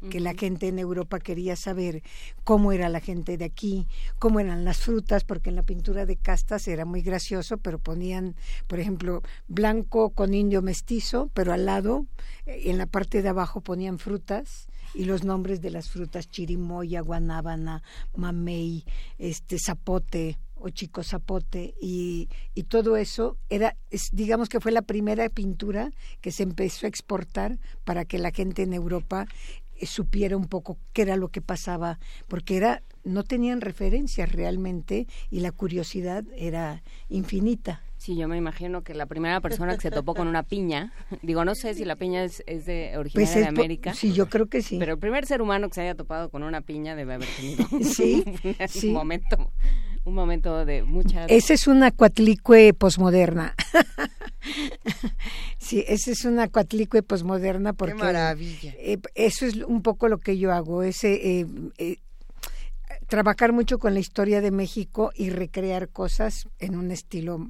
que la gente en Europa quería saber cómo era la gente de aquí, cómo eran las frutas, porque en la pintura de castas era muy gracioso, pero ponían, por ejemplo, blanco con indio mestizo, pero al lado, en la parte de abajo ponían frutas y los nombres de las frutas chirimoya, guanábana, mamey, este zapote o chico zapote y, y todo eso era es, digamos que fue la primera pintura que se empezó a exportar para que la gente en Europa eh, supiera un poco qué era lo que pasaba, porque era no tenían referencias realmente y la curiosidad era infinita. Sí, yo me imagino que la primera persona que se topó con una piña, digo, no sé si la piña es, es de originaria Pues es de América. sí, yo creo que sí. Pero el primer ser humano que se haya topado con una piña debe haber tenido Sí, un sí. momento, un momento de mucha Esa es una cuatlicue posmoderna. sí, esa es una cuatlicue posmoderna porque maravilla. eh, eso es un poco lo que yo hago, ese eh, eh, trabajar mucho con la historia de México y recrear cosas en un estilo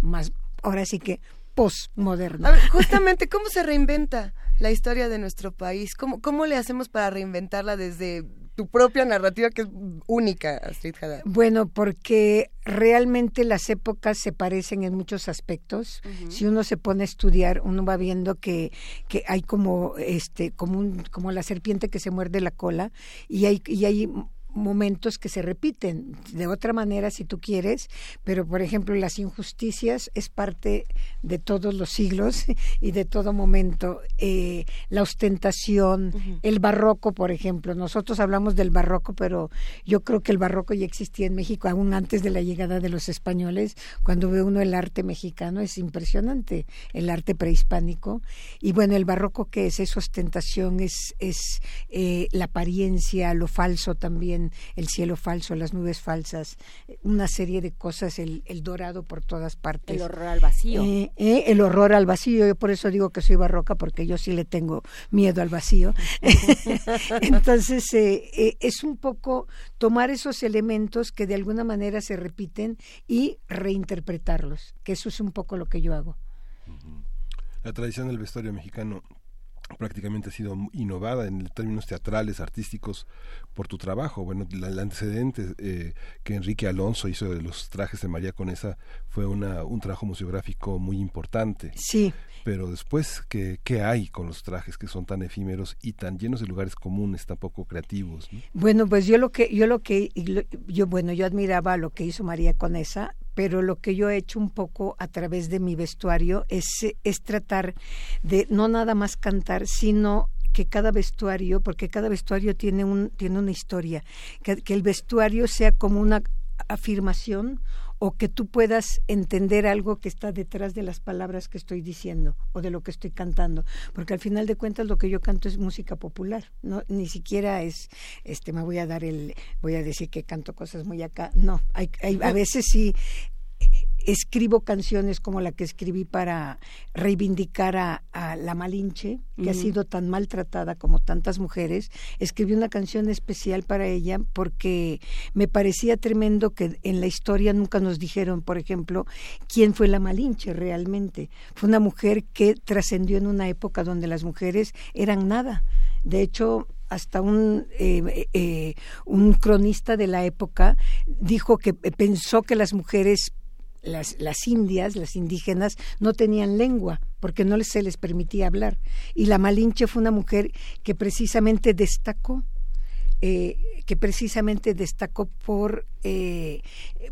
más, ahora sí que postmoderno. A ver, justamente, ¿cómo se reinventa la historia de nuestro país? ¿Cómo, cómo le hacemos para reinventarla desde tu propia narrativa que es única, Astrid Haddad? Bueno, porque realmente las épocas se parecen en muchos aspectos. Si uno se pone a estudiar, uno va viendo que, que hay como este, como un, como la serpiente que se muerde la cola, y hay, y hay momentos que se repiten de otra manera si tú quieres, pero por ejemplo las injusticias es parte de todos los siglos y de todo momento. Eh, la ostentación, el barroco, por ejemplo, nosotros hablamos del barroco, pero yo creo que el barroco ya existía en México aún antes de la llegada de los españoles. Cuando ve uno el arte mexicano es impresionante, el arte prehispánico. Y bueno, el barroco que es, es ostentación, es, es eh, la apariencia, lo falso también, el cielo falso, las nubes falsas, una serie de cosas, el, el dorado por todas partes. El horror al vacío. Eh, eh, el horror al vacío, yo por eso digo que soy barroca, porque yo sí le tengo miedo al vacío. Entonces, eh, eh, es un poco tomar esos elementos que de alguna manera se repiten y reinterpretarlos, que eso es un poco lo que yo hago. La tradición del vestuario mexicano prácticamente ha sido innovada en términos teatrales, artísticos, por tu trabajo. Bueno, el antecedente eh, que Enrique Alonso hizo de los trajes de María Conesa fue una, un trabajo museográfico muy importante. Sí. Pero después, ¿qué, ¿qué hay con los trajes que son tan efímeros y tan llenos de lugares comunes, tan poco creativos? Bueno, pues yo lo que, yo lo que, yo bueno, yo admiraba lo que hizo María Conesa, pero lo que yo he hecho un poco a través de mi vestuario es, es tratar de no nada más cantar, sino que cada vestuario, porque cada vestuario tiene, un, tiene una historia, que, que el vestuario sea como una afirmación o que tú puedas entender algo que está detrás de las palabras que estoy diciendo o de lo que estoy cantando, porque al final de cuentas lo que yo canto es música popular, no ni siquiera es este me voy a dar el voy a decir que canto cosas muy acá, no, hay, hay a veces sí escribo canciones como la que escribí para reivindicar a, la Malinche, que ha sido tan maltratada como tantas mujeres. Escribí una canción especial para ella porque me parecía tremendo que en la historia nunca nos dijeron, por ejemplo, quién fue la Malinche realmente. Fue una mujer que trascendió en una época donde las mujeres eran nada. De hecho, hasta un, eh, eh, un cronista de la época dijo que pensó que las mujeres las, las indias, las indígenas, no tenían lengua porque no se les permitía hablar. Y la Malinche fue una mujer que precisamente destacó eh, que precisamente destacó por, eh,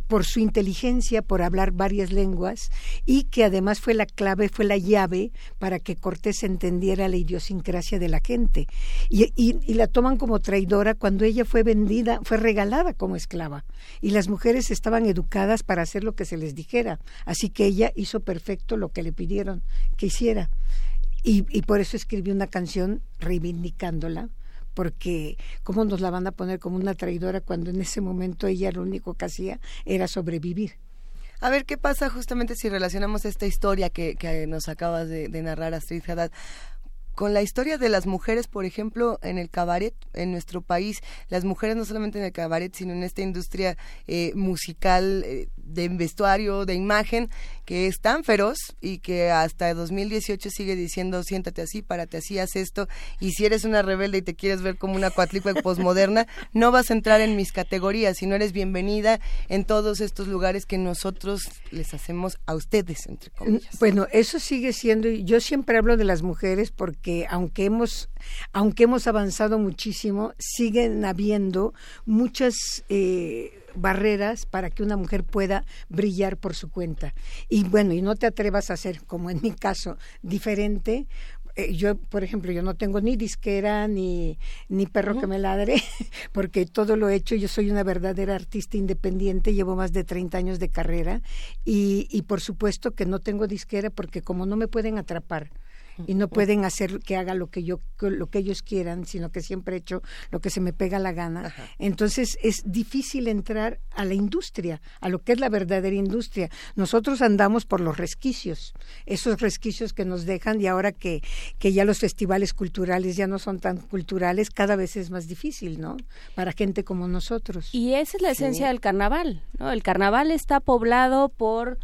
por su inteligencia, por hablar varias lenguas y que además fue la clave, fue la llave para que Cortés entendiera la idiosincrasia de la gente. Y, y, la toman como traidora cuando ella fue vendida, fue regalada como esclava. Y las mujeres estaban educadas para hacer lo que se les dijera. Así que ella hizo perfecto lo que le pidieron que hiciera. Y, y por eso escribió una canción reivindicándola porque cómo nos la van a poner como una traidora cuando en ese momento ella lo único que hacía era sobrevivir. A ver, ¿qué pasa justamente si relacionamos esta historia que, que nos acabas de, narrar, Astrid Haddad? con la historia de las mujeres, por ejemplo, en el cabaret en nuestro país, las mujeres no solamente en el cabaret, sino en esta industria eh, musical eh, de vestuario, de imagen, que es tan feroz y que hasta 2018 sigue diciendo siéntate así, párate así, haz esto, y si eres una rebelde y te quieres ver como una cuatlicue posmoderna, no vas a entrar en mis categorías, si no eres bienvenida en todos estos lugares que nosotros les hacemos a ustedes, entre comillas. Bueno, eso sigue siendo, yo siempre hablo de las mujeres porque aunque hemos, aunque hemos avanzado muchísimo, siguen habiendo muchas... Eh, barreras para que una mujer pueda brillar por su cuenta. Y bueno, y no te atrevas a ser, como en mi caso, diferente, eh, yo, por ejemplo, yo no tengo ni disquera ni, ni perro que me ladre, porque todo lo he hecho. Yo soy una verdadera artista independiente, llevo más de 30 años de carrera y, y por supuesto que no tengo disquera porque como no me pueden atrapar y no pueden hacer que haga lo que yo lo que ellos quieran, sino que siempre he hecho lo que se me pega la gana. Entonces es difícil entrar a la industria, a lo que es la verdadera industria. Nosotros andamos por los resquicios, esos resquicios que nos dejan y ahora que que ya los festivales culturales ya no son tan culturales, cada vez es más difícil, ¿no? Para gente como nosotros. Y esa es la esencia del carnaval, ¿no? El carnaval está poblado por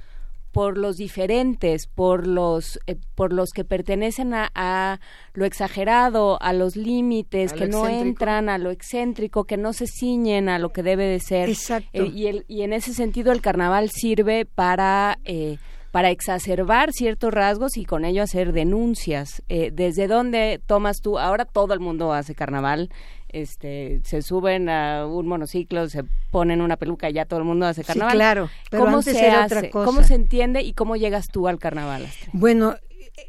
por los diferentes, por los, eh, por los que pertenecen a, lo exagerado, a los límites, que no entran a lo excéntrico, que no se ciñen a lo que debe de ser. Exacto. Eh, y, el, y en ese sentido el carnaval sirve para... Eh, para exacerbar ciertos rasgos y con ello hacer denuncias. ¿Desde dónde tomas tú? Ahora todo el mundo hace carnaval este, se suben a un monociclo, se ponen una peluca y ya todo el mundo hace carnaval. Sí, claro. ¿Cómo se hace? ¿Cómo se entiende y cómo llegas tú al carnaval? Bueno,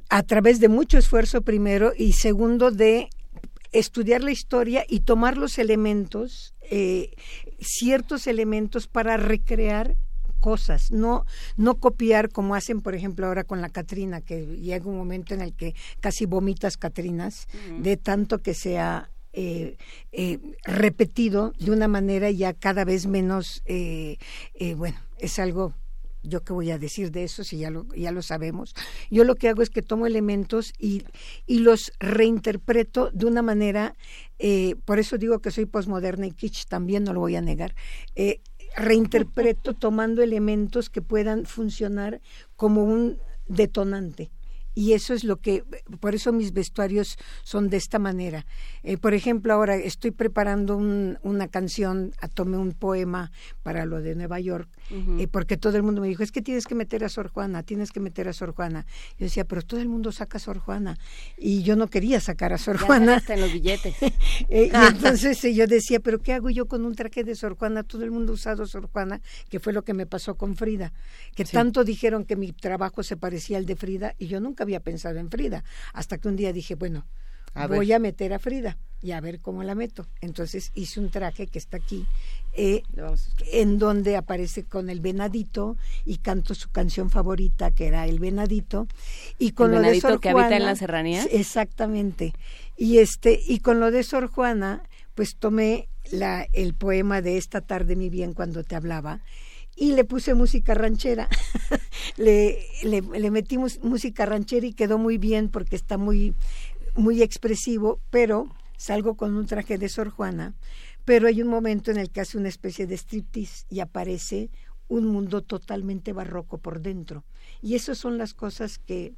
a través de mucho esfuerzo primero y segundo de estudiar la historia y tomar los elementos, eh, ciertos elementos para recrear cosas, no, no copiar como hacen, por ejemplo, ahora con la Catrina, que llega un momento en el que casi vomitas Catrinas, de tanto que sea eh, eh, repetido de una manera ya cada vez menos, eh, eh, bueno, es algo yo qué voy a decir de eso si ya lo, ya lo sabemos. Yo lo que hago es que tomo elementos y, y los reinterpreto de una manera, eh, por eso digo que soy posmoderna y kitsch, también no lo voy a negar. Eh, reinterpreto tomando elementos que puedan funcionar como un detonante y eso es lo que, por eso mis vestuarios son de esta manera. Eh, por ejemplo, ahora estoy preparando una canción, a, tomé un poema para lo de Nueva York, eh, porque todo el mundo me dijo, es que tienes que meter a Sor Juana, tienes que meter a Sor Juana. Yo decía, pero todo el mundo saca a Sor Juana, y yo no quería sacar a Sor Juana. Hasta en los billetes. Eh, y entonces yo decía, pero ¿qué hago yo con un traje de Sor Juana? Todo el mundo ha usado Sor Juana, que fue lo que me pasó con Frida, que tanto dijeron que mi trabajo se parecía al de Frida, y yo nunca había pensado en Frida, hasta que un día dije, bueno, voy a meter a Frida y a ver cómo la meto. Entonces hice un traje que está aquí, eh, en donde aparece con el venadito y canto su canción favorita, que era El Venadito, y con lo de Sor que habita en la serranía. Exactamente. Y este, y con lo de Sor Juana, pues tomé la, el poema de Esta tarde, mi bien, cuando te hablaba, y le puse música ranchera. le, le, metimos música ranchera y quedó muy bien porque está muy, muy expresivo, pero salgo con un traje de Sor Juana, pero hay un momento en el que hace una especie de striptease y aparece un mundo totalmente barroco por dentro. Y esas son las cosas que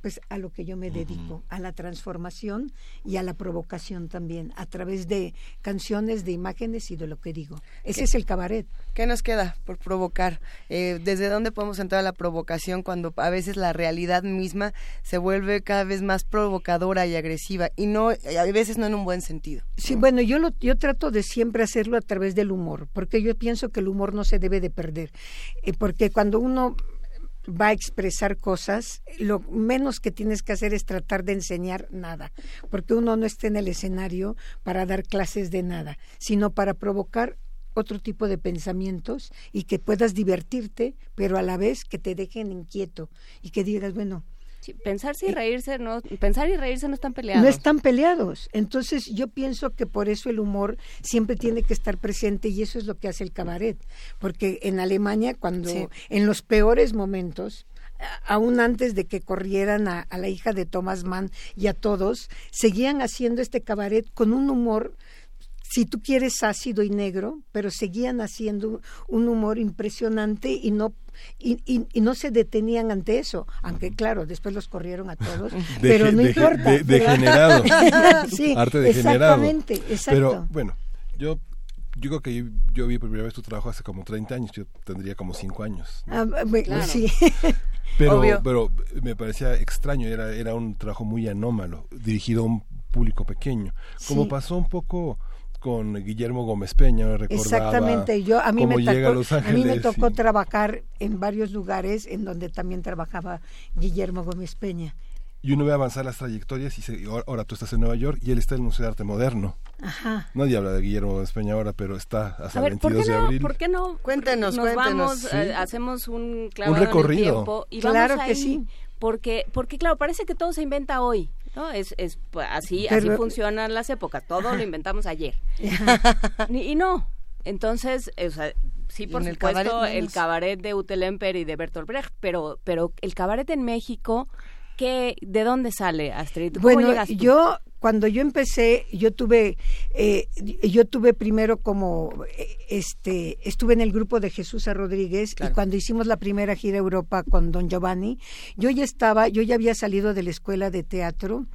pues a lo que yo me dedico, a la transformación y a la provocación también, a través de canciones, de imágenes y de lo que digo. Ese es el cabaret. ¿Qué nos queda por provocar? Eh, ¿Desde dónde podemos entrar a la provocación cuando a veces la realidad misma se vuelve cada vez más provocadora y agresiva y no a veces no en un buen sentido? Sí, bueno, yo lo, yo trato de siempre hacerlo a través del humor, porque yo pienso que el humor no se debe de perder, eh, porque cuando uno va a expresar cosas, lo menos que tienes que hacer es tratar de enseñar nada, porque uno no está en el escenario para dar clases de nada, sino para provocar otro tipo de pensamientos y que puedas divertirte, pero a la vez que te dejen inquieto y que digas, bueno, pensar y reírse no, pensar y reírse no están peleados. No están peleados. Entonces yo pienso que por eso el humor siempre tiene que estar presente y eso es lo que hace el cabaret, porque en Alemania cuando en los peores momentos aún antes de que corrieran a, a, la hija de Thomas Mann y a todos, seguían haciendo este cabaret con un humor si tú quieres ácido y negro, pero seguían haciendo un humor impresionante y no y, y, no se detenían ante eso, aunque claro, después los corrieron a todos, pero no importa. De, degenerado. sí, Arte degenerado. Exactamente, exacto. Pero bueno, yo yo creo que yo, vi por primera vez tu trabajo hace como 30 años, yo tendría como 5 años. Ah, bueno, sí. Pero, pero me parecía extraño, era, era un trabajo muy anómalo, dirigido a un público pequeño. Como pasó un poco con Guillermo Gómez Peña, recordaba Exactamente, yo a mí me tocó, a, mí me tocó trabajar en varios lugares en donde también trabajaba Guillermo Gómez Peña. Y uno ve avanzar las trayectorias y ahora tú estás en Nueva York y él está en el Museo de Arte Moderno. Ajá. Nadie habla de Guillermo Gómez Peña ahora, pero está hasta el 22 de abril. ¿Por qué no? Cuéntenos, nos cuéntenos. Vamos, eh, hacemos un clavado un recorrido. En el tiempo y claro vamos que ahí, sí. Porque, porque claro, parece que todo se inventa hoy. ¿No? Es, es pues, así, así funcionan las épocas, todo lo inventamos ayer. y, no. Entonces, o sea, sí, por supuesto, el cabaret, el cabaret de Utelemper y de Bertolt Brecht, pero, pero el cabaret en México, ¿qué, ¿de dónde sale, Astrid? ¿Cómo bueno, llegas tú? yo cuando yo empecé, yo tuve, eh, yo tuve primero como, eh, este, estuve en el grupo de Jesús a. Rodríguez y cuando hicimos la primera gira a Europa con Don Giovanni, yo ya estaba, yo ya había salido de la escuela de teatro,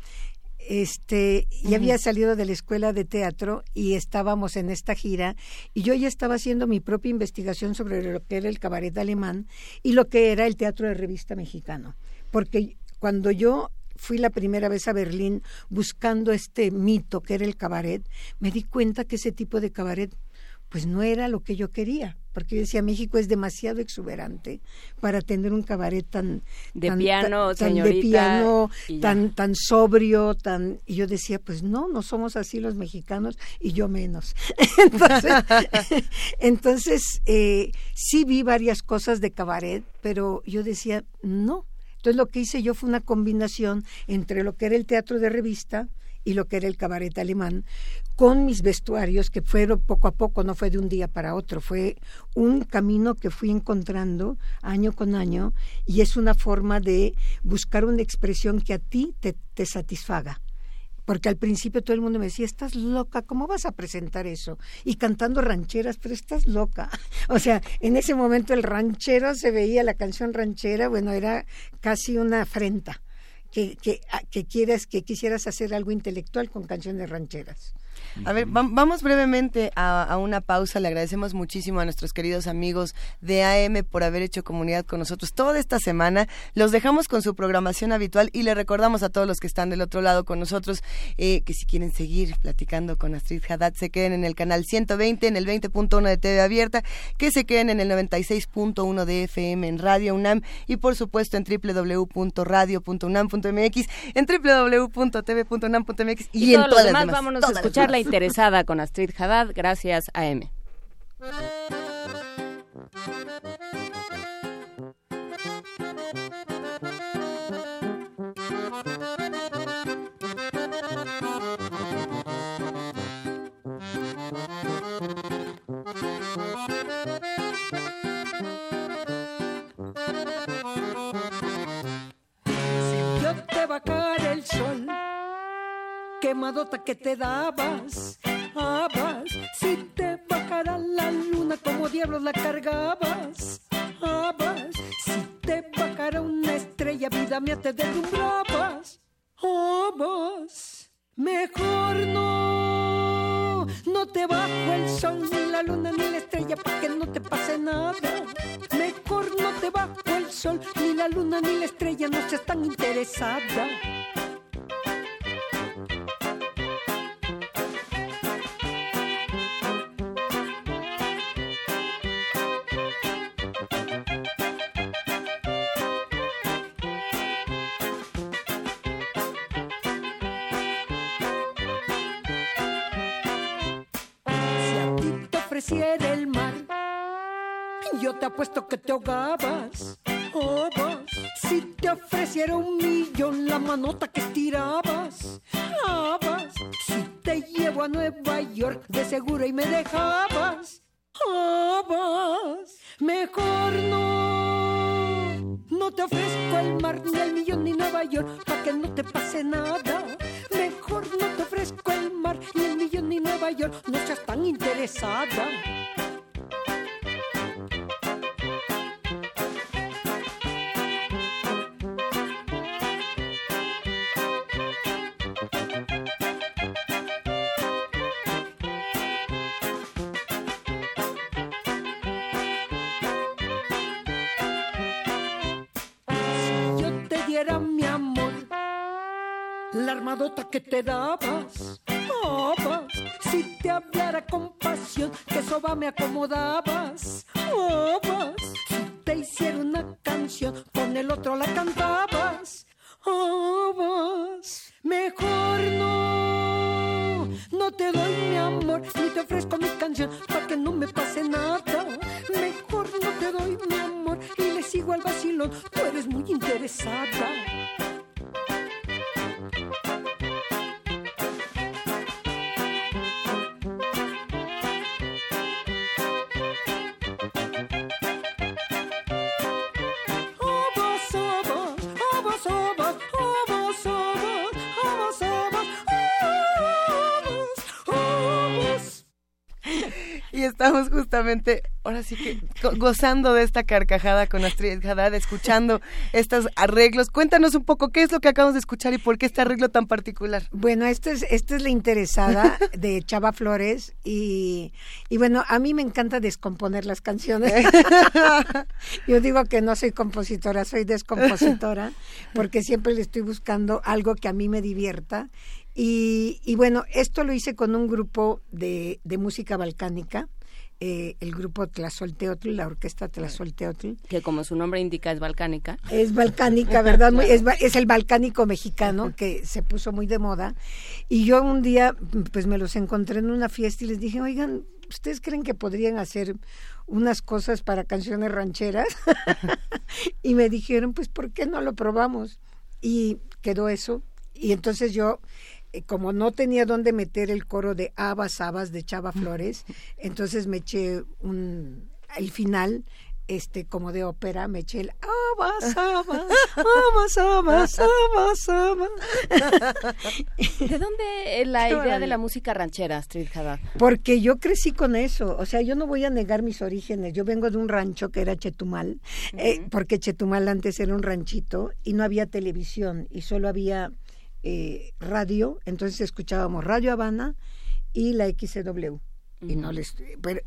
este, ya había salido de la escuela de teatro y estábamos en esta gira y yo ya estaba haciendo mi propia investigación sobre lo que era el cabaret alemán y lo que era el teatro de revista mexicano, porque cuando yo fui la primera vez a Berlín buscando este mito que era el cabaret, me di cuenta que ese tipo de cabaret pues no era lo que yo quería, porque yo decía México es demasiado exuberante para tener un cabaret tan de tan, piano, tan, señorita, de piano, tan tan sobrio, tan y yo decía, pues no, no somos así los mexicanos y yo menos. entonces, entonces eh, sí vi varias cosas de cabaret, pero yo decía, no, entonces lo que hice yo fue una combinación entre lo que era el teatro de revista y lo que era el cabaret alemán, con mis vestuarios, que fueron poco a poco, no fue de un día para otro, fue un camino que fui encontrando año con año y es una forma de buscar una expresión que a ti te, te satisfaga porque al principio todo el mundo me decía, estás loca, ¿cómo vas a presentar eso? Y cantando rancheras, pero estás loca. O sea, en ese momento el ranchero se veía, la canción ranchera, bueno, era casi una afrenta. que, que, que quieras, que quisieras hacer algo intelectual con canciones rancheras. A ver, vamos brevemente a, una pausa. Le agradecemos muchísimo a nuestros queridos amigos de AM por haber hecho comunidad con nosotros toda esta semana. Los dejamos con su programación habitual y le recordamos a todos los que están del otro lado con nosotros eh, que si quieren seguir platicando con Astrid Haddad, se queden en el canal 120, en el 20.1 de TV Abierta, que se queden en el 96.1 de FM en Radio UNAM y por supuesto en www.radio.unam.mx, en www.tv.unam.mx y, en todas las demás. Vámonos a escuchar la interesada con Astrid Haddad, gracias a M. quemadota que te dabas. Abas, si te bajara la luna, como diablos la cargabas. Abas, si te bajara una estrella, vida mía, te deslumbrabas. Abas, mejor no. No te bajo el sol, ni la luna, ni la estrella, para que no te pase nada. Mejor no te bajo el sol, ni la luna, ni la estrella, no seas tan interesada. Te apuesto que te ahogabas. Si te ofreciera un millón, la manota que estirabas. Abas. Si te llevo a Nueva York, de seguro y me dejabas. Abas. Mejor no. No te ofrezco el mar, ni el millón, ni Nueva York, para que no te pase nada. Mejor no te ofrezco el mar, ni el millón, ni Nueva York, no seas tan interesada. Armadota que te dabas. Abas, si te hablara con pasión, que soba me acomodabas. Abas, si te hiciera una canción, con el otro la cantabas. Abas, mejor no. No te doy mi amor, ni te ofrezco mi canción, para que no me pase nada. Mejor no te doy mi amor, y le sigo al vacilón, tú eres muy interesada. Estamos justamente, ahora sí que go- gozando de esta carcajada con Astrid Haddad, escuchando estos arreglos. Cuéntanos un poco qué es lo que acabamos de escuchar y por qué este arreglo tan particular. Bueno, esta es, esta es la interesada de Chava Flores y, y bueno, a mí me encanta descomponer las canciones. Yo digo que no soy compositora, soy descompositora, porque siempre le estoy buscando algo que a mí me divierta. Y, y bueno, esto lo hice con un grupo de, de música balcánica, eh, el grupo Tlazolteotl, la orquesta Tlazolteotl. Que como su nombre indica es balcánica. Es balcánica, ¿verdad? Muy- es, es el balcánico mexicano que se puso muy de moda. Y yo un día, pues me los encontré en una fiesta y les dije, oigan, ¿ustedes creen que podrían hacer unas cosas para canciones rancheras? y me dijeron, pues, ¿por qué no lo probamos? Y quedó eso. Y entonces yo, como no tenía dónde meter el coro de Abas, Abas de Chava Flores, entonces me eché un, el final este como de ópera, me eché el amas, amas, amas, amas, amas, amas. ¿De dónde la idea de la música ranchera, Astrid Haddad? Porque yo crecí con eso, o sea, yo no voy a negar mis orígenes. Yo vengo de un rancho que era Chetumal, eh, porque Chetumal antes era un ranchito y no había televisión y solo había eh, radio, entonces escuchábamos Radio Habana y la XCW y no les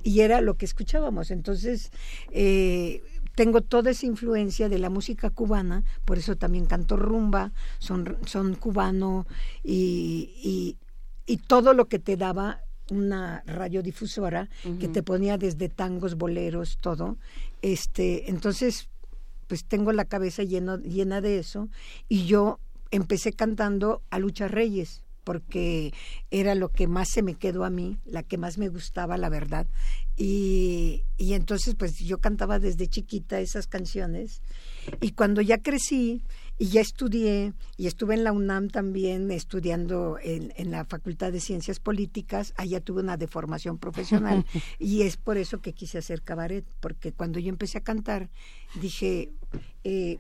y era lo que escuchábamos. Entonces eh, tengo toda esa influencia de la música cubana por eso también canto rumba son son cubano y, y, y todo lo que te daba una radiodifusora que te ponía desde tangos boleros todo este entonces pues tengo la cabeza lleno, llena de eso y yo empecé cantando a Lucha Reyes porque era lo que más se me quedó a mí, la que más me gustaba, la verdad. Y, y entonces, pues yo cantaba desde chiquita esas canciones. Y cuando ya crecí y ya estudié, y estuve en la UNAM también estudiando en, en la Facultad de Ciencias Políticas, allá tuve una deformación profesional. y es por eso que quise hacer cabaret, porque cuando yo empecé a cantar, dije, eh,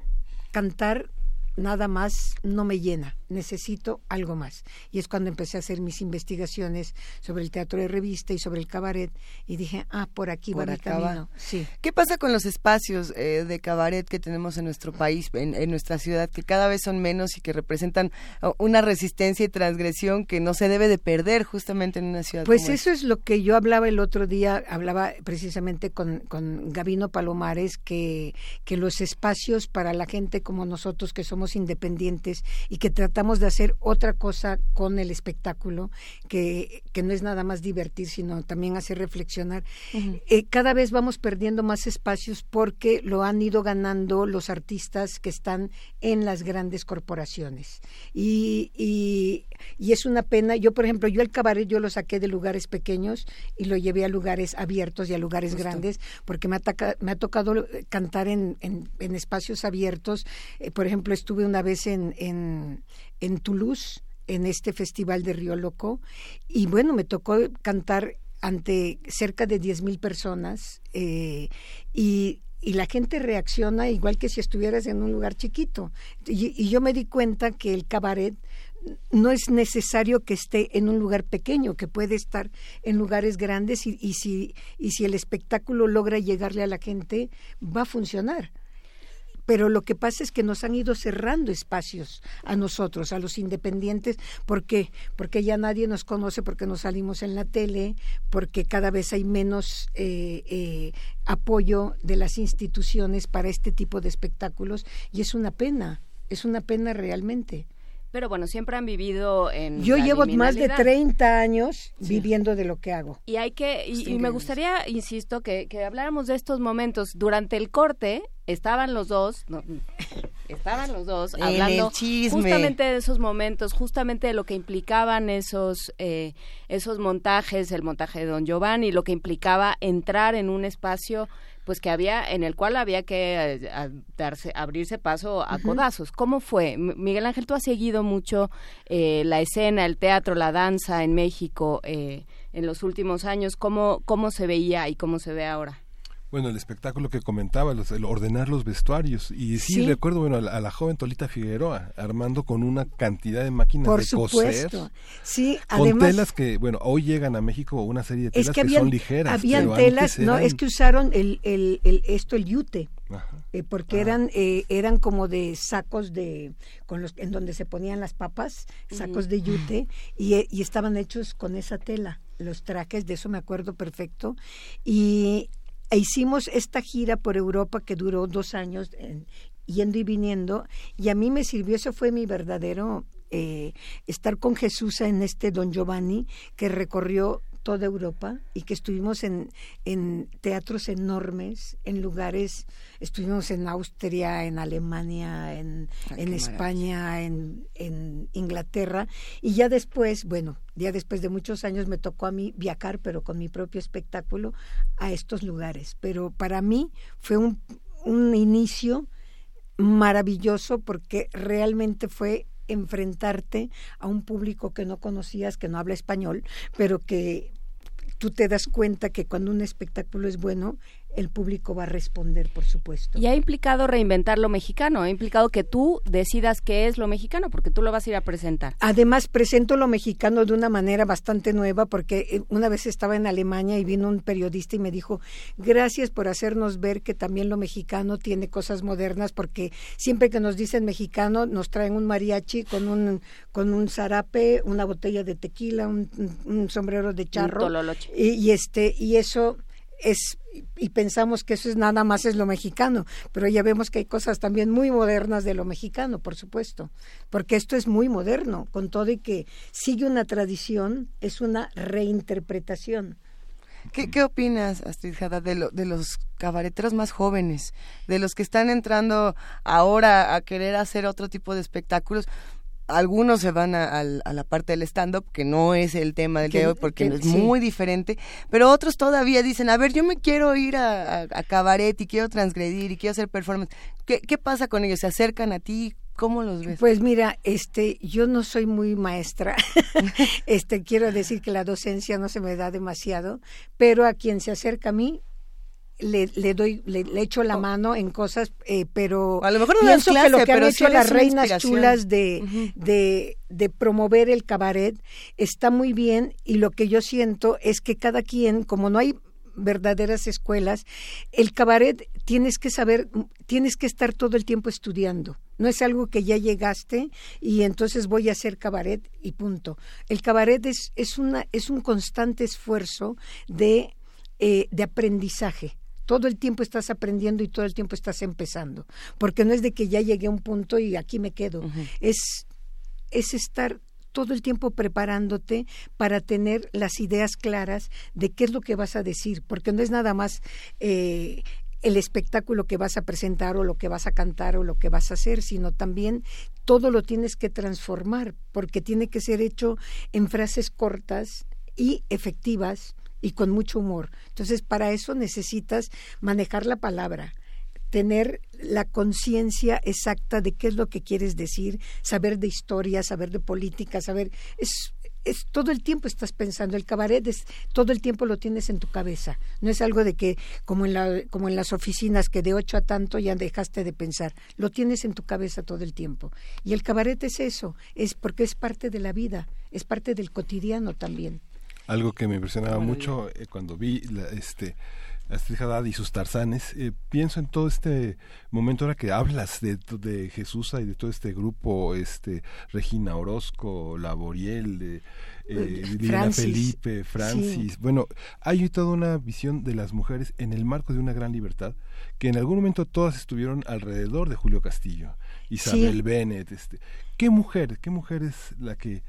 cantar nada más no me llena, necesito algo más. Y es cuando empecé a hacer mis investigaciones sobre el teatro de revista y sobre el cabaret y dije, ah, por aquí Por va mi camino. Sí. ¿Qué pasa con los espacios eh, de cabaret que tenemos en nuestro país, en, en nuestra ciudad, que cada vez son menos y que representan oh, una resistencia y transgresión que no se debe de perder justamente en una ciudad Pues como eso es lo que yo hablaba el otro día, hablaba precisamente con, con Gabino Palomares, que, que los espacios para la gente como nosotros que somos independientes y que tratamos de hacer otra cosa con el espectáculo, que, que no es nada más divertir, sino también hacer reflexionar, eh, cada vez vamos perdiendo más espacios porque lo han ido ganando los artistas que están en las grandes corporaciones. Y, y, y es una pena. Yo, por ejemplo, yo el cabaret yo lo saqué de lugares pequeños y lo llevé a lugares abiertos y a lugares Justo. grandes, porque me ha, taca- me ha tocado cantar en, en, en espacios abiertos. Eh, por ejemplo, estuve una vez en, en, en Toulouse en este festival de Río Loco y bueno, me tocó cantar ante cerca de 10 mil personas eh, y, y la gente reacciona igual que si estuvieras en un lugar chiquito. Y, y yo me di cuenta que el cabaret no es necesario que esté en un lugar pequeño, que puede estar en lugares grandes y, y si, y si el espectáculo logra llegarle a la gente, va a funcionar pero lo que pasa es que nos han ido cerrando espacios a nosotros, a los independientes, ¿por qué? Porque ya nadie nos conoce, porque no salimos en la tele, porque cada vez hay menos eh, eh, apoyo de las instituciones para este tipo de espectáculos y es una pena, es una pena realmente. Pero bueno, siempre han vivido en. Yo la llevo más de liminalidad. 30 años Sí. viviendo de lo que hago. Y hay que, y, y me gustaría, insisto, que, que habláramos de estos momentos. Durante el corte estaban los dos, no, estaban los dos hablando justamente de esos momentos, justamente de lo que implicaban esos, eh, esos montajes, el montaje de Don Giovanni, lo que implicaba entrar en un espacio pues que había en el cual había que eh, a- darse abrirse paso a codazos. ¿Cómo fue? M- Miguel Ángel, tú has seguido mucho eh, la escena, el teatro, la danza en México eh, en los últimos años. ¿Cómo, ¿Cómo se veía y cómo se ve ahora? Bueno, el espectáculo que comentaba, los- el ordenar los vestuarios. Y sí, Sí. recuerdo, bueno, a la, a la joven Tolita Figueroa, armando con una cantidad de máquinas Por de supuesto. coser. Sí, Con además telas que, bueno, hoy llegan a México una serie de telas es que, que habían, son ligeras. habían telas, no, es que usaron el, el, el esto el yute. Ajá. eh, porque eran eh, eran como de sacos de con los en donde se ponían las papas sacos de yute y, eh, y estaban hechos con esa tela los trajes de eso me acuerdo perfecto y e hicimos esta gira por Europa que duró dos años en- yendo y viniendo y a mí me sirvió eso fue mi verdadero eh, estar con Jesús en este Don Giovanni que recorrió toda Europa y que estuvimos en, en teatros enormes, en lugares, estuvimos en Austria, en Alemania, en, en España, en, en Inglaterra y ya después, bueno, después de muchos años me tocó a mí viajar, pero con mi propio espectáculo a estos lugares. Pero para mí fue un, un inicio maravilloso porque realmente fue enfrentarte a un público que no conocías, que no habla español, pero que tú te das cuenta que cuando un espectáculo es bueno, el público va a responder, por supuesto. Y ha implicado reinventar lo mexicano, ha implicado que tú decidas qué es lo mexicano, porque tú lo vas a ir a presentar. Además, presento lo mexicano de una manera bastante nueva, porque eh, una vez estaba en Alemania y vino un periodista y me dijo, gracias por hacernos ver que también lo mexicano tiene cosas modernas, porque siempre que nos dicen mexicano, nos traen un mariachi con un, con un zarape, una botella de tequila, un, sombrero de charro. Y, y, este, y eso es y pensamos que eso es nada más es lo mexicano, pero ya vemos que hay cosas también muy modernas de lo mexicano, por supuesto, porque esto es muy moderno, con todo y que sigue una tradición, es una reinterpretación. ¿Qué, qué opinas, Astrid Jada, de, de los cabareteros más jóvenes, de los que están entrando ahora a querer hacer otro tipo de espectáculos? Algunos se van a, la parte del stand-up, que no es el tema del día de hoy porque es muy diferente, pero otros todavía dicen, a ver, yo me quiero ir a, cabaret y quiero transgredir y quiero hacer performance. ¿Qué, ¿Qué pasa con ellos? ¿Se acercan a ti? ¿Cómo los ves? Pues mira, este, yo no soy muy maestra. este, quiero decir que la docencia no se me da demasiado, pero a quien se acerca a mí le, le doy, le, echo la oh. mano en cosas, eh, pero a lo mejor no pienso que lo que han hecho las reinas chulas de, de, de promover el cabaret está muy bien y lo que yo siento es que cada quien, como no hay verdaderas escuelas, el cabaret tienes que saber, tienes que estar todo el tiempo estudiando. No es algo que ya llegaste y entonces voy a hacer cabaret y punto. El cabaret es, es, una, es un constante esfuerzo de, eh, de aprendizaje todo el tiempo estás aprendiendo y todo el tiempo estás empezando, porque no es de que ya llegué a un punto y aquí me quedo, es, es estar todo el tiempo preparándote para tener las ideas claras de qué es lo que vas a decir, porque no es nada más eh, el espectáculo que vas a presentar o lo que vas a cantar o lo que vas a hacer, sino también todo lo tienes que transformar, porque tiene que ser hecho en frases cortas y efectivas y con mucho humor. Entonces, para eso necesitas manejar la palabra, tener la conciencia exacta de qué es lo que quieres decir, saber de historia, saber de política, saber es es todo el tiempo estás pensando el cabaret es todo el tiempo lo tienes en tu cabeza. No es algo de que como en la como en las oficinas que de ocho a tanto ya dejaste de pensar. Lo tienes en tu cabeza todo el tiempo. Y el cabaret es eso es porque es parte de la vida es parte del cotidiano también algo que me impresionaba mucho eh, cuando vi la, este Astrid Haddad y sus tarzanes, eh, pienso en todo este momento ahora que hablas de, de Jesús y de todo este grupo, este Regina Orozco, Laboriel, de, eh, Felipe, Francis. Bueno, hay toda una visión de las mujeres en el marco de una gran libertad, que en algún momento todas estuvieron alrededor de Julio Castillo, Isabel Bennett. Este. ¿Qué mujer, qué mujer es la que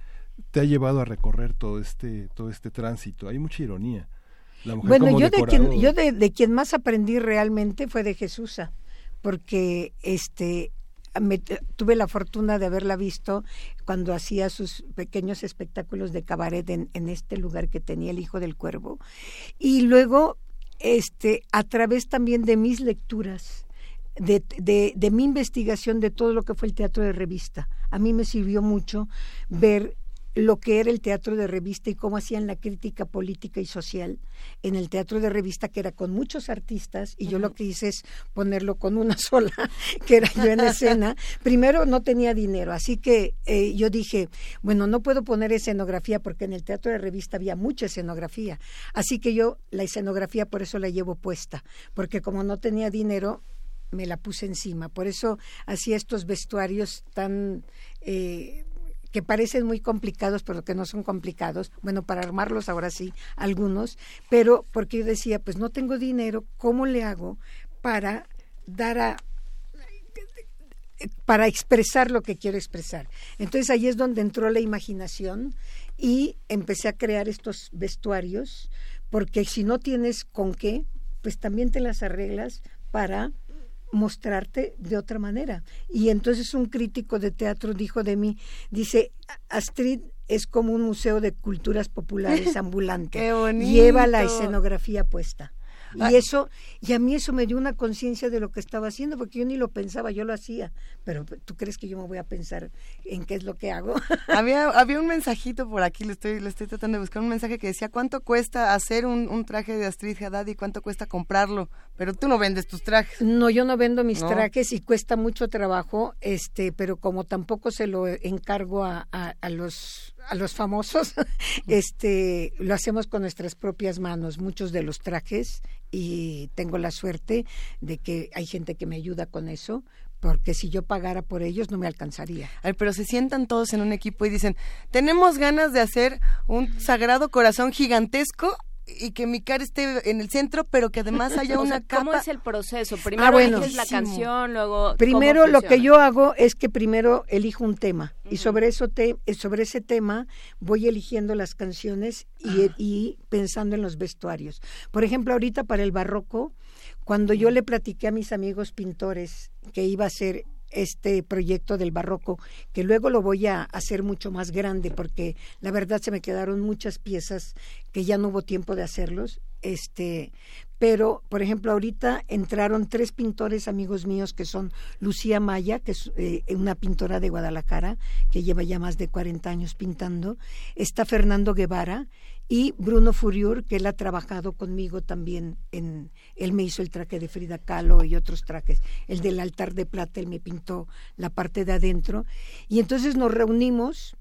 te ha llevado a recorrer todo este, todo este tránsito. Hay mucha ironía. bueno, yo, de quien, yo de, quien más aprendí realmente fue de Jesús, porque este tuve la fortuna de haberla visto cuando hacía sus pequeños espectáculos de cabaret en, en, este lugar que tenía el Hijo del Cuervo. Y luego, este, a través también de mis lecturas, de, de, de mi investigación de todo lo que fue el teatro de revista, a mí me sirvió mucho ver lo que era el teatro de revista y cómo hacían la crítica política y social en el teatro de revista, que era con muchos artistas, y yo lo que hice es ponerlo con una sola, que era yo en escena. Primero no tenía dinero, así que eh, yo dije, bueno, no puedo poner escenografía porque en el teatro de revista había mucha escenografía, así que yo la escenografía por eso la llevo puesta, porque como no tenía dinero, me la puse encima. Por eso hacía estos vestuarios tan... Eh, que parecen muy complicados, pero que no son complicados. Bueno, para armarlos ahora sí, algunos, pero porque yo decía, pues no tengo dinero, ¿cómo le hago para dar a para expresar lo que quiero expresar. Entonces ahí es donde entró la imaginación y empecé a crear estos vestuarios, porque si no tienes con qué, pues también te las arreglas para mostrarte de otra manera. Y entonces un crítico de teatro dijo de mí, dice, Astrid es como un museo de culturas populares ambulante. Lleva la escenografía puesta. Y eso, y a mí eso me dio una conciencia de lo que estaba haciendo, porque yo ni lo pensaba, yo lo hacía. Pero tú crees que yo me voy a pensar en qué es lo que hago. había, había un mensajito por aquí, lo estoy, lo estoy tratando de buscar, un mensaje que decía cuánto cuesta hacer un, un traje de Astrid Haddad y cuánto cuesta comprarlo. Pero tú no vendes tus trajes. No, yo no vendo mis trajes y cuesta mucho trabajo, este, pero como tampoco se lo encargo a, a los a los famosos, este, lo hacemos con nuestras propias manos, muchos de los trajes, y tengo la suerte de que hay gente que me ayuda con eso, porque si yo pagara por ellos no me alcanzaría. pero se sientan todos en un equipo y dicen, tenemos ganas de hacer un sagrado corazón gigantesco y que mi cara esté en el centro, pero que además haya una capa. ¿Cómo es el proceso? Primero ah, eliges la canción, luego. Primero lo que yo hago es que primero elijo un tema y sobre eso te, eh, sobre ese tema voy eligiendo las canciones y, ah. y pensando en los vestuarios. Por ejemplo, ahorita para el barroco, cuando yo le platiqué a mis amigos pintores que iba a ser este proyecto del barroco, que luego lo voy a hacer mucho más grande porque la verdad se me quedaron muchas piezas que ya no hubo tiempo de hacerlos. Este, pero por ejemplo ahorita entraron tres pintores amigos míos que son Lucía Maya, que es eh, una pintora de Guadalajara que lleva ya más de 40 años pintando, está Fernando Guevara y Bruno Furiur, que él ha trabajado conmigo también en, él me hizo el traje de Frida Kahlo y otros trajes, el del altar de plata, él me pintó la parte de adentro, y entonces nos reunimos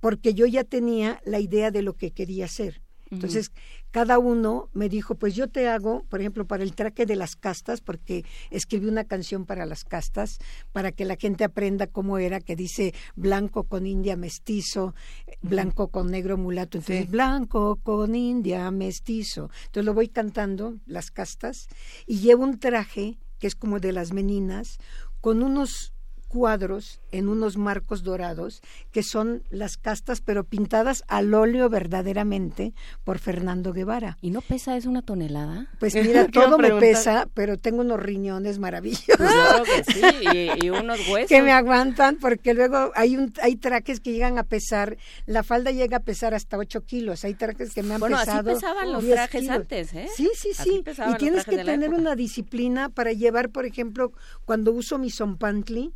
porque yo ya tenía la idea de lo que quería hacer. Entonces, cada uno me dijo, pues yo te hago, por ejemplo, para el traje de las castas, porque escribí una canción para las castas, para que la gente aprenda cómo era, que dice blanco con india mestizo, blanco con negro mulato, entonces blanco con india mestizo. Entonces lo voy cantando, las castas, y llevo un traje que es como de las meninas, con unos cuadros en unos marcos dorados que son las castas pero pintadas al óleo verdaderamente por Fernando Guevara. ¿Y no pesa es una tonelada? Pues mira, todo me pesa, pero tengo unos riñones maravillosos. Claro que sí, y, unos huesos. Que me aguantan porque luego hay un hay trajes que llegan a pesar, la falda llega a pesar hasta 8 kilos, hay trajes que me han bueno, pesado así pesaban los trajes antes, ¿eh? Sí, sí, sí. Y tienes que tener una disciplina para llevar, por ejemplo, cuando uso mi zompantli,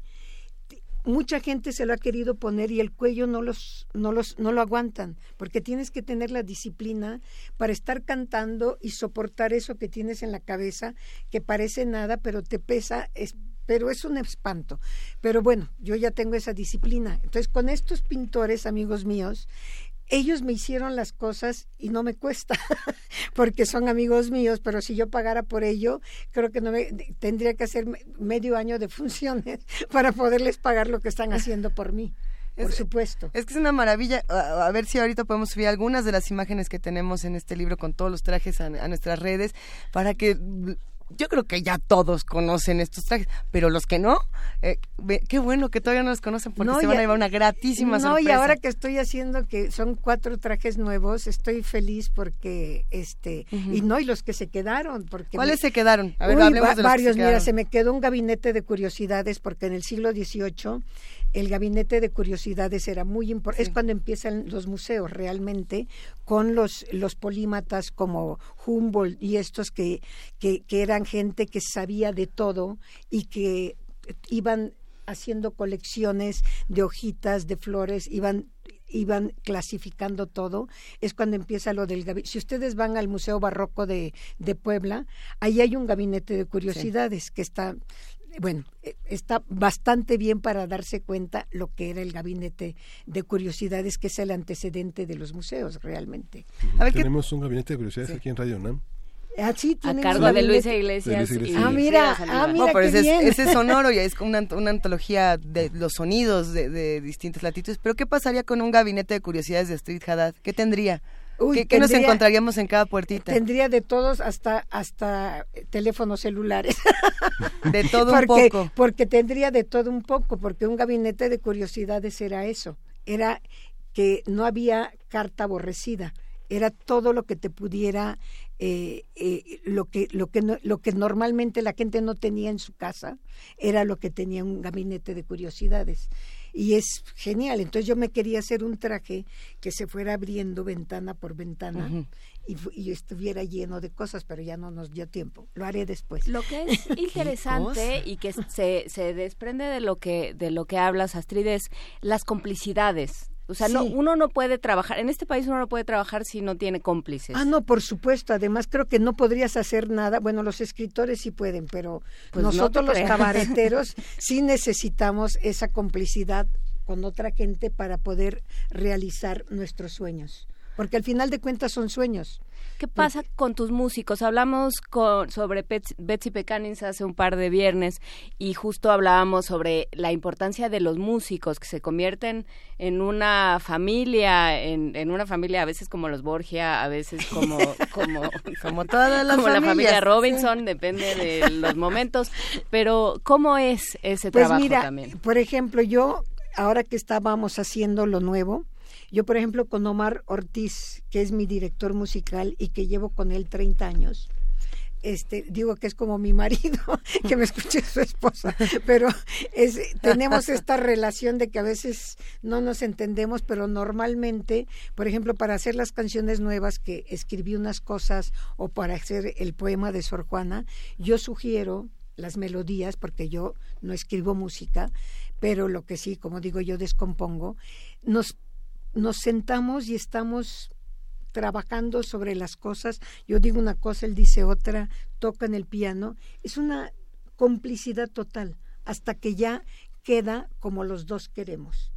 mucha gente se lo ha querido poner y el cuello no los no los no lo aguantan porque tienes que tener la disciplina para estar cantando y soportar eso que tienes en la cabeza que parece nada pero te pesa es, pero es un espanto. Pero bueno, yo ya tengo esa disciplina. Entonces, con estos pintores, amigos míos, ellos me hicieron las cosas y no me cuesta, porque son amigos míos, pero si yo pagara por ello, creo que no me, tendría que hacer medio año de funciones para poderles pagar lo que están haciendo por mí. Por supuesto. Es que es una maravilla. A, ver si ahorita podemos subir algunas de las imágenes que tenemos en este libro con todos los trajes a nuestras redes para que yo creo que ya todos conocen estos trajes, pero los que no, eh, qué bueno que todavía no los conocen porque se van a llevar una gratísima no, y ahora que estoy haciendo que son cuatro trajes nuevos, estoy feliz porque este y no y los que se quedaron porque ¿Cuáles se quedaron? A ver, hablemos de varios, mira, se me quedó un gabinete de curiosidades porque en el siglo XVIII el gabinete de curiosidades era muy importante, es cuando empiezan los museos realmente con los, los polímatas como Humboldt y estos que, que, eran gente que sabía de todo y que iban haciendo colecciones de hojitas, de flores, iban iban clasificando todo, es cuando empieza lo del gabinete. Si ustedes van al Museo Barroco de, de Puebla, ahí hay un gabinete de curiosidades que está bueno, e, está bastante bien para darse cuenta lo que era el gabinete de curiosidades, que es el antecedente de los museos realmente. Tenemos un gabinete de curiosidades aquí en Radio UNAM. Ah, sí, a cargo de Luisa Iglesias. ah, mira, ah, mira ese, Es, sonoro y es una, una antología de los sonidos de, de, distintas latitudes. Pero ¿qué pasaría con un gabinete de curiosidades de Street Haddad? ¿Qué tendría? ¿Qué, nos encontraríamos en cada puertita? Tendría de todos hasta hasta teléfonos celulares. de todo un poco. Porque tendría de todo un poco, porque un gabinete de curiosidades era eso. Era que no había carta aborrecida era todo lo que te pudiera eh, eh, lo que lo que lo que normalmente la gente no tenía en su casa era lo que tenía un gabinete de curiosidades y es genial. Entonces yo me quería hacer un traje que se fuera abriendo ventana por ventana y, estuviera lleno de cosas pero ya no nos dio tiempo. Lo haré después. Lo que es interesante y que se, se desprende de lo que de lo que hablas Astrid es las complicidades o sea, no, uno no puede trabajar, en este país uno no puede trabajar si no tiene cómplices. Ah, no, por supuesto. Además, creo que no podrías hacer nada. Bueno, los escritores sí pueden, pero pues nosotros los cabareteros sí necesitamos esa complicidad con otra gente para poder realizar nuestros sueños. Porque al final de cuentas son sueños. ¿Qué pasa con tus músicos? Hablamos con, sobre Betsy Pecanins hace un par de viernes y justo hablábamos sobre la importancia de los músicos que se convierten en una familia, en, una familia a veces como los Borgia, a veces como como como todas las como la familia Robinson, depende de los momentos. Pero cómo es ese pues trabajo mira, también? Por ejemplo, yo ahora que estábamos haciendo lo nuevo, yo, por ejemplo, con Omar Ortiz, que es mi director musical y que llevo con él 30 años, este, digo que es como mi marido, que me escuche su esposa, pero es, tenemos esta relación de que a veces no nos entendemos, pero normalmente, por ejemplo, para hacer las canciones nuevas que escribí unas cosas o para hacer el poema de Sor Juana, yo sugiero las melodías, porque yo no escribo música, pero lo que sí, como digo, yo descompongo, nos nos sentamos y estamos trabajando sobre las cosas. Yo digo una cosa, él dice otra, toca en el piano. Es una complicidad total hasta que ya queda como los dos queremos.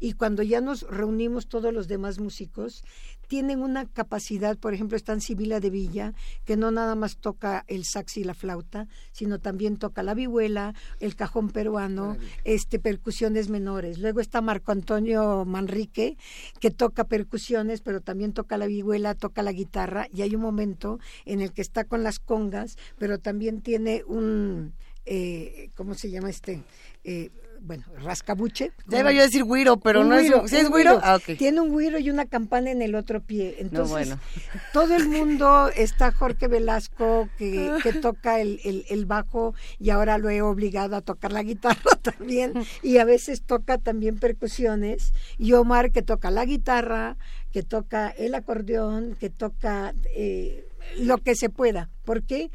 Y cuando ya nos reunimos todos los demás músicos, tienen una capacidad, por ejemplo, está en Sibila de Villa, que no nada más toca el sax y la flauta, sino también toca la vihuela, el cajón peruano, este percusiones menores. Luego está Marco Antonio Manrique, que toca percusiones, pero también toca la vihuela, toca la guitarra, y hay un momento en el que está con las congas, pero también tiene un eh, ¿cómo se llama este? Eh, bueno, rascabuche. Ya iba yo a decir güiro, pero no es. ¿Sí es güiro? Ah, Tiene un güiro y una campana en el otro pie. Entonces, todo el mundo está Jorge Velasco, que, que toca el, el, el, bajo, y ahora lo he obligado a tocar la guitarra también, y a veces toca también percusiones, y Omar, que toca la guitarra, que toca el acordeón, que toca. Eh, lo que se pueda. ¿Por qué?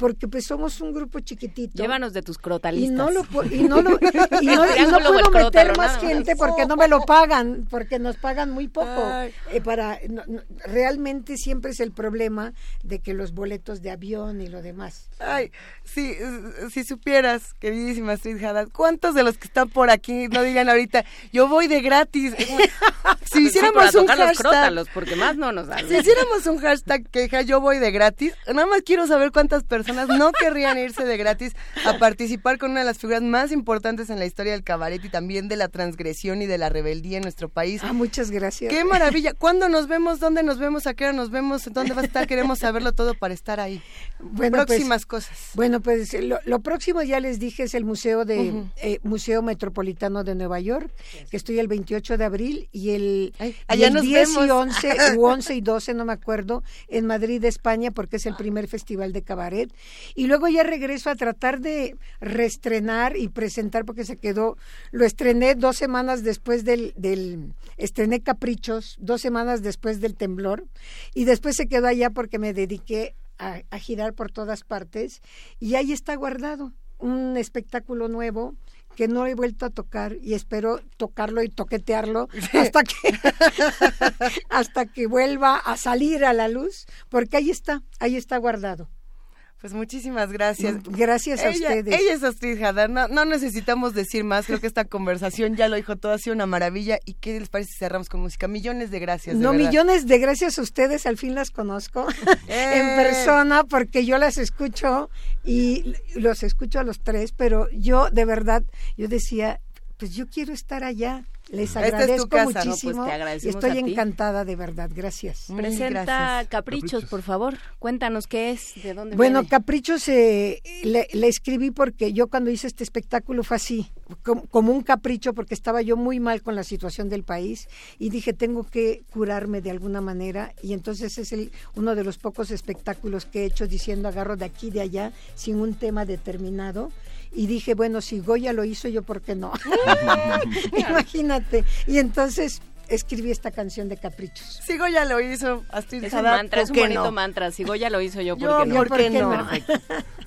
Porque pues somos un grupo chiquitito. Llévanos de tus crotalistas. Y no lo, y no lo, y no, puedo meter más gente porque no me lo pagan, porque nos pagan muy poco. Eh, para Realmente siempre es el problema de que los boletos de avión y lo demás. Ay, si, si supieras, queridísima Street Haddad, ¿cuántos de los que están por aquí no digan ahorita, yo voy de gratis? si hiciéramos un hashtag... porque más no nos dan. Si hiciéramos un hashtag queja, yo voy de gratis, nada más quiero saber cuántas personas no querrían irse de gratis a participar con una de las figuras más importantes en la historia del cabaret y también de la transgresión y de la rebeldía en nuestro país. Ah, muchas gracias. Qué maravilla. ¿Cuándo nos vemos? ¿Dónde nos vemos? ¿A qué hora nos vemos? ¿Dónde va a estar? Queremos saberlo todo para estar ahí. Bueno, pues, Próximas cosas. Bueno, pues lo, próximo ya les dije es el Museo de eh, Museo Metropolitano de Nueva York, que estoy el 28 de abril y el, allá nos 10 y 11 u 11 y 12, no me acuerdo, en Madrid, España, porque es el primer festival de cabaret. Y luego ya regreso a tratar de reestrenar y presentar, porque se quedó, lo estrené dos semanas después del, del, estrené Caprichos, dos semanas después del temblor, y después se quedó allá porque me dediqué a, a girar por todas partes, y ahí está guardado un espectáculo nuevo que no he vuelto a tocar y espero tocarlo y toquetearlo hasta que hasta que vuelva a salir a la luz, porque ahí está, ahí está guardado. Pues muchísimas gracias. Gracias a ustedes. Ella es Astrid Hadar, no, no, necesitamos decir más, creo que esta conversación ya lo dijo todo, ha sido una maravilla. ¿Y qué les parece si cerramos con música? Millones de gracias. no, millones de gracias a ustedes, al fin las conozco en eh. persona porque yo las escucho y los escucho a los tres, pero yo de verdad, yo decía, pues yo quiero estar allá Les Esta es tu agradezco. Pues muchísimo. te agradecemos Estoy a ti. encantada, de verdad. Gracias. Presenta Caprichos, por favor. Cuéntanos qué es, de dónde Bueno, viene. Caprichos eh, le, le escribí porque yo cuando hice este espectáculo fue así, como, como un capricho porque estaba yo muy mal con la situación del país y dije tengo que curarme de alguna manera y entonces es el, uno de los pocos espectáculos que he hecho diciendo agarro de aquí de allá sin un tema determinado y dije bueno si Goya lo hizo yo por qué no imagínate y entonces escribí esta canción de Caprichos. Sigo ya lo hizo, Astrid Es un mantra, es ¿por un bonito no? mantra. Si Goya lo hizo yo, ¿por Yo, qué no? ¿por qué no? Perfecto.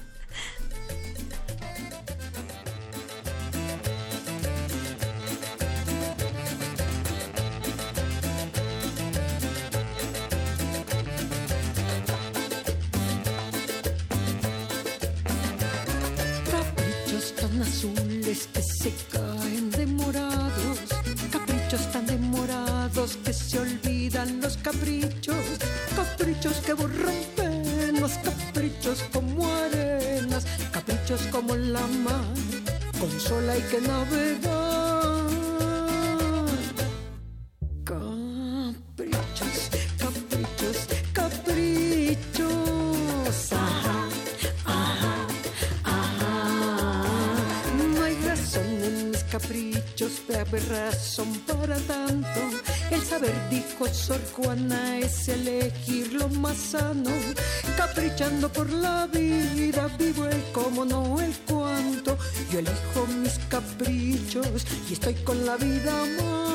que se caen demorados, caprichos tan demorados que se olvidan los caprichos, caprichos que borran penas, caprichos como arenas, caprichos como la mar, con sol hay que navegar. Caprichos, de haber razón para tanto. El saber, dijo Sor Juana, es elegir lo más sano. Caprichando por la vida, vivo el cómo, no el cuánto. Yo elijo mis caprichos y estoy con la vida a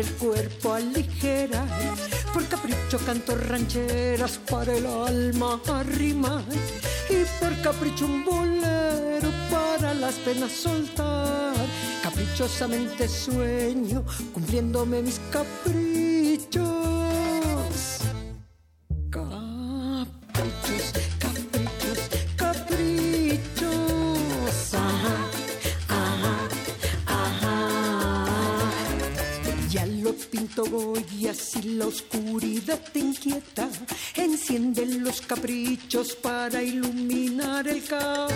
el cuerpo aligera. Por capricho canto rancheras para el alma arrimar. Y por capricho un bolero para las penas soltar. Caprichosamente sueño cumpliéndome mis caprichos. Así la oscuridad te inquieta. Enciende los caprichos para iluminar el caos.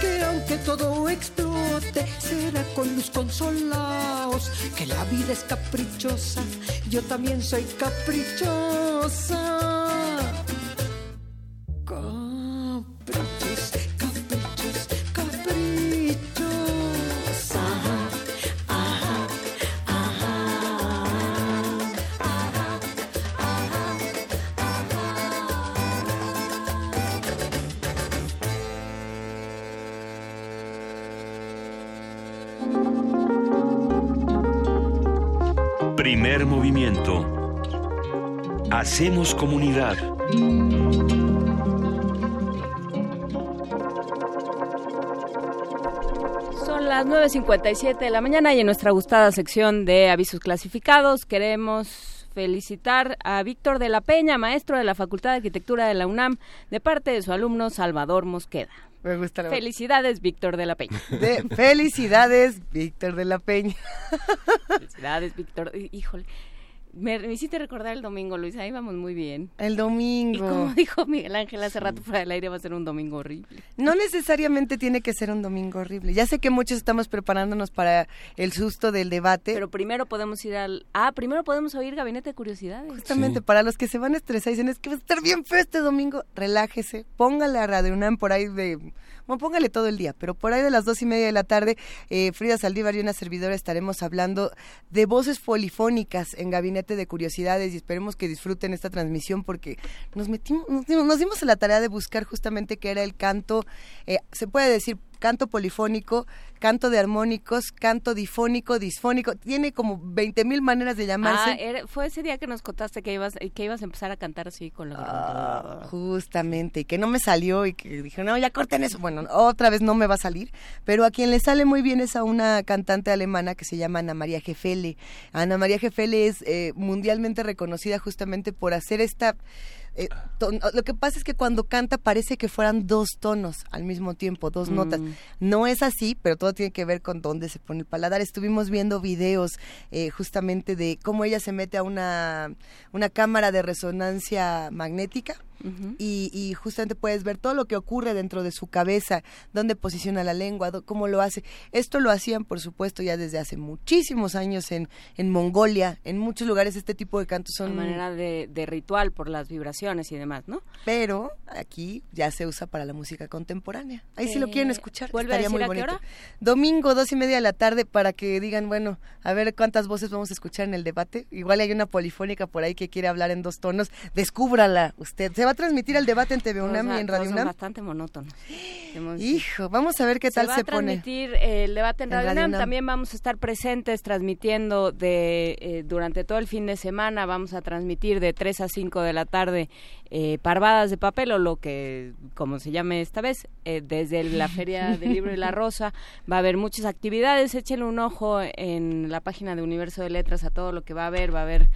Que aunque todo explote, será con luz consolaos. Que la vida es caprichosa, yo también soy caprichosa. Movimiento. Hacemos comunidad. Son las 9.57 de la mañana y en nuestra gustada sección de avisos clasificados queremos felicitar a Víctor de la Peña, maestro de la Facultad de Arquitectura de la UNAM, de parte de su alumno Salvador Mosqueda. Me gusta la Felicidades, Víctor de la Peña. De- felicidades, Víctor de la Peña. Felicidades, Víctor. Hí- Híjole. Me, hiciste recordar el domingo, Luis, ahí vamos muy bien. El domingo. Y como dijo Miguel Ángel hace rato fuera del aire, va a ser un domingo horrible. No necesariamente tiene que ser un domingo horrible. Ya sé que muchos estamos preparándonos para el susto del debate. Pero primero podemos ir al... Ah, primero podemos oír Gabinete de Curiosidades. Justamente, para los que se van a estresar y dicen, es que va a estar bien feo este domingo, relájese, póngale a Radio UNAM por ahí de póngale todo el día, pero por ahí de las dos y media de la tarde, eh, Frida Saldívar y una servidora estaremos hablando de voces polifónicas en Gabinete de Curiosidades y esperemos que disfruten esta transmisión porque nos metimos, nos dimos, nos dimos a la tarea de buscar justamente qué era el canto, eh, se puede decir canto polifónico, canto de armónicos, canto difónico, disfónico, tiene como 20 mil maneras de llamarse. Ah, fue ese día que nos contaste que ibas, que ibas a empezar a cantar así con la ah, justamente, y que no me salió y que dije, no, ya corten eso. Bueno, otra vez no me va a salir, pero a quien le sale muy bien es a una cantante alemana que se llama Ana María Gefele. Ana María Gefele es eh, mundialmente reconocida justamente por hacer esta eh, lo que pasa es que cuando canta parece que fueran dos tonos al mismo tiempo, dos notas. Mm. No es así, pero todo tiene que ver con dónde se pone el paladar. Estuvimos viendo videos eh, justamente de cómo ella se mete a una, una cámara de resonancia magnética y, justamente puedes ver todo lo que ocurre dentro de su cabeza, dónde posiciona la lengua, cómo lo hace. Esto lo hacían, por supuesto, ya desde hace muchísimos años en, en Mongolia, en muchos lugares este tipo de cantos son... De manera de, ritual por las vibraciones y demás, ¿no? Pero aquí ya se usa para la música contemporánea. Ahí si lo quieren eh, escuchar, estaría muy bonito. Domingo, dos y media de la tarde, para que digan, bueno, a ver cuántas voces vamos a escuchar en el debate. Igual hay una polifónica por ahí que quiere hablar en dos tonos. Descúbrala usted. Se va a transmitir el debate en TV UNAM y en Radio UNAM. bastante monótono. Hijo, vamos a ver qué tal se, se va a transmitir el debate en, Radio, UNAM. También vamos a estar presentes transmitiendo de eh, durante todo el fin de semana. Vamos a transmitir de 3 a 5 de la tarde eh, parvadas de papel o lo que, como se llame esta vez, eh, desde la Feria del Libro y la Rosa. Va a haber muchas actividades. Échenle un ojo en la página de Universo de Letras a todo lo que va a haber. Va a haber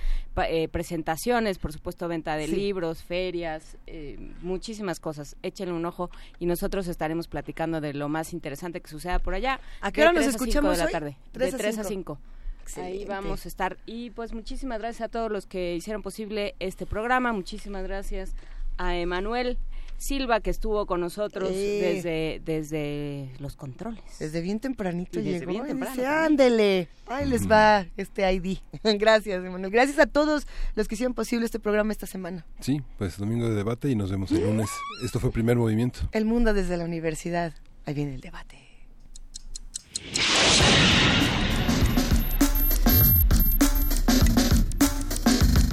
eh, presentaciones, por supuesto, venta de libros, ferias, eh, muchísimas cosas. Échenle un ojo y nosotros estaremos platicando de lo más interesante que suceda por allá. ¿A qué hora nos escuchamos de la tarde? de 3 a 5. Ahí vamos a estar. Y pues muchísimas gracias a todos los que hicieron posible este programa. Muchísimas gracias a Emanuel Silva, que estuvo con nosotros desde, desde los controles. Desde bien tempranito llegó. Bien temprano, ándele, ahí les va este ID. Gracias, Emanuel. Gracias a todos los que hicieron posible este programa esta semana. Sí, pues domingo de debate y nos vemos el lunes. Esto fue Primer Movimiento. El mundo desde la universidad. Ahí viene el debate.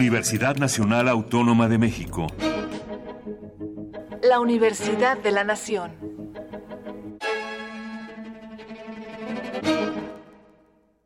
Universidad Nacional Autónoma de México la Universidad de la Nación.